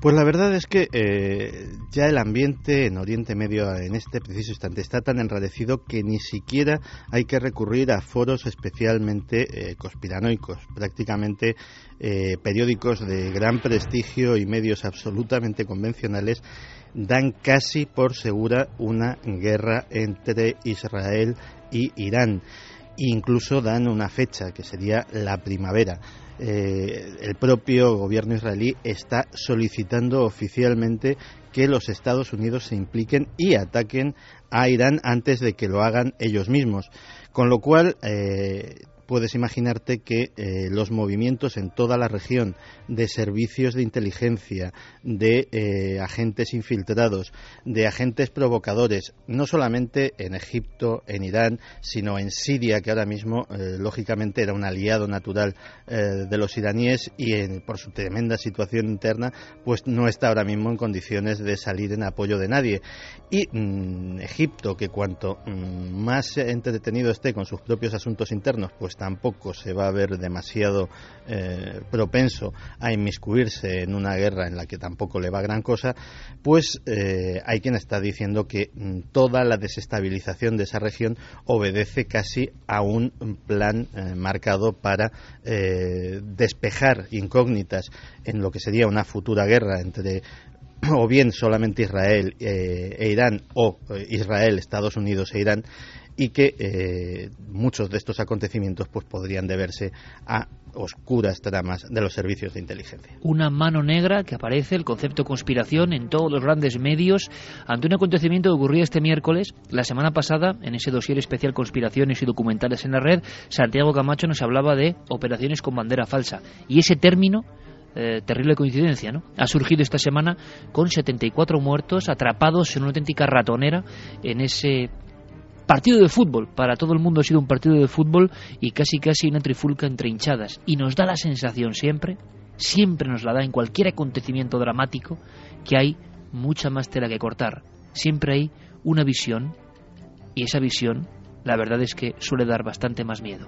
Pues la verdad es que eh, ya el ambiente en Oriente Medio en este preciso instante está tan enrarecido que ni siquiera hay que recurrir a foros especialmente eh, conspiranoicos. Prácticamente eh, periódicos de gran prestigio y medios absolutamente convencionales dan casi por segura una guerra entre Israel y Irán. E incluso dan una fecha, que sería la primavera. Eh, el propio gobierno israelí está solicitando oficialmente que los Estados Unidos se impliquen y ataquen a Irán antes de que lo hagan ellos mismos. Con lo cual, eh, puedes imaginarte que eh, los movimientos en toda la región de servicios de inteligencia, de eh, agentes infiltrados, de agentes provocadores, no solamente en Egipto, en Irán, sino en Siria, que ahora mismo, eh, lógicamente, era un aliado natural de los iraníes y por su tremenda situación interna, pues no está ahora mismo en condiciones de salir en apoyo de nadie. Y mm, Egipto, que cuanto mm, más entretenido esté con sus propios asuntos internos, pues tampoco se va a ver demasiado eh, propenso a inmiscuirse en una guerra en la que tampoco le va gran cosa, pues eh, hay quien está diciendo que mm, toda la desestabilización de esa región obedece casi a un plan eh, marcado para despejar incógnitas en lo que sería una futura guerra entre o bien solamente Israel e Irán o Israel, Estados Unidos e Irán y que eh, muchos de estos acontecimientos pues podrían deberse a oscuras tramas de los servicios de inteligencia. Una mano negra que aparece, el concepto conspiración en todos los grandes medios, ante un acontecimiento que ocurría este miércoles. La semana pasada, en ese dossier especial Conspiraciones y Documentales en la Red, Santiago Camacho nos hablaba de operaciones con bandera falsa. Y ese término eh, terrible coincidencia, ¿no? Ha surgido esta semana con 74 muertos atrapados en una auténtica ratonera en ese partido de fútbol. Para todo el mundo ha sido un partido de fútbol y casi casi una trifulca entre hinchadas. Y nos da la sensación siempre, siempre nos la da en cualquier acontecimiento dramático, que hay mucha más tela que cortar. Siempre hay una visión y esa visión, la verdad es que suele dar bastante más miedo.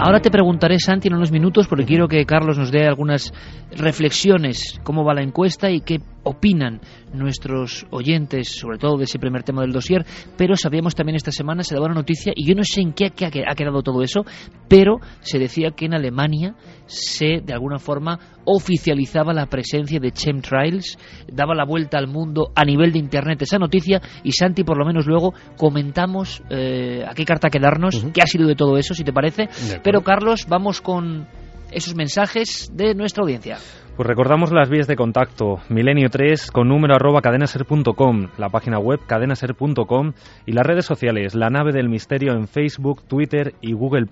Ahora te preguntaré, Santi, en unos minutos, porque quiero que Carlos nos dé algunas reflexiones, cómo va la encuesta y qué opinan nuestros oyentes, sobre todo de ese primer tema del dossier, pero sabíamos también esta semana, se daba una noticia, y yo no sé en qué ha quedado todo eso, pero se decía que en Alemania se, de alguna forma, oficializaba la presencia de chemtrails, daba la vuelta al mundo a nivel de Internet esa noticia, y Santi, por lo menos luego, comentamos eh, a qué carta quedarnos, qué ha sido de todo eso, si te parece. Pero, Carlos, vamos con esos mensajes de nuestra audiencia. Pues recordamos las vías de contacto, milenio 3 con número arroba cadenaser.com, la página web cadenaser.com y las redes sociales, la nave del misterio en Facebook, Twitter y Google+.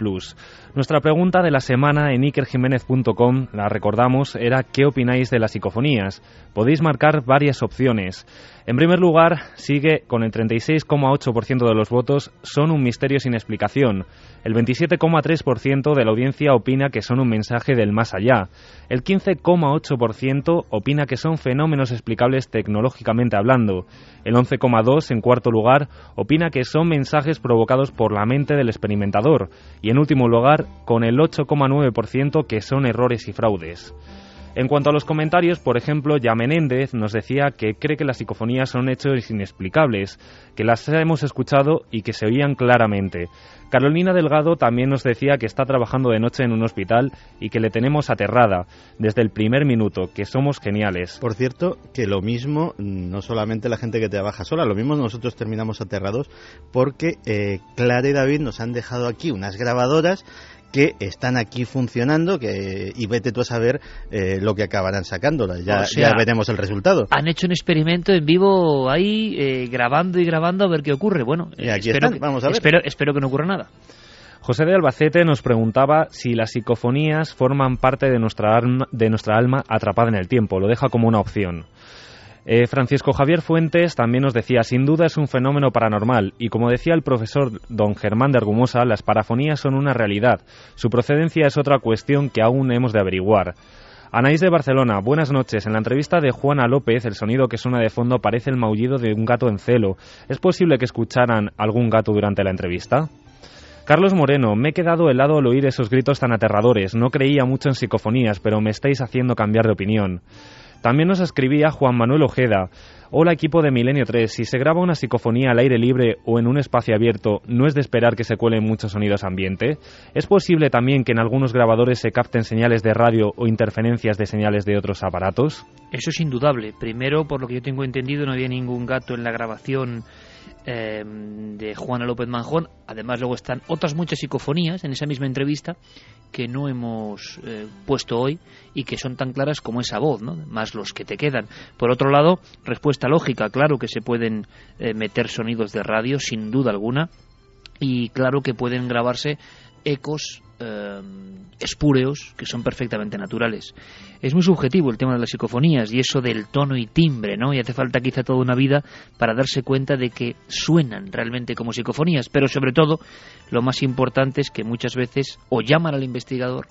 Nuestra pregunta de la semana en ikerjiménez.com, la recordamos, era ¿qué opináis de las psicofonías? Podéis marcar varias opciones. En primer lugar, sigue con el 36,8% de los votos son un misterio sin explicación. El 27,3% de la audiencia opina que son un mensaje del más allá. El 15,8% opina que son fenómenos explicables tecnológicamente hablando. El 11,2% en cuarto lugar opina que son mensajes provocados por la mente del experimentador. Y en último lugar, con el 8,9% que son errores y fraudes. En cuanto a los comentarios, por ejemplo, ya Menéndez nos decía que cree que las psicofonías son hechos inexplicables, que las hemos escuchado y que se oían claramente. Carolina Delgado también nos decía que está trabajando de noche en un hospital y que le tenemos aterrada desde el primer minuto, que somos geniales. Por cierto, que lo mismo, no solamente la gente que trabaja sola, lo mismo nosotros terminamos aterrados porque eh, Clara y David nos han dejado aquí unas grabadoras que están aquí funcionando que, y vete tú a saber eh, lo que acabarán sacándolas. Ya, O sea, ya veremos el resultado. Han hecho un experimento en vivo ahí, eh, grabando y grabando a ver qué ocurre. Bueno, Y aquí espero, están, que, vamos a ver. espero, espero que no ocurra nada. José de Albacete nos preguntaba si las psicofonías forman parte de nuestra, alma, de nuestra alma atrapada en el tiempo. Lo deja como una opción. Eh, Francisco Javier Fuentes también nos decía, sin duda es un fenómeno paranormal y como decía el profesor don Germán de Argumosa, las parafonías son una realidad. Su procedencia es otra cuestión que aún hemos de averiguar. Anaís de Barcelona, buenas noches. En la entrevista de Juana López, el sonido que suena de fondo parece el maullido de un gato en celo. ¿Es posible que escucharan algún gato durante la entrevista? Carlos Moreno, me he quedado helado al oír esos gritos tan aterradores. No creía mucho en psicofonías, pero me estáis haciendo cambiar de opinión. También nos escribía Juan Manuel Ojeda. Hola equipo de Milenio 3, si se graba una psicofonía al aire libre o en un espacio abierto, ¿no es de esperar que se cuelen muchos sonidos ambiente? ¿Es posible también que en algunos grabadores se capten señales de radio o interferencias de señales de otros aparatos? Eso es indudable. Primero, por lo que yo tengo entendido, no había ningún gato en la grabación eh, de Juana López Manjón. Además, luego están otras muchas psicofonías en esa misma entrevista que no hemos eh, puesto hoy y que son tan claras como esa voz, ¿no? más los que te quedan. Por otro lado, respuesta lógica, claro que se pueden eh, meter sonidos de radio, sin duda alguna, y claro que pueden grabarse ecos eh, espúreos que son perfectamente naturales. Es muy subjetivo el tema de las psicofonías y eso del tono y timbre, ¿no? Y hace falta quizá toda una vida para darse cuenta de que suenan realmente como psicofonías, pero sobre todo lo más importante es que muchas veces o llaman al investigador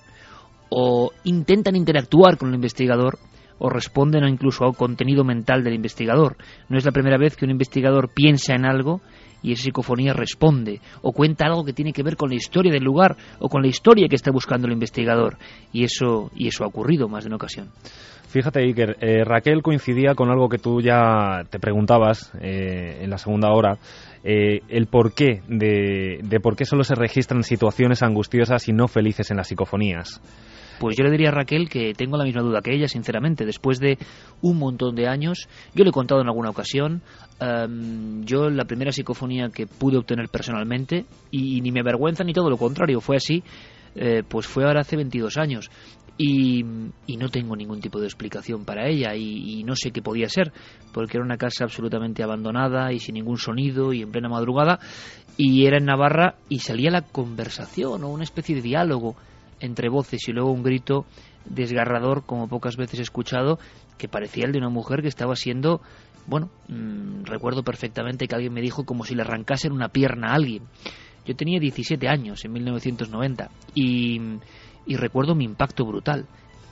o intentan interactuar con el investigador o responden incluso a un contenido mental del investigador. No es la primera vez que un investigador piensa en algo y esa psicofonía responde o cuenta algo que tiene que ver con la historia del lugar o con la historia que está buscando el investigador y eso y eso ha ocurrido más de una ocasión. Fíjate, Iker, eh, Raquel coincidía con algo que tú ya te preguntabas eh, en la segunda hora, eh, el porqué de, de por qué solo se registran situaciones angustiosas y no felices en las psicofonías. Pues yo le diría a Raquel que tengo la misma duda que ella, sinceramente. Después de un montón de años, yo le he contado en alguna ocasión, um, yo la primera psicofonía que pude obtener personalmente, y, y, ni me avergüenza ni todo lo contrario, fue así, eh, pues fue ahora hace 22 años. Y, y, no tengo ningún tipo de explicación para ella y, y, no sé qué podía ser, porque era una casa absolutamente abandonada y sin ningún sonido y en plena madrugada, y era en Navarra y salía la conversación o una especie de diálogo entre voces y luego un grito desgarrador como pocas veces he escuchado que parecía el de una mujer que estaba siendo bueno mmm, recuerdo perfectamente que alguien me dijo como si le arrancasen una pierna a alguien. Yo tenía 17 años en 1990 y, y recuerdo mi impacto brutal.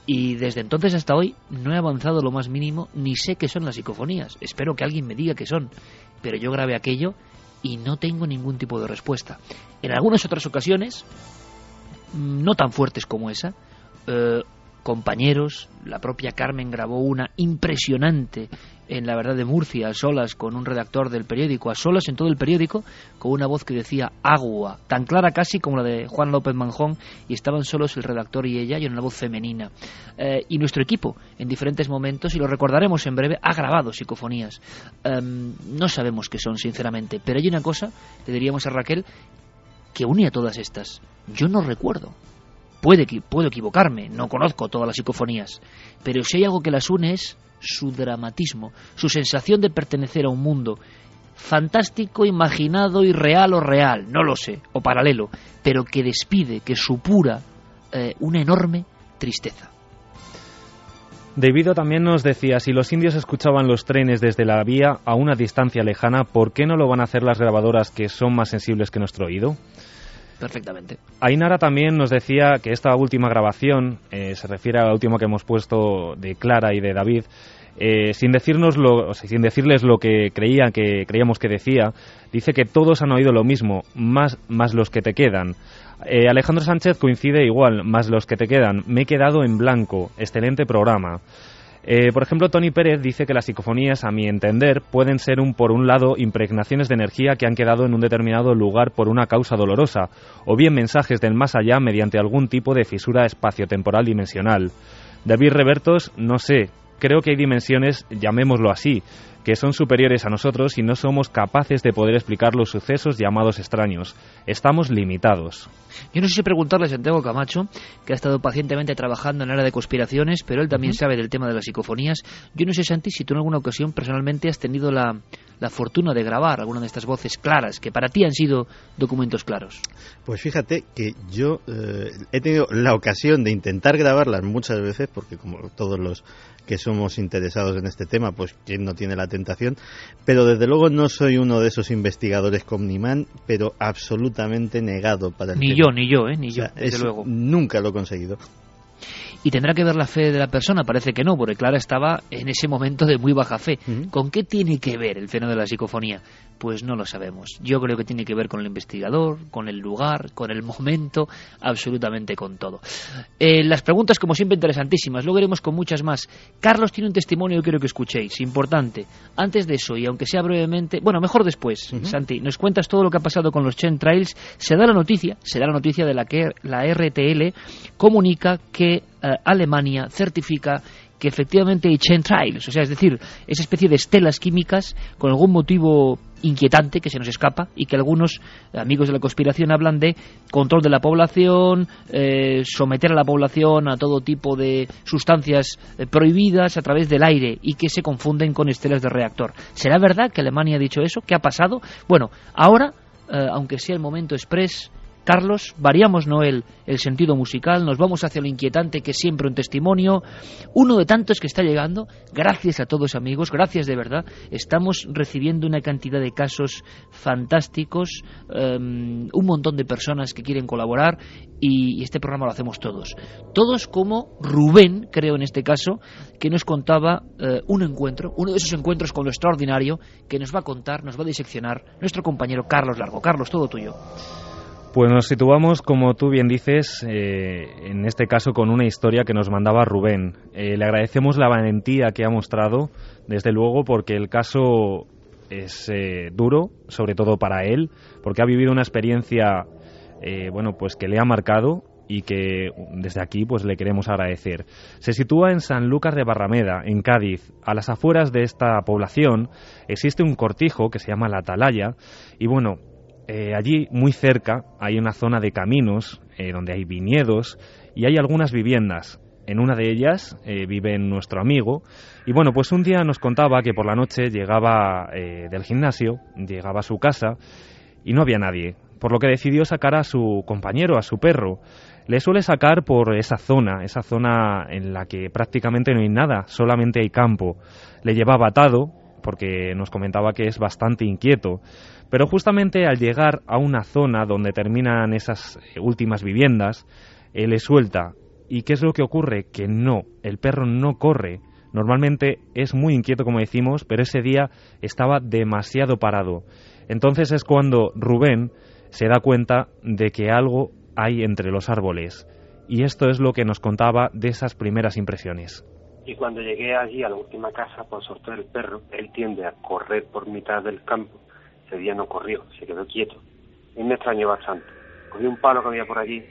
Y desde entonces hasta hoy no he avanzado lo más mínimo ni sé qué son las psicofonías. Espero que alguien me diga qué son. Pero yo grabé aquello y no tengo ningún tipo de respuesta. En algunas otras ocasiones no tan fuertes como esa. Eh, compañeros, la propia Carmen grabó una impresionante en la verdad de Murcia, a solas con un redactor del periódico, a solas en todo el periódico, con una voz que decía agua, tan clara casi como la de Juan López Manjón, y estaban solos el redactor y ella, y una voz femenina. Eh, y nuestro equipo, en diferentes momentos, y lo recordaremos en breve, ha grabado psicofonías. Eh, no sabemos qué son, sinceramente, pero hay una cosa, le diríamos a Raquel, que une a todas estas. Yo no recuerdo. Puede, puedo equivocarme, no conozco todas las psicofonías, pero si hay algo que las une es su dramatismo, su sensación de pertenecer a un mundo fantástico, imaginado, irreal o real, no lo sé, o paralelo, pero que despide, que supura eh, una enorme tristeza. David también nos decía, si los indios escuchaban los trenes desde la vía a una distancia lejana, ¿por qué no lo van a hacer las grabadoras que son más sensibles que nuestro oído? Perfectamente. Ainara también nos decía que esta última grabación, eh, se refiere a la última que hemos puesto de Clara y de David, Eh, sin decirnos lo, o sea, sin decirles lo que creían que creíamos que decía, dice que todos han oído lo mismo, más, más los que te quedan. Eh, Alejandro Sánchez coincide igual, más los que te quedan. Me he quedado en blanco. Excelente programa. Eh, por ejemplo, Tony Pérez dice que las psicofonías, a mi entender, pueden ser, un, por un lado, impregnaciones de energía que han quedado en un determinado lugar por una causa dolorosa, o bien mensajes del más allá mediante algún tipo de fisura espaciotemporal dimensional. David Revertos, no sé, creo que hay dimensiones, llamémoslo así, que son superiores a nosotros y no somos capaces de poder explicar los sucesos llamados extraños. Estamos limitados. Yo no sé si preguntarle a Santiago Camacho, que ha estado pacientemente trabajando en el área de conspiraciones, pero él también sabe del tema de las psicofonías. Yo no sé, Santi, si tú en alguna ocasión personalmente has tenido la, la fortuna de grabar alguna de estas voces claras, que para ti han sido documentos claros. Pues fíjate que yo eh, he tenido la ocasión de intentar grabarlas muchas veces, porque como todos los que somos interesados en este tema, pues quién no tiene la tentación, pero desde luego no soy uno de esos investigadores con pero absolutamente negado para el Ni tema. yo, ni yo, ¿eh? Ni O yo, desde es- luego. Nunca lo he conseguido. Y tendrá que ver la fe de la persona, parece que no, porque Clara estaba en ese momento de muy baja fe. ¿Con qué tiene que ver el fenómeno de la psicofonía? Pues no lo sabemos. Yo creo que tiene que ver con el investigador, con el lugar, con el momento, absolutamente con todo. Eh, las preguntas, como siempre, interesantísimas. Luego iremos con muchas más. Carlos tiene un testimonio que quiero que escuchéis, importante. Antes de eso, y aunque sea brevemente, bueno, mejor después, Santi, nos cuentas todo lo que ha pasado con los Chen Trails. Se da la noticia, se da la noticia de la que la RTL comunica que eh, Alemania certifica que efectivamente hay chemtrails, o sea, es decir, esa especie de estelas químicas con algún motivo inquietante que se nos escapa y que algunos amigos de la conspiración hablan de control de la población, eh, someter a la población a todo tipo de sustancias eh, prohibidas a través del aire y que se confunden con estelas de reactor. ¿Será verdad que Alemania ha dicho eso? ¿Qué ha pasado? Bueno, ahora, eh, aunque sea el momento express, Carlos, variamos no el, el sentido musical, nos vamos hacia lo inquietante que es siempre un testimonio, uno de tantos que está llegando, gracias a todos amigos, gracias de verdad, estamos recibiendo una cantidad de casos fantásticos, um, un montón de personas que quieren colaborar y, y este programa lo hacemos todos. Todos como Rubén, creo en este caso, que nos contaba eh, un encuentro, uno de esos encuentros con lo extraordinario que nos va a contar, nos va a diseccionar nuestro compañero Carlos Largo. Carlos, todo tuyo. Pues nos situamos, como tú bien dices, eh, en este caso con una historia que nos mandaba Rubén. Eh, le agradecemos la valentía que ha mostrado, desde luego, porque el caso es eh, duro, sobre todo para él, porque ha vivido una experiencia, bueno, pues que le ha marcado y que desde aquí pues le queremos agradecer. Se sitúa en San Lucas de Barrameda, en Cádiz. A las afueras de esta población existe un cortijo que se llama La Atalaya y bueno, eh, allí muy cerca hay una zona de caminos eh, donde hay viñedos y hay algunas viviendas. En una de ellas eh, vive nuestro amigo y bueno, pues un día nos contaba que por la noche llegaba del gimnasio, llegaba a su casa y no había nadie, por lo que decidió sacar a su compañero, a su perro. Le suele sacar por esa zona, esa zona en la que prácticamente no hay nada, solamente hay campo. Le llevaba atado, porque nos comentaba que es bastante inquieto. Pero justamente al llegar a una zona donde terminan esas eh, últimas viviendas, eh, le suelta. ¿Y qué es lo que ocurre? Que no, el perro no corre. Normalmente es muy inquieto, como decimos, pero ese día estaba demasiado parado. Entonces es cuando Rubén se da cuenta de que algo hay entre los árboles. Y esto es lo que nos contaba de esas primeras impresiones. Y cuando llegué allí a la última casa por soltar el perro, él tiende a correr por mitad del campo. Ese día no corrió, se quedó quieto. Y me extrañó bastante. Cogí un palo que había por allí,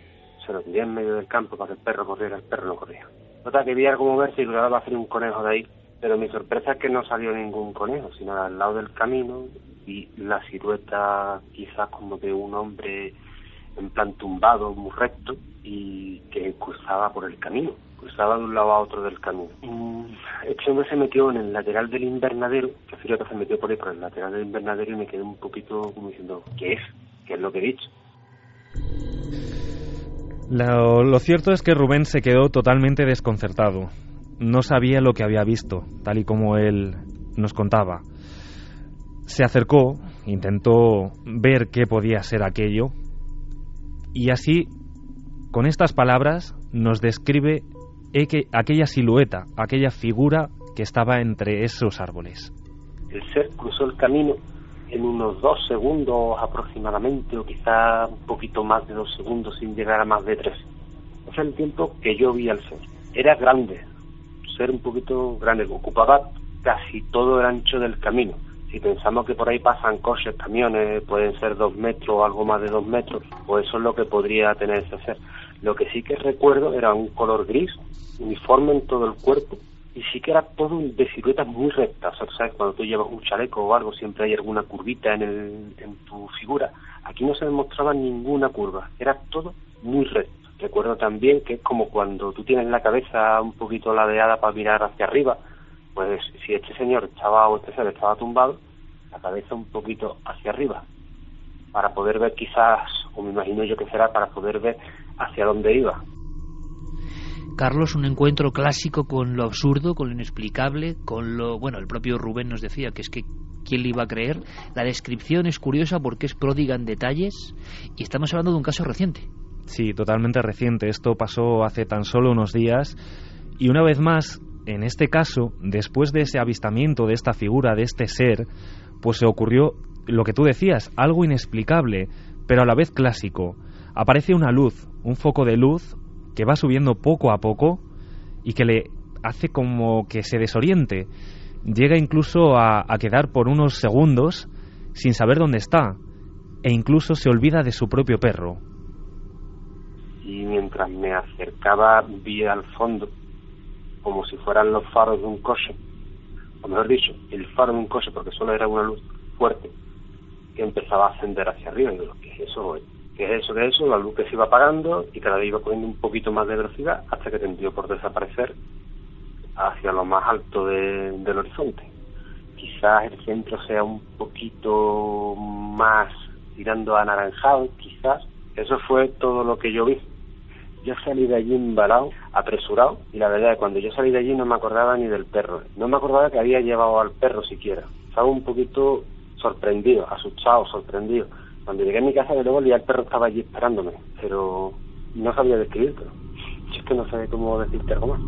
se lo tiré en medio del campo para que el perro corriera, el perro no corría. Nota que vi algo moverse y lograba hacer un conejo de ahí, pero mi sorpresa es que no salió ningún conejo, sino al lado del camino y la silueta quizás como de un hombre en plan tumbado, muy recto, y que cruzaba por el camino, cruzaba de un lado a otro del camino. Este hombre se metió en el lateral del invernadero, que que se metió por ahí por el lateral del invernadero y me quedé un poquito como diciendo, ¿qué es? ¿Qué es lo que he dicho? Lo, lo cierto es que Rubén se quedó totalmente desconcertado. No sabía lo que había visto, tal y como él nos contaba. Se acercó, intentó ver qué podía ser aquello, y así, con estas palabras, nos describe aquella silueta, aquella figura que estaba entre esos árboles. El ser cruzó el camino en unos dos segundos aproximadamente, o quizá un poquito más de dos segundos sin llegar a más de tres. Ese es el tiempo que yo vi al ser. Era grande, ser un poquito grande, ocupaba casi todo el ancho del camino. Si pensamos que por ahí pasan coches, camiones, pueden ser dos metros o algo más de dos metros, pues eso es lo que podría tener ese ser. Lo que sí que recuerdo era un color gris, uniforme en todo el cuerpo, y sí que era todo de siluetas muy rectas. O sea, ¿sabes? Cuando tú llevas un chaleco o algo, siempre hay alguna curvita en, el, en tu figura. Aquí no se demostraba ninguna curva, era todo muy recto. Recuerdo también que es como cuando tú tienes la cabeza un poquito ladeada para mirar hacia arriba, pues si este señor estaba o este ser estaba tumbado, la cabeza un poquito hacia arriba, para poder ver quizás, o me imagino yo que será, para poder ver hacia dónde iba. Carlos, un encuentro clásico con lo absurdo, con lo inexplicable, con lo... Bueno, el propio Rubén nos decía que es que ¿quién le iba a creer? La descripción es curiosa porque es pródiga en detalles y estamos hablando de un caso reciente. Sí, totalmente reciente. Esto pasó hace tan solo unos días y una vez más, en este caso, después de ese avistamiento de esta figura, de este ser, pues se ocurrió lo que tú decías, algo inexplicable, pero a la vez clásico. Aparece una luz, un foco de luz que va subiendo poco a poco y que le hace como que se desoriente. Llega incluso a, quedar por unos segundos sin saber dónde está e incluso se olvida de su propio perro. Y mientras me acercaba vi al fondo como si fueran los faros de un coche, o mejor dicho, el faro de un coche porque solo era una luz fuerte que empezaba a ascender hacia arriba. Y digo, ¿qué es eso? ¿Qué es eso? ¿Qué es eso? La luz que se iba apagando y cada vez iba cogiendo un poquito más de velocidad hasta que tendió por desaparecer hacia lo más alto de, del horizonte. Quizás el centro sea un poquito más tirando a anaranjado, quizás. Eso fue todo lo que yo vi. Yo salí de allí embalado, apresurado, y la verdad es que cuando yo salí de allí no me acordaba ni del perro. No me acordaba que había llevado al perro siquiera. Estaba un poquito sorprendido, asustado, sorprendido. Cuando llegué a mi casa, de luego el perro estaba allí esperándome, pero no sabía describirlo. Yo es que no sé cómo decirte algo más.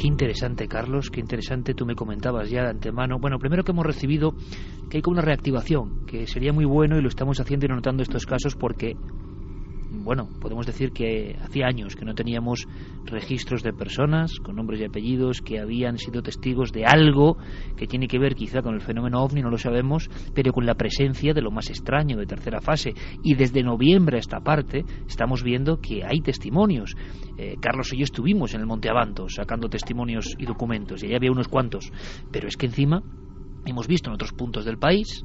Qué interesante, Carlos, qué interesante. Tú me comentabas ya de antemano. Bueno, primero que hemos recibido que hay como una reactivación, que sería muy bueno y lo estamos haciendo y notando estos casos porque bueno, podemos decir que hacía años que no teníamos registros de personas con nombres y apellidos que habían sido testigos de algo que tiene que ver quizá con el fenómeno ovni, no lo sabemos, pero con la presencia de lo más extraño de tercera fase. Y desde noviembre a esta parte estamos viendo que hay testimonios. Eh, Carlos y yo estuvimos en el Monte Abanto sacando testimonios y documentos, y allá había unos cuantos. Pero es que encima hemos visto en otros puntos del país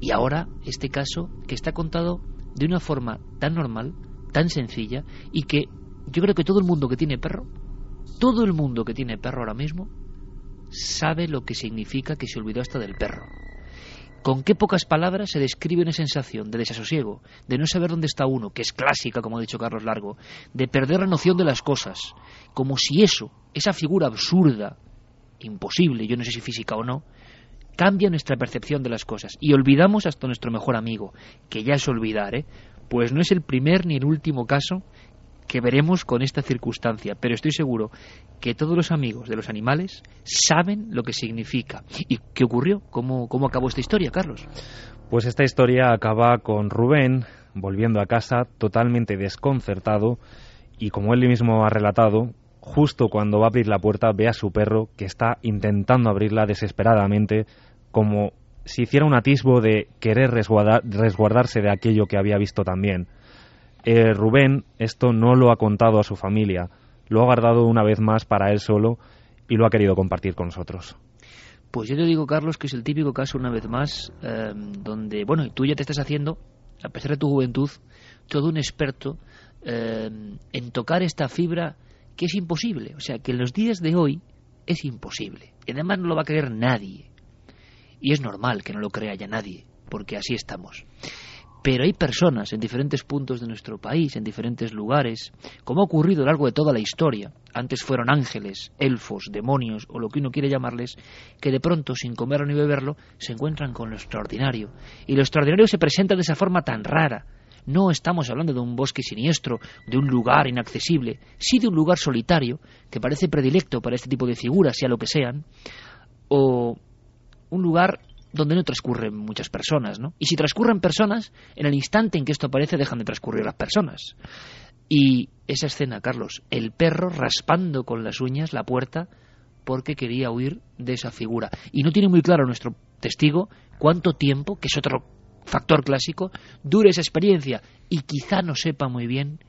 y ahora este caso que está contado de una forma tan normal, tan sencilla, y que yo creo que todo el mundo que tiene perro, todo el mundo que tiene perro ahora mismo, sabe lo que significa que se olvidó hasta del perro. Con qué pocas palabras se describe una sensación de desasosiego, de no saber dónde está uno, que es clásica, como ha dicho Carlos Largo, de perder la noción de las cosas, como si eso, esa figura absurda, imposible, yo no sé si física o no, cambia nuestra percepción de las cosas y olvidamos hasta nuestro mejor amigo, que ya es olvidar, ¿eh? Pues no es el primer ni el último caso que veremos con esta circunstancia, pero estoy seguro que todos los amigos de los animales saben lo que significa. ¿Y qué ocurrió? ¿Cómo, cómo acabó esta historia, Carlos? Pues esta historia acaba con Rubén volviendo a casa totalmente desconcertado y como él mismo ha relatado, justo cuando va a abrir la puerta ve a su perro que está intentando abrirla desesperadamente como si hiciera un atisbo de querer resguardar, resguardarse de aquello que había visto también. Eh, Rubén esto no lo ha contado a su familia, lo ha guardado una vez más para él solo y lo ha querido compartir con nosotros. Pues yo te digo, Carlos, que es el típico caso, una vez más, eh, donde, bueno, tú ya te estás haciendo, a pesar de tu juventud, todo un experto eh, en tocar esta fibra que es imposible. O sea, que en los días de hoy es imposible. Y además no lo va a creer nadie. Y es normal que no lo crea ya nadie, porque así estamos. Pero hay personas en diferentes puntos de nuestro país, en diferentes lugares, como ha ocurrido a lo largo de toda la historia. Antes fueron ángeles, elfos, demonios o lo que uno quiere llamarles, que de pronto, sin comerlo ni beberlo, se encuentran con lo extraordinario. Y lo extraordinario se presenta de esa forma tan rara, No estamos hablando de un bosque siniestro, de un lugar inaccesible, sí de un lugar solitario que parece predilecto para este tipo de figuras, sea lo que sean, o un lugar donde no transcurren muchas personas, ¿no? Y si transcurren personas, en el instante en que esto aparece dejan de transcurrir las personas. Y esa escena, Carlos, el perro raspando con las uñas la puerta porque quería huir de esa figura. Y no tiene muy claro nuestro testigo cuánto tiempo, que es otro factor clásico, dure esa experiencia. Y quizá no sepa muy bien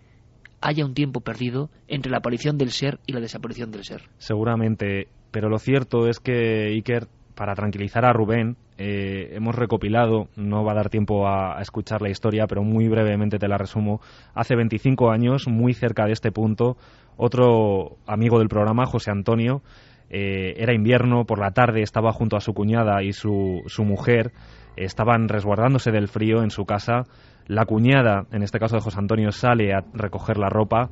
haya un tiempo perdido entre la aparición del ser y la desaparición del ser. Seguramente, pero lo cierto es que Iker, para tranquilizar a Rubén, eh, hemos recopilado, no va a dar tiempo a, escuchar la historia, pero muy brevemente te la resumo. Hace 25 años, muy cerca de este punto, otro amigo del programa, José Antonio, eh, era invierno, por la tarde estaba junto a su cuñada y su, su mujer, estaban resguardándose del frío en su casa. La cuñada, en este caso de José Antonio, sale a recoger la ropa,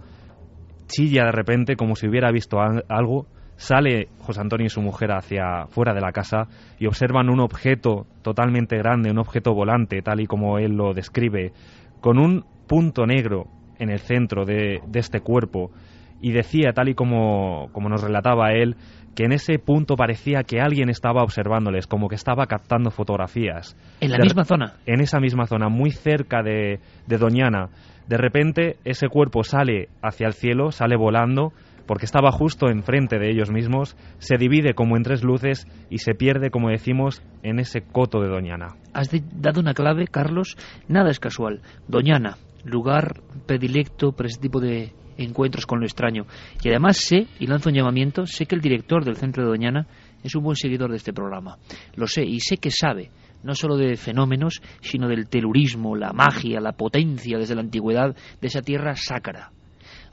chilla de repente como si hubiera visto algo, sale José Antonio y su mujer hacia fuera de la casa y observan un objeto totalmente grande, un objeto volante, tal y como él lo describe, con un punto negro en el centro de, de este cuerpo. Y decía, tal y como, como nos relataba él, que en ese punto parecía que alguien estaba observándoles, como que estaba captando fotografías. ¿En la de, misma zona? En esa misma zona, muy cerca de, de Doñana. De repente ese cuerpo sale hacia el cielo, sale volando, porque estaba justo enfrente de ellos mismos, se divide como en tres luces y se pierde, como decimos, en ese coto de Doñana. Has dado una clave, Carlos, nada es casual. Doñana, lugar predilecto para ese tipo de encuentros con lo extraño. Y además sé, y lanzo un llamamiento, sé que el director del Centro de Doñana es un buen seguidor de este programa. Lo sé, y sé que sabe no solo de fenómenos, sino del telurismo, la magia, la potencia desde la antigüedad de esa tierra sácara.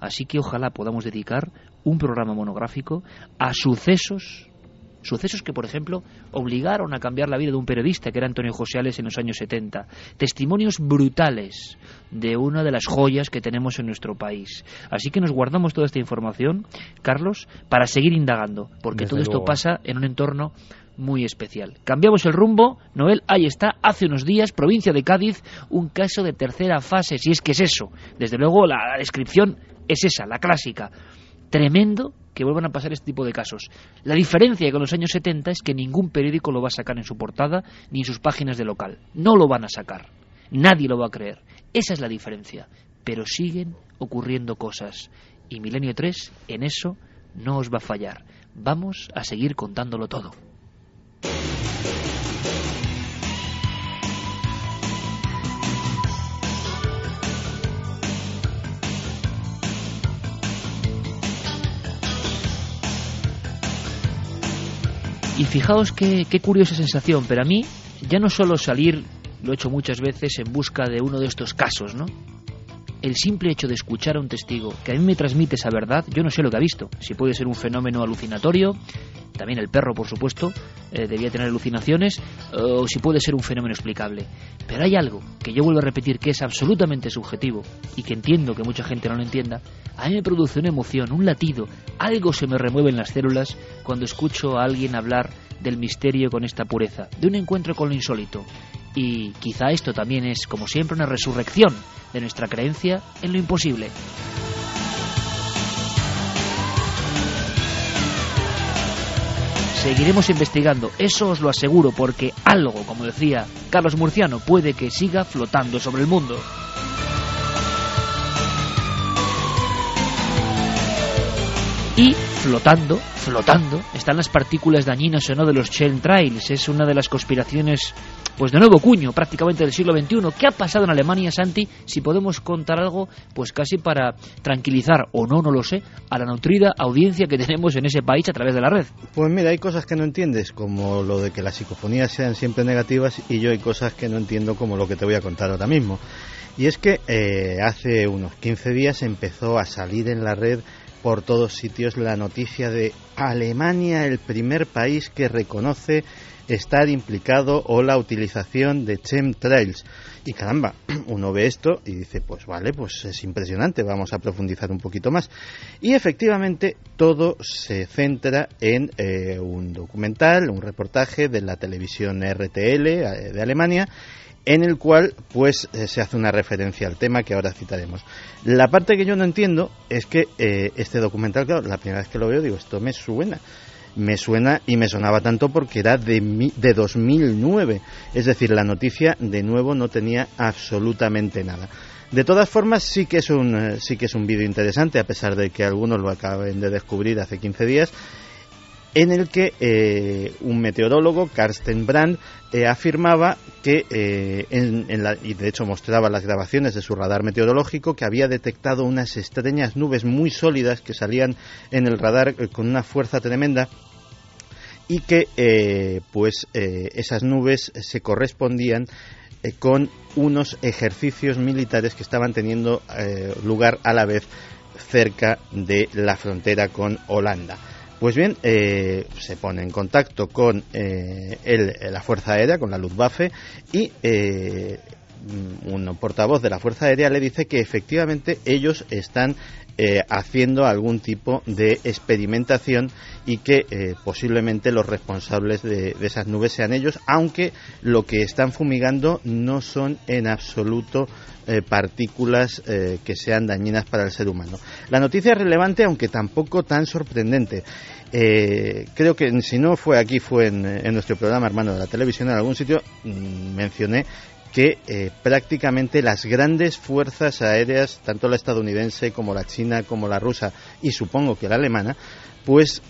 Así que ojalá podamos dedicar un programa monográfico a sucesos sucesos que, por ejemplo, obligaron a cambiar la vida de un periodista, que era Antonio José en los años 70. Testimonios brutales de una de las joyas que tenemos en nuestro país. Así que nos guardamos toda esta información, Carlos, para seguir indagando, porque Desde todo esto pasa en un entorno muy especial. Cambiamos el rumbo, Noel, ahí está, hace unos días, provincia de Cádiz, un caso de tercera fase, si es que es eso. Desde luego la, la descripción es esa, la clásica. Tremendo que vuelvan a pasar este tipo de casos. La diferencia con los años 70 es que ningún periódico lo va a sacar en su portada ni en sus páginas de local. No lo van a sacar. Nadie lo va a creer. Esa es la diferencia. Pero siguen ocurriendo cosas. Y Milenio 3 en eso no os va a fallar. Vamos a seguir contándolo todo. Fijaos qué, qué curiosa sensación, pero a mí ya no solo salir, lo he hecho muchas veces, en busca de uno de estos casos, ¿no? El simple hecho de escuchar a un testigo que a mí me transmite esa verdad, yo no sé lo que ha visto. Si puede ser un fenómeno alucinatorio, también el perro, por supuesto, eh, debía tener alucinaciones, o si puede ser un fenómeno explicable. Pero hay algo que yo vuelvo a repetir que es absolutamente subjetivo y que entiendo que mucha gente no lo entienda. A mí me produce una emoción, un latido, algo se me remueve en las células cuando escucho a alguien hablar del misterio con esta pureza, de un encuentro con lo insólito. Y quizá esto también es, como siempre, una resurrección de nuestra creencia en lo imposible. Seguiremos investigando, eso os lo aseguro, porque algo, como decía Carlos Murciano, puede que siga flotando sobre el mundo. Y flotando, flotando, están las partículas dañinas o no de los chemtrails. Es una de las conspiraciones, pues de nuevo cuño, prácticamente del siglo XXI. ¿Qué ha pasado en Alemania, Santi? Si podemos contar algo, pues casi para tranquilizar, o no, no lo sé, a la nutrida audiencia que *laughs* tenemos en ese país a través de la red. Pues mira, hay cosas que no entiendes, como lo de que las psicofonías sean siempre negativas, y yo hay cosas que no entiendo, como lo que te voy a contar ahora mismo. Y es que eh, hace unos 15 días empezó a salir en la red por todos sitios la noticia de Alemania, el primer país que reconoce estar implicado o la utilización de chemtrails. Y caramba, *clears throat* uno ve esto y dice, pues vale, pues es impresionante, vamos a profundizar un poquito más. Y efectivamente todo se centra en eh, un documental, un reportaje de la televisión RTL eh, de Alemania, en el cual pues eh, se hace una referencia al tema que ahora citaremos. La parte que yo no entiendo es que eh, este documental, claro, la primera vez que lo veo digo, esto me suena. Me suena y me sonaba tanto porque era de, mi- de 2009. Es decir, la noticia de nuevo no tenía absolutamente nada. De todas formas, sí que es un, eh, sí que es un vídeo interesante, a pesar de que algunos lo acaben de descubrir hace 15 días en el que eh, un meteorólogo, Karsten Brand, eh, afirmaba que, eh, en, la- y de hecho mostraba las grabaciones de su radar meteorológico, que había detectado unas extrañas nubes muy sólidas que salían en el radar con una fuerza tremenda y que pues esas nubes se correspondían con unos ejercicios militares que estaban teniendo lugar a la vez cerca de la frontera con Holanda. Pues bien, eh, se pone en contacto con eh, el- la Fuerza Aérea, con la Luftwaffe, y eh, un portavoz de la Fuerza Aérea le dice que efectivamente ellos están eh, haciendo algún tipo de experimentación y que eh, posiblemente los responsables de, de esas nubes sean ellos, aunque lo que están fumigando no son en absoluto eh, partículas eh, que sean dañinas para el ser humano. La noticia es relevante, aunque tampoco tan sorprendente. Eh, creo que si no fue aquí, fue en, nuestro programa hermano de la televisión, en algún sitio mm, mencioné que prácticamente las grandes fuerzas aéreas, tanto la estadounidense como la china, como la rusa y supongo que la alemana, pues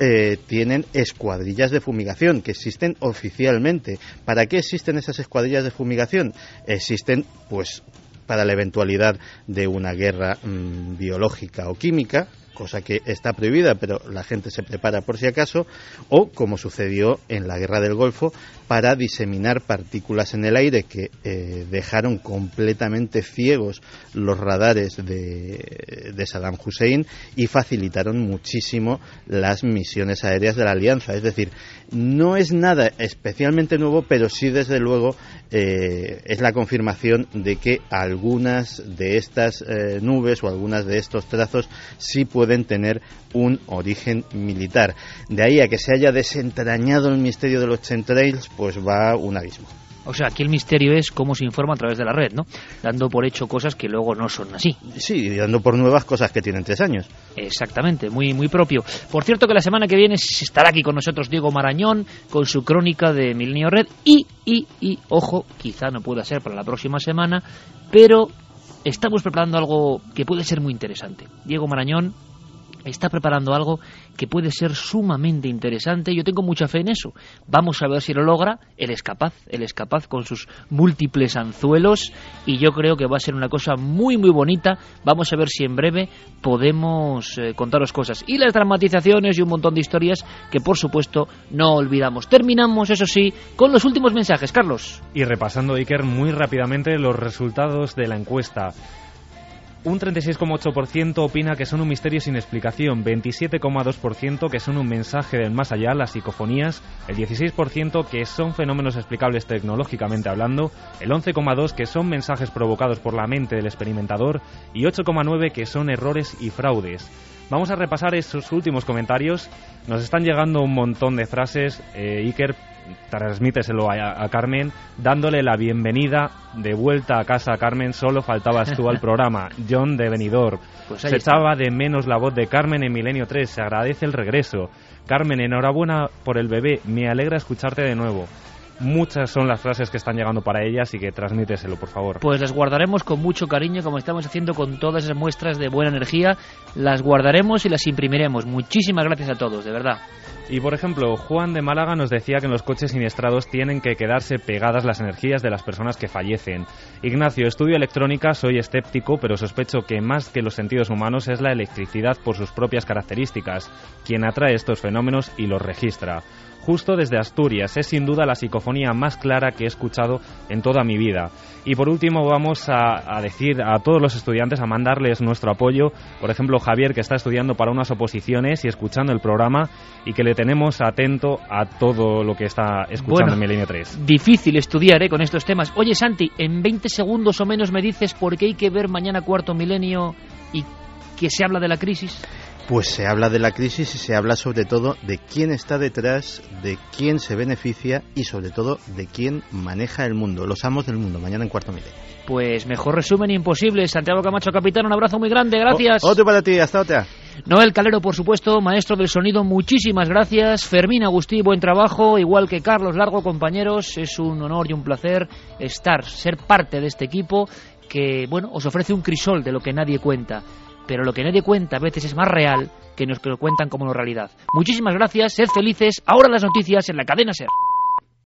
tienen escuadrillas de fumigación que existen oficialmente. ¿Para qué existen esas escuadrillas de fumigación? Existen, pues, para la eventualidad de una guerra mm, biológica o química, cosa que está prohibida, pero la gente se prepara por si acaso, o como sucedió en la guerra del Golfo, para diseminar partículas en el aire que eh, dejaron completamente ciegos los radares de, de Saddam Hussein y facilitaron muchísimo las misiones aéreas de la Alianza. Es decir, no es nada especialmente nuevo, pero sí desde luego eh, es la confirmación de que algunas de estas eh, nubes o algunas de estos trazos sí pueden tener un origen militar. De ahí a que se haya desentrañado el misterio de los chemtrails, pues va un abismo. O sea, aquí el misterio es cómo se informa a través de la red, ¿no? Dando por hecho cosas que luego no son así. Sí, y dando por nuevas cosas que tienen tres años. Exactamente, muy, muy propio. Por cierto que la semana que viene estará aquí con nosotros Diego Marañón con su crónica de Milenio Red y, y, y, ojo, quizá no pueda ser para la próxima semana, pero estamos preparando algo que puede ser muy interesante. Diego Marañón está preparando algo que puede ser sumamente interesante. Yo tengo mucha fe en eso. Vamos a ver si lo logra. Él es capaz, él es capaz con sus múltiples anzuelos y yo creo que va a ser una cosa muy muy bonita. Vamos a ver si en breve podemos eh, contaros cosas y las dramatizaciones y un montón de historias que por supuesto no olvidamos. Terminamos, eso sí, con los últimos mensajes, Carlos. Y repasando, Iker, muy rápidamente los resultados de la encuesta. Un 36,8% opina que son un misterio sin explicación, 27,2% que son un mensaje del más allá, las psicofonías, el 16% que son fenómenos explicables tecnológicamente hablando, el 11,2% que son mensajes provocados por la mente del experimentador y 8,9% que son errores y fraudes. Vamos a repasar esos últimos comentarios. Nos están llegando un montón de frases. Eh, Iker, transmíteselo a, a, Carmen, dándole la bienvenida de vuelta a casa a Carmen. Solo faltabas tú al *laughs* programa. John de Benidorm. Pues Se echaba de menos la voz de Carmen en Milenio 3. Se agradece el regreso. Carmen, enhorabuena por el bebé. Me alegra escucharte de nuevo. Muchas son las frases que están llegando para ella, así que transmíteselo, por favor. Pues las guardaremos con mucho cariño, como estamos haciendo con todas esas muestras de buena energía. Las guardaremos y las imprimiremos. Muchísimas gracias a todos, de verdad. Y por ejemplo, Juan de Málaga nos decía que en los coches siniestrados tienen que quedarse pegadas las energías de las personas que fallecen. Ignacio, estudio electrónica, soy escéptico, pero sospecho que más que los sentidos humanos es la electricidad por sus propias características, quien atrae estos fenómenos y los registra justo desde Asturias. Es sin duda la psicofonía más clara que he escuchado en toda mi vida. Y por último vamos a, a, decir a todos los estudiantes, a mandarles nuestro apoyo. Por ejemplo, Javier, que está estudiando para unas oposiciones y escuchando el programa y que le tenemos atento a todo lo que está escuchando bueno, en Milenio 3. Difícil estudiar ¿eh? con estos temas. Oye, Santi, en 20 segundos o menos me dices por qué hay que ver mañana cuarto milenio y que se habla de la crisis. Pues se habla de la crisis y se habla sobre todo de quién está detrás, de quién se beneficia y sobre todo de quién maneja el mundo, los amos del mundo, mañana en cuarto milenio. Pues mejor resumen imposible. Santiago Camacho, capitán, un abrazo muy grande, gracias. O- otro para ti, hasta otra. Noel Calero, por supuesto, maestro del sonido, muchísimas gracias. Fermín Agustí, buen trabajo, igual que Carlos Largo, compañeros. Es un honor y un placer estar, ser parte de este equipo que, bueno, os ofrece un crisol de lo que nadie cuenta. Pero lo que nadie cuenta a veces es más real que los que lo cuentan como realidad. Muchísimas gracias, sed felices. Ahora las noticias en la cadena SER.